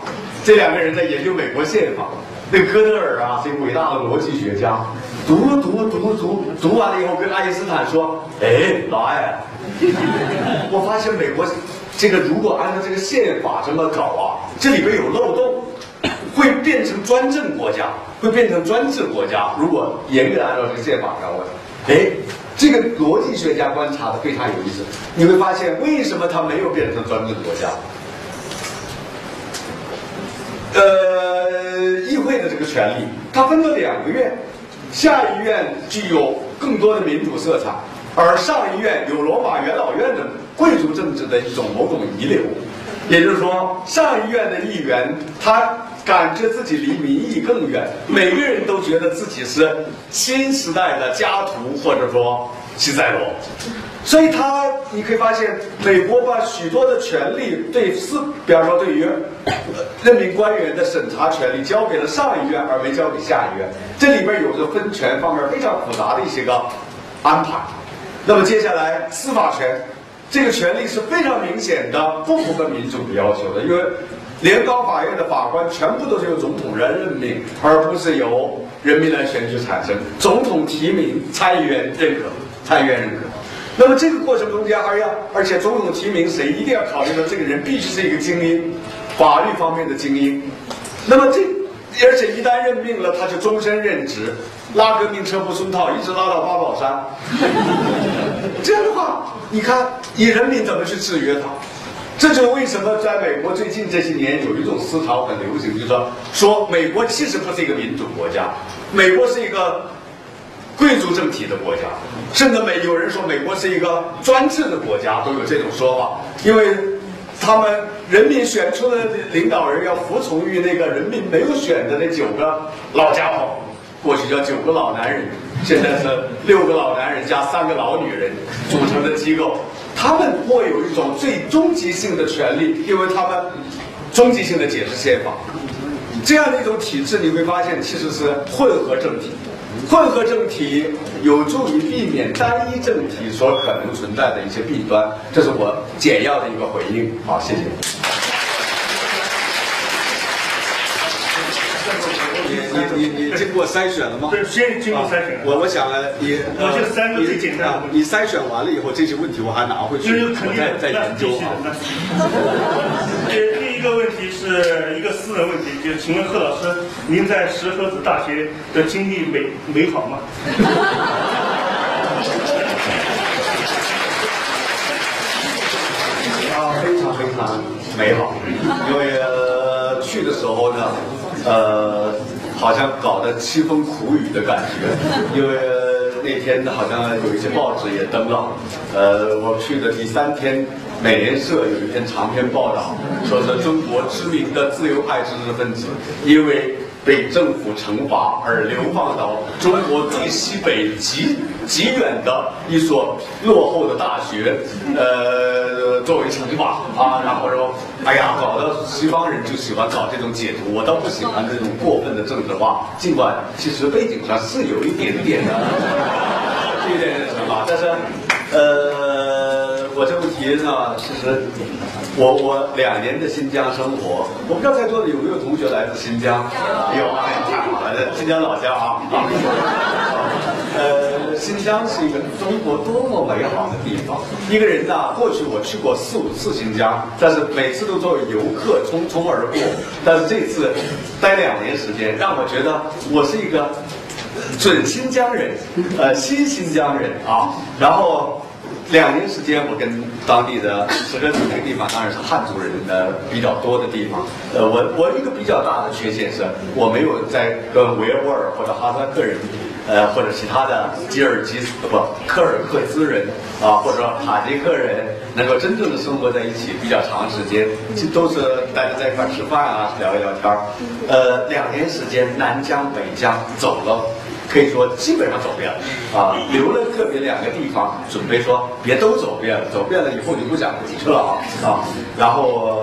这两个人在研究美国宪法。那哥德尔啊，是一个伟大的逻辑学家。读读读读读完了以后，跟爱因斯坦说：“哎，老爱，我发现美国这个如果按照这个宪法这么搞啊，这里边有漏洞，会变成专政国家，会变成专制国家。如果严格按照这个宪法上问，哎，这个逻辑学家观察的非常有意思。你会发现，为什么它没有变成专制国家？呃，议会的这个权利，它分了两个院。”下议院具有更多的民主色彩，而上议院有罗马元老院的贵族政治的一种某种遗留。也就是说，上议院的议员他感觉自己离民意更远，每个人都觉得自己是新时代的家徒或者说西塞罗。所以他，你可以发现，美国把许多的权利对司，比方说对于任命官员的审查权利交给了上议院，而没交给下议院。这里边有着分权方面非常复杂的一些个安排。那么接下来司法权，这个权利是非常明显的不符合民主的要求的，因为联邦法院的法官全部都是由总统人任命，而不是由人民来选举产生。总统提名，参议员认可，参议员认可。那么这个过程中间还要，而且总统提名谁一定要考虑到这个人必须是一个精英，法律方面的精英。那么这，而且一旦任命了，他就终身任职，拉革命车不松套，一直拉到八宝山。这样的话，你看，以人民怎么去制约他？这就是为什么在美国最近这些年有一种思潮很流行，就是说，说美国其实不是一个民主国家，美国是一个贵族政体的国家，甚至美有人说美国是一个专制的国家，都有这种说法，因为他们人民选出的领导人要服从于那个人民没有选的那九个老家伙，过去叫九个老男人，现在是六个老男人加三个老女人组成的机构。他们握有一种最终极性的权利，因为他们终极性的解释宪法。这样的一种体制，你会发现其实是混合政体。混合政体有助于避免单一政体所可能存在的一些弊端。这是我简要的一个回应。好，谢谢。你你你经过筛选了吗？对，先经过筛选。我我想你，我就三个最简单的。你筛选完了以后，这些问题我还拿回去，我再再研究啊。第第一个问题是一个私人问题，就请问贺老师，您在石河子大学的经历美美好吗？啊，非常非常美好，因为去的时候呢，呃。好像搞得凄风苦雨的感觉，因为那天好像有一些报纸也登了，呃，我去的第三天，美联社有一篇长篇报道，说是中国知名的自由派知识分子，因为。被政府惩罚而流放到中国最西北极极远的一所落后的大学，呃，作为惩罚啊，然后说，哎呀，搞得西方人就喜欢搞这种解读，我倒不喜欢这种过分的政治化，尽管其实背景上是有一点点的，一点点惩罚，但是，呃，我这问题呢，其实。我我两年的新疆生活，我不知道在座的有没有同学来自新疆？有，啊好了，新疆老乡啊！呃，新疆是一个中国多么美好的地方。一个人呐，过去我去过四五次新疆，但是每次都作为游客匆匆而过。但是这次待两年时间，让我觉得我是一个准新疆人，呃，新新疆人啊。然后。两年时间，我跟当地的石河子那个地方，当然是汉族人的比较多的地方。呃，我我一个比较大的缺陷是，我没有在跟维吾尔或者哈萨克人，呃，或者其他的吉尔吉斯不柯尔克孜人啊，或者塔吉克人，能够真正的生活在一起比较长时间，都是大家在一块吃饭啊，聊一聊天儿。呃，两年时间，南疆北疆走了。可以说基本上走遍了啊，留了个别两个地方，准备说别都走遍了，走遍了以后就不想回去了啊啊。然后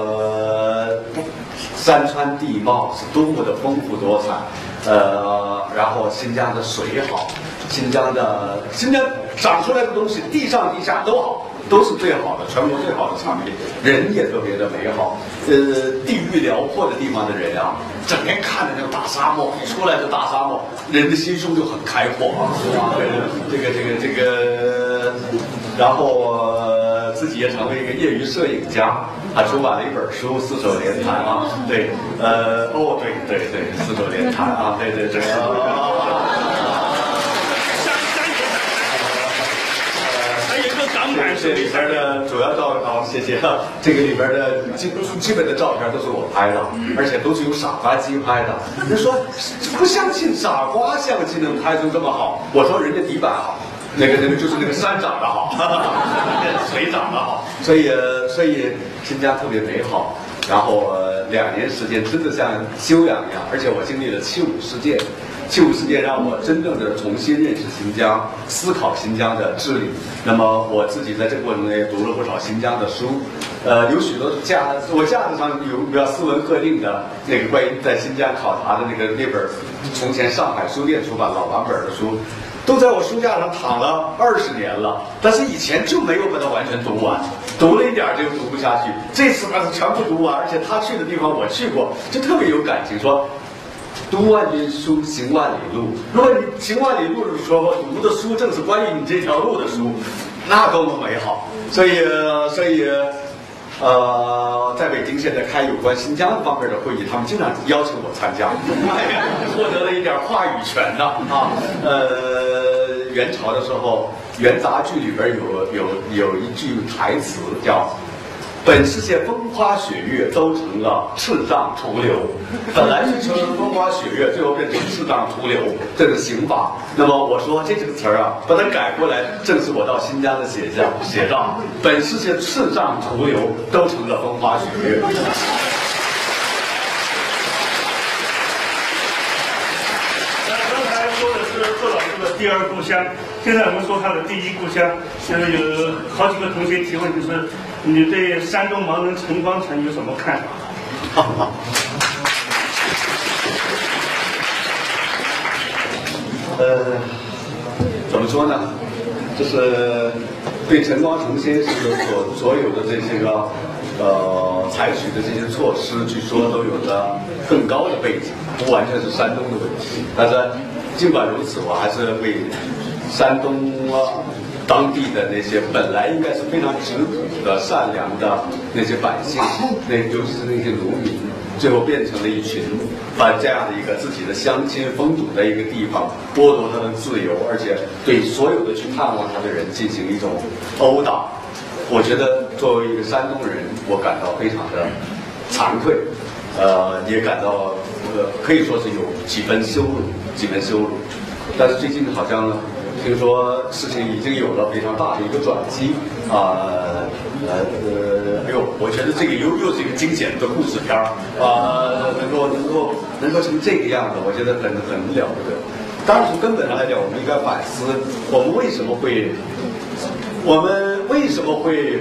山川地貌是多么的丰富多彩，呃，然后新疆的水好，新疆的新疆长出来的东西，地上地下都好。都是最好的，全国最好的产品，人也特别的美好。呃，地域辽阔的地方的人啊，整天看着那个大沙漠，一出来就大沙漠，人的心胸就很开阔啊。这个这个这个，然后自己也成为一个业余摄影家，还出版了一本书《四手联弹》啊。对，呃，哦，对对对，《四手联弹》啊，对对对。这里边的主要照好，谢谢。这个里边的基基本的照片都是我拍的，而且都是用傻瓜机拍的。人说不相信傻瓜相机能拍出这么好，我说人家底板好，那个那个就是那个山长得好，水长得好，所以所以新疆特别美好。然后两年时间真的像修养一样，而且我经历了七五事件。七五事件让我真正的重新认识新疆，思考新疆的治理。那么我自己在这个过程中也读了不少新疆的书，呃，有许多架我架子上有比较斯文鹤定的那个关于在新疆考察的那个那本从前上海书店出版老版本的书，都在我书架上躺了二十年了，但是以前就没有把它完全读完，读了一点就读不下去。这次把它全部读完，而且他去的地方我去过，就特别有感情。说读万卷书，行万里路。如果你行万里路的时候读的书正是关于你这条路的书，那多么美好！所以，所以。呃，在北京现在开有关新疆方面的会议，他们经常邀请我参加，获得了一点话语权呢啊。呃，元朝的时候，元杂剧里边有有有一句台词叫。本世界风花雪月都成了赤障徒流，本来是成风花雪月，最后变成赤障徒流，这个刑法。那么我说这几个词儿啊，把它改过来，正是我到新疆的写照。写照，本世界赤障徒流都成了风花雪月。刚才说的是傅老师的第二故乡，现在我们说他的第一故乡，就是有好几个同学提问，就是你对山东盲人陈光诚有什么看法？呃，怎么说呢？就是对陈光诚先生所所有的这些个呃采取的这些措施，据说都有着更高的背景，不完全是山东的问题，但是。尽管如此，我还是为山东啊当地的那些本来应该是非常质朴的、善良的那些百姓，那尤其是那些农民，最后变成了一群把这样的一个自己的乡亲封堵在一个地方，剥夺他的自由，而且对所有的去探望他的人进行一种殴打。我觉得作为一个山东人，我感到非常的惭愧，呃，也感到呃可以说是有几分羞辱。几分羞辱，但是最近好像听说事情已经有了非常大的一个转机啊呃呃哎呦，我觉得这个又又是一个惊险的故事片儿啊，能够能够能够成这个样子，我觉得很很了不得。当然从根本上来讲，我们应该反思我们为什么会我们为什么会。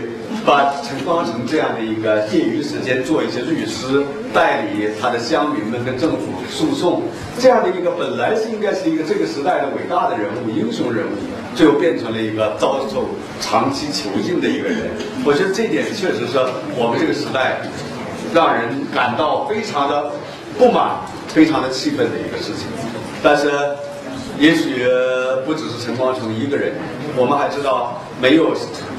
把陈光诚这样的一个业余时间做一些律师，代理他的乡民们跟政府诉讼，这样的一个本来是应该是一个这个时代的伟大的人物、英雄人物，最后变成了一个遭受长期囚禁的一个人。我觉得这点确实是我们这个时代让人感到非常的不满、非常的气愤的一个事情。但是，也许不只是陈光诚一个人，我们还知道没有。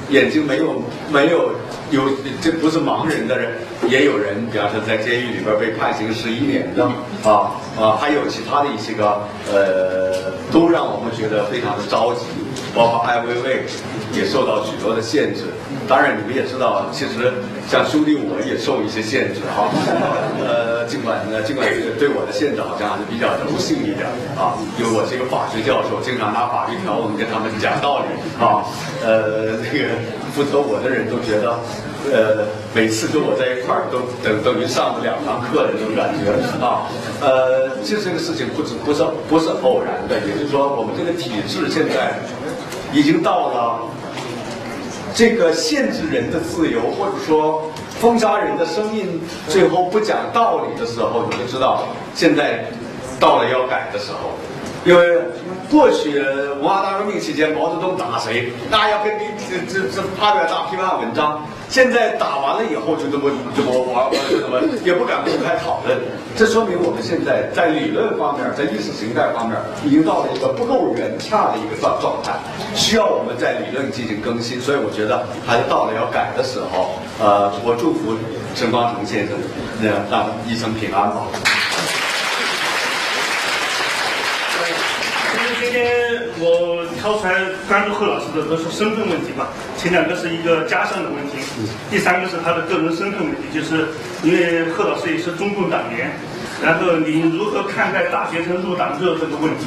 眼睛没有没有有，这不是盲人的人，也有人，比方说在监狱里边被判刑十一年的啊啊，还有其他的一些个呃，都让我们觉得非常的着急，包括艾薇薇也受到许多的限制。当然，你们也知道，其实像兄弟我也受一些限制哈。呃，尽管呢，尽管对我的限制好像还是比较柔性一点啊，因为我是一个法学教授，经常拿法律条文跟他们讲道理啊。呃，那个负责我的人都觉得，呃，每次跟我在一块儿都等等于上了两堂课的那种感觉啊。呃，其实这个事情不止不是不是偶然的，也就是说，我们这个体制现在已经到了。这个限制人的自由，或者说封杀人的生命，最后不讲道理的时候，你就知道现在到了要改的时候。因为过去文化大革命期间，毛泽东打谁，那要跟你这这这发表大批判文章。现在打完了以后，就这么这么玩，就这么也不敢公开讨论。这说明我们现在在理论方面，在意识形态方面，已经到了一个不够圆洽的一个状状态，需要我们在理论进行更新。所以我觉得还是到了要改的时候。呃，我祝福陈光诚先生，那让一生平安吧。今天我挑出来关注贺老师的都是身份问题吧，前两个是一个家乡的问题，第三个是他的个人身份问题，就是因为贺老师也是中共党员，然后你如何看待大学生入党热这个问题？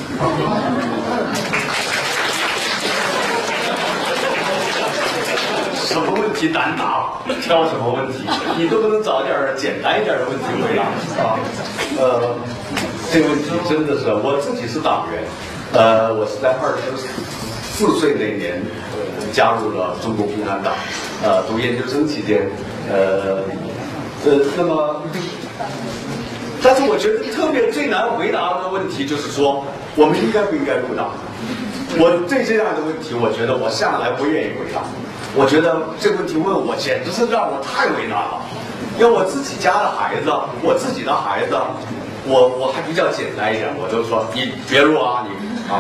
什么问题难答？挑什么问题？你都不能找点简单一点的问题回答啊？呃，这个问题真的是我自己是党员。呃，我是在二十四岁那年加入了中国共产党，呃，读研究生期间，呃，呃，那么，但是我觉得特别最难回答的问题就是说，我们应该不应该入党？我对这样的问题，我觉得我向来不愿意回答。我觉得这个问题问我，简直是让我太为难了。要我自己家的孩子，我自己的孩子，我我还比较简单一点，我就说你别入啊，你啊。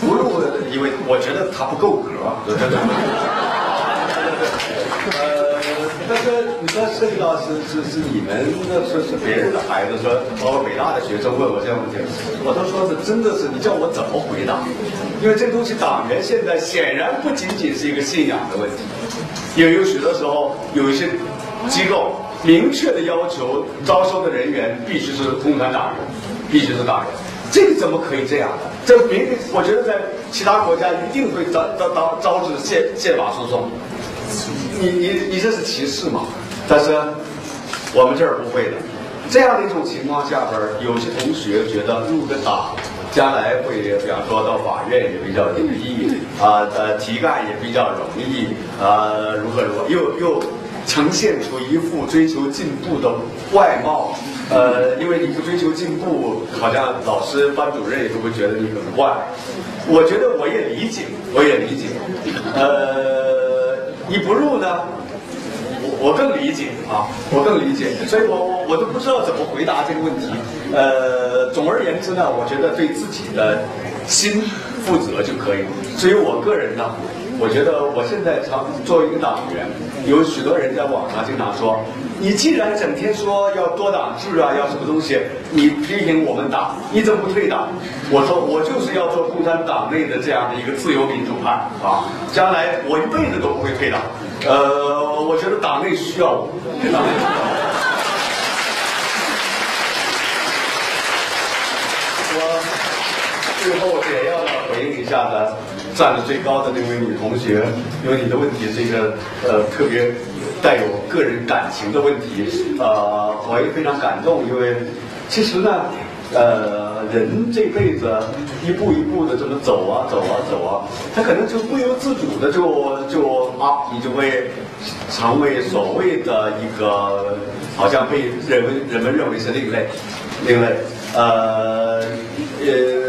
不不入，因为我觉得他不够格，真的。但是你说涉及到是是是你们的，是是别人的孩子，说包括北大的学生问我这样问题，我都说是真的是你叫我怎么回答？因为这东西党员现在显然不仅仅是一个信仰的问题，也有许多时候有一些机构明确的要求招收的人员必须是共产党员，必须是党员。这个怎么可以这样的？这明明我觉得在其他国家一定会招招招招致宪宪法诉讼。你你你这是歧视吗？但是我们这儿不会的。这样的一种情况下边，有些同学觉得入个党，将来会比方说到法院也比较容易啊，呃，提干也比较容易啊，如何如何，又又呈现出一副追求进步的外貌。呃，因为你不追求进步，好像老师、班主任也都会觉得你很怪。我觉得我也理解，我也理解。呃，你不入呢，我我更理解啊，我更理解。所以我我我都不知道怎么回答这个问题。呃，总而言之呢，我觉得对自己的心负责就可以。至于我个人呢。我觉得我现在常作为一个党员，有许多人在网上经常说，你既然整天说要多党制啊，要什么东西，你批评我们党，你怎么不退党？我说我就是要做共产党内的这样的一个自由民主派啊，将来我一辈子都不会退党。呃，我觉得党内需要我。我最后简要的回应一下呢。站的最高的那位女同学，因为你的问题是一个呃特别带有个人感情的问题，呃，我也非常感动，因为其实呢，呃，人这辈子一步一步的这么走啊走啊走啊，他可能就不由自主的就就啊，你就会成为所谓的一个好像被人为人们认为是另类，另类，呃，呃。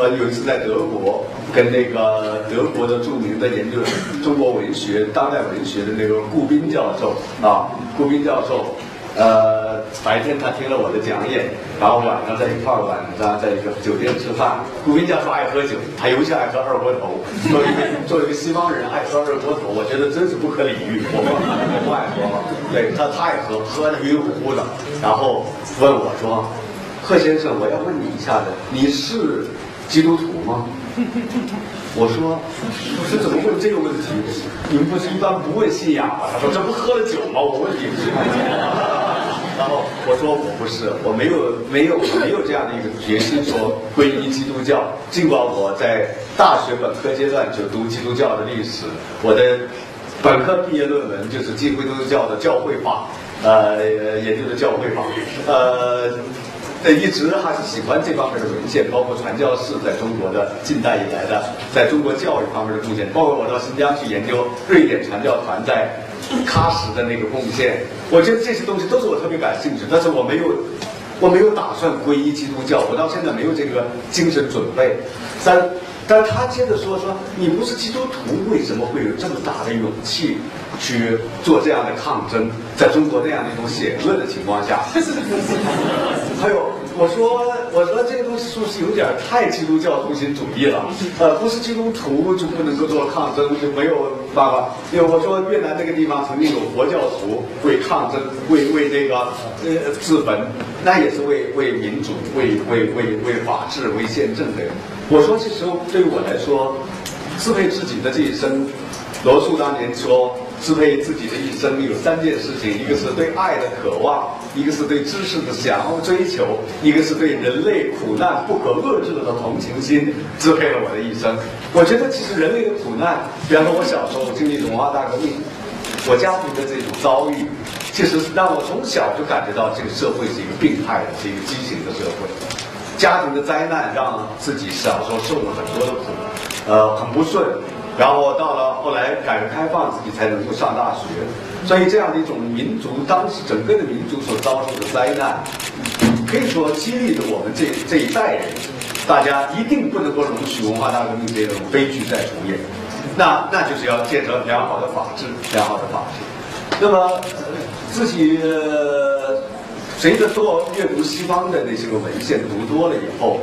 我有一次在德国，跟那个德国的著名的研究中国文学、当代文学的那个顾斌教授啊，顾斌教授，呃，白天他听了我的讲演，然后晚上在一块儿晚上在一个酒店吃饭。顾斌教授爱喝酒，他尤其爱喝二锅头。作为一个作为一个西方人爱喝二锅头，我觉得真是不可理喻。我我不爱喝，对他他爱喝，喝的晕乎乎的。然后问我说：“贺先生，我要问你一下子，你是？”基督徒吗？我说，我说怎么问这个问题？你们不是一般不问信仰吗？他说这不喝了酒吗？我问你。然后我说我不是，我没有没有没有这样的一个决心说皈依基督教。尽管我在大学本科阶段就读基督教的历史，我的本科毕业论文就是基督教的教会法，呃，研究的教会法，呃。那，一直还是喜欢这方面的文献，包括传教士在中国的近代以来的，在中国教育方面的贡献，包括我到新疆去研究瑞典传教团在喀什的那个贡献，我觉得这些东西都是我特别感兴趣，但是我没有，我没有打算皈依基督教，我到现在没有这个精神准备。三。但他接着说说，你不是基督徒，为什么会有这么大的勇气去做这样的抗争？在中国那样的一种险恶的情况下，还有我说我说这个东西是不是有点太基督教中心主义了？呃，不是基督徒就不能够做抗争，就没有办法。因为我说越南那个地方曾经有佛教徒为抗争，为为这个呃自焚，那也是为为民主、为为为为法治、为宪政的。我说，这时候对于我来说，支配自己的这一生，罗素当年说，支配自己的一生有三件事情：一个是对爱的渴望，一个是对知识的想要追求，一个是对人类苦难不可遏制的同情心，支配了我的一生。我觉得，其实人类的苦难，比方说，我小时候经历文化大革命，我家庭的这种遭遇，其实让我从小就感觉到这个社会是一个病态的，是一个畸形的社会。家庭的灾难让自己小时候受了很多的苦，呃，很不顺，然后到了后来改革开放，自己才能够上大学。所以这样的一种民族，当时整个的民族所遭受的灾难，可以说激励着我们这这一代人，大家一定不能够容许文化大革命这种悲剧再重演。那那就是要建设良好的法治，良好的法治。那么自己随着多阅读西方的那些个文献读多了以后，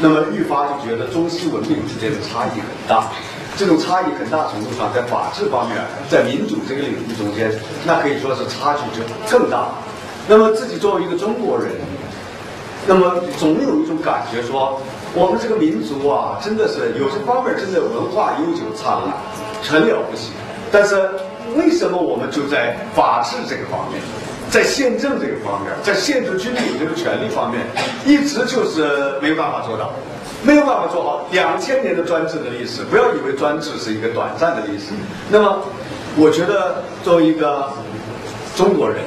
那么愈发就觉得中西文明之间的差异很大。这种差异很大程度上在法治方面，在民主这个领域中间，那可以说是差距就更大。那么自己作为一个中国人，那么总有一种感觉说，我们这个民族啊，真的是有些方面真的文化悠久灿烂，很了不起。但是为什么我们就在法治这个方面，在宪政这个方面，在限制居民这个权利方面，一直就是没有办法做到？没有办法做好两千年的专制的历史，不要以为专制是一个短暂的历史。那么，我觉得作为一个中国人，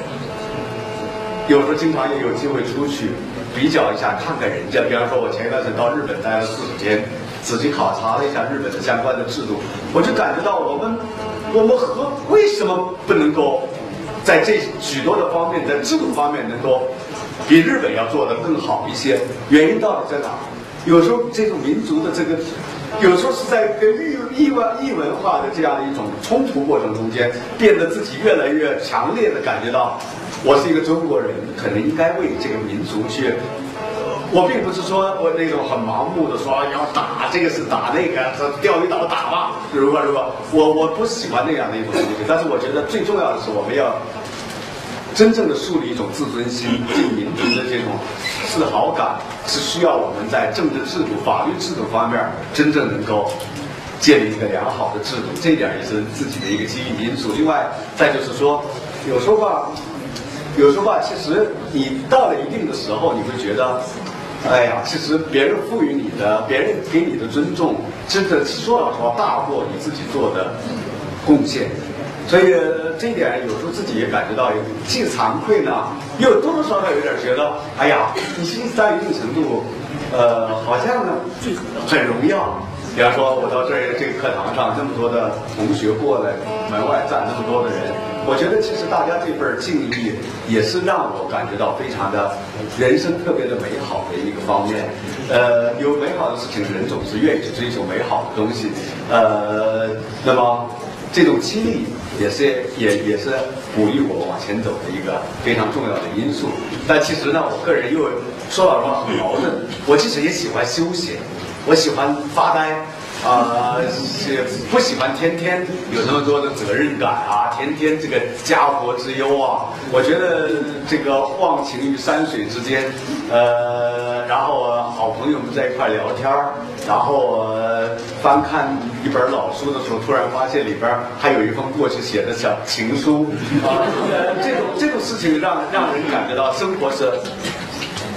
有时候经常也有机会出去比较一下，看看人家。比方说，我前一段时间到日本待了四十天，仔细考察了一下日本的相关的制度，我就感觉到我们我们和为什么不能够在这许多的方面，在制度方面能够比日本要做得更好一些？原因到底在哪？有时候这种民族的这个，有时候是在跟异异文异文化的这样的一种冲突过程中间，变得自己越来越强烈的感觉到，我是一个中国人，可能应该为这个民族去。我并不是说我那种很盲目的说要打这个是打那个，说钓鱼岛打吧，如果如果我我不喜欢那样的一种东西，但是我觉得最重要的是我们要。真正的树立一种自尊心、对民族的这种自豪感，是需要我们在政治制度、法律制度方面真正能够建立一个良好的制度。这一点也是自己的一个激励因素。另外，再就是说，有时候吧，有时候吧，其实你到了一定的时候，你会觉得，哎呀，其实别人赋予你的、别人给你的尊重，真的说老实话，大过你自己做的贡献。所以这一点有时候自己也感觉到，既惭愧呢，又多多少少有点觉得，哎呀，你心思在一定程度，呃，好像呢很荣耀。比方说，我到这这个课堂上，这么多的同学过来，门外站那么多的人，我觉得其实大家这份敬意，也是让我感觉到非常的，人生特别的美好的一个方面。呃，有美好的事情，人总是愿意去追求美好的东西。呃，那么这种激励。也是也也是鼓励我往前走的一个非常重要的因素。但其实呢，我个人又说老实话很矛盾。我其实也喜欢休闲，我喜欢发呆。啊，是不喜欢天天有那么多的责任感啊，天天这个家国之忧啊。我觉得这个忘情于山水之间，呃，然后好朋友们在一块聊天然后翻看一本老书的时候，突然发现里边还有一封过去写的小情书啊，这种这种事情让让人感觉到生活是。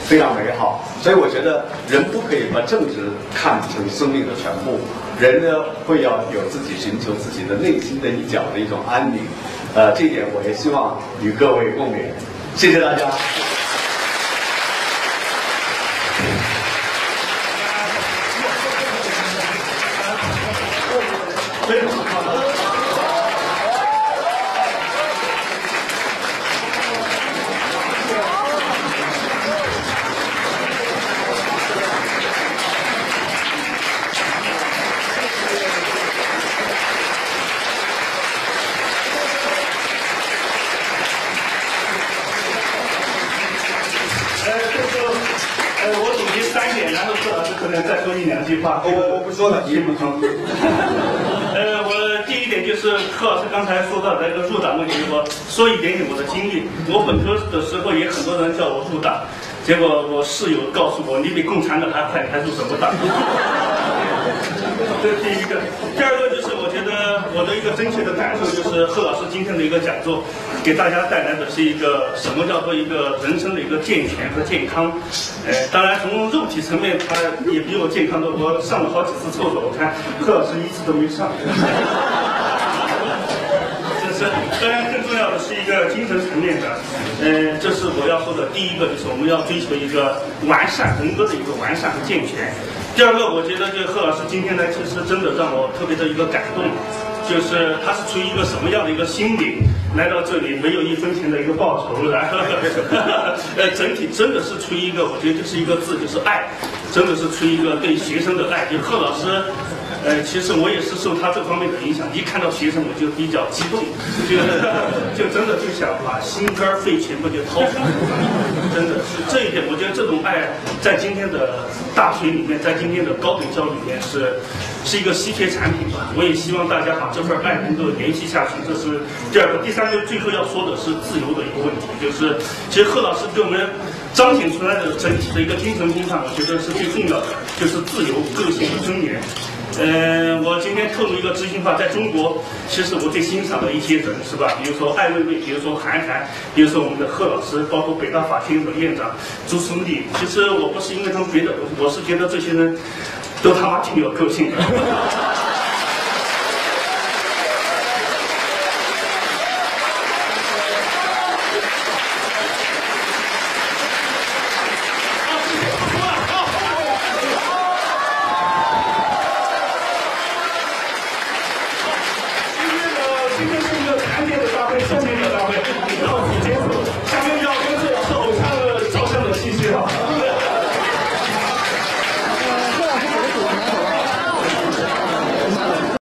非常美好，所以我觉得人不可以把政治看成生命的全部，人呢会要有自己寻求自己的内心的一角的一种安宁，呃，这一点我也希望与各位共勉，谢谢大家。我我不说了，你不说。呃，我第一点就是柯老师刚才说到的那个入党问题，我说一点点我的经历。我本科的时候也很多人叫我入党，结果我室友告诉我，你比共产党还快，还入什么党？这是第一个。第二个就是我的一个真切的感受就是贺老师今天的一个讲座，给大家带来的是一个什么叫做一个人生的一个健全和健康。呃，当然从肉体层面他也比我健康多，我上了好几次厕所，我看贺老师一次都没上。这是当然更重要的是一个精神层面的，嗯，这是我要说的第一个，就是我们要追求一个完善人格的一个完善和健全。第二个，我觉得这贺老师今天呢，其实真的让我特别的一个感动，就是他是出于一个什么样的一个心理来到这里，没有一分钱的一个报酬，然 后呃，整体真的是出于一个，我觉得就是一个字，就是爱，真的是出于一个对学生的爱。就贺老师，呃，其实我也是受他这方面的影响，一看到学生我就比较激动，就就真的就想把心肝肺全部就掏出来，真的是这一点，我觉得这种爱在今天的大学里面，在今天的高等教育里面是是一个稀缺产品吧。我也希望大家把这份爱能够延续下去，这是第二个。第三个，最后要说的是自由的一个问题，就是其实贺老师给我们彰显出来的整体的一个精神风尚，我觉得是最重要的，就是自由、个性和尊严。嗯，我今天透露一个知心话，在中国，其实我最欣赏的一些人是吧？比如说艾薇薇，比如说韩寒，比如说我们的贺老师，包括北大法学院的院长朱兄弟。其实我不是因为他们觉得，我我是觉得这些人都他妈挺有个性的。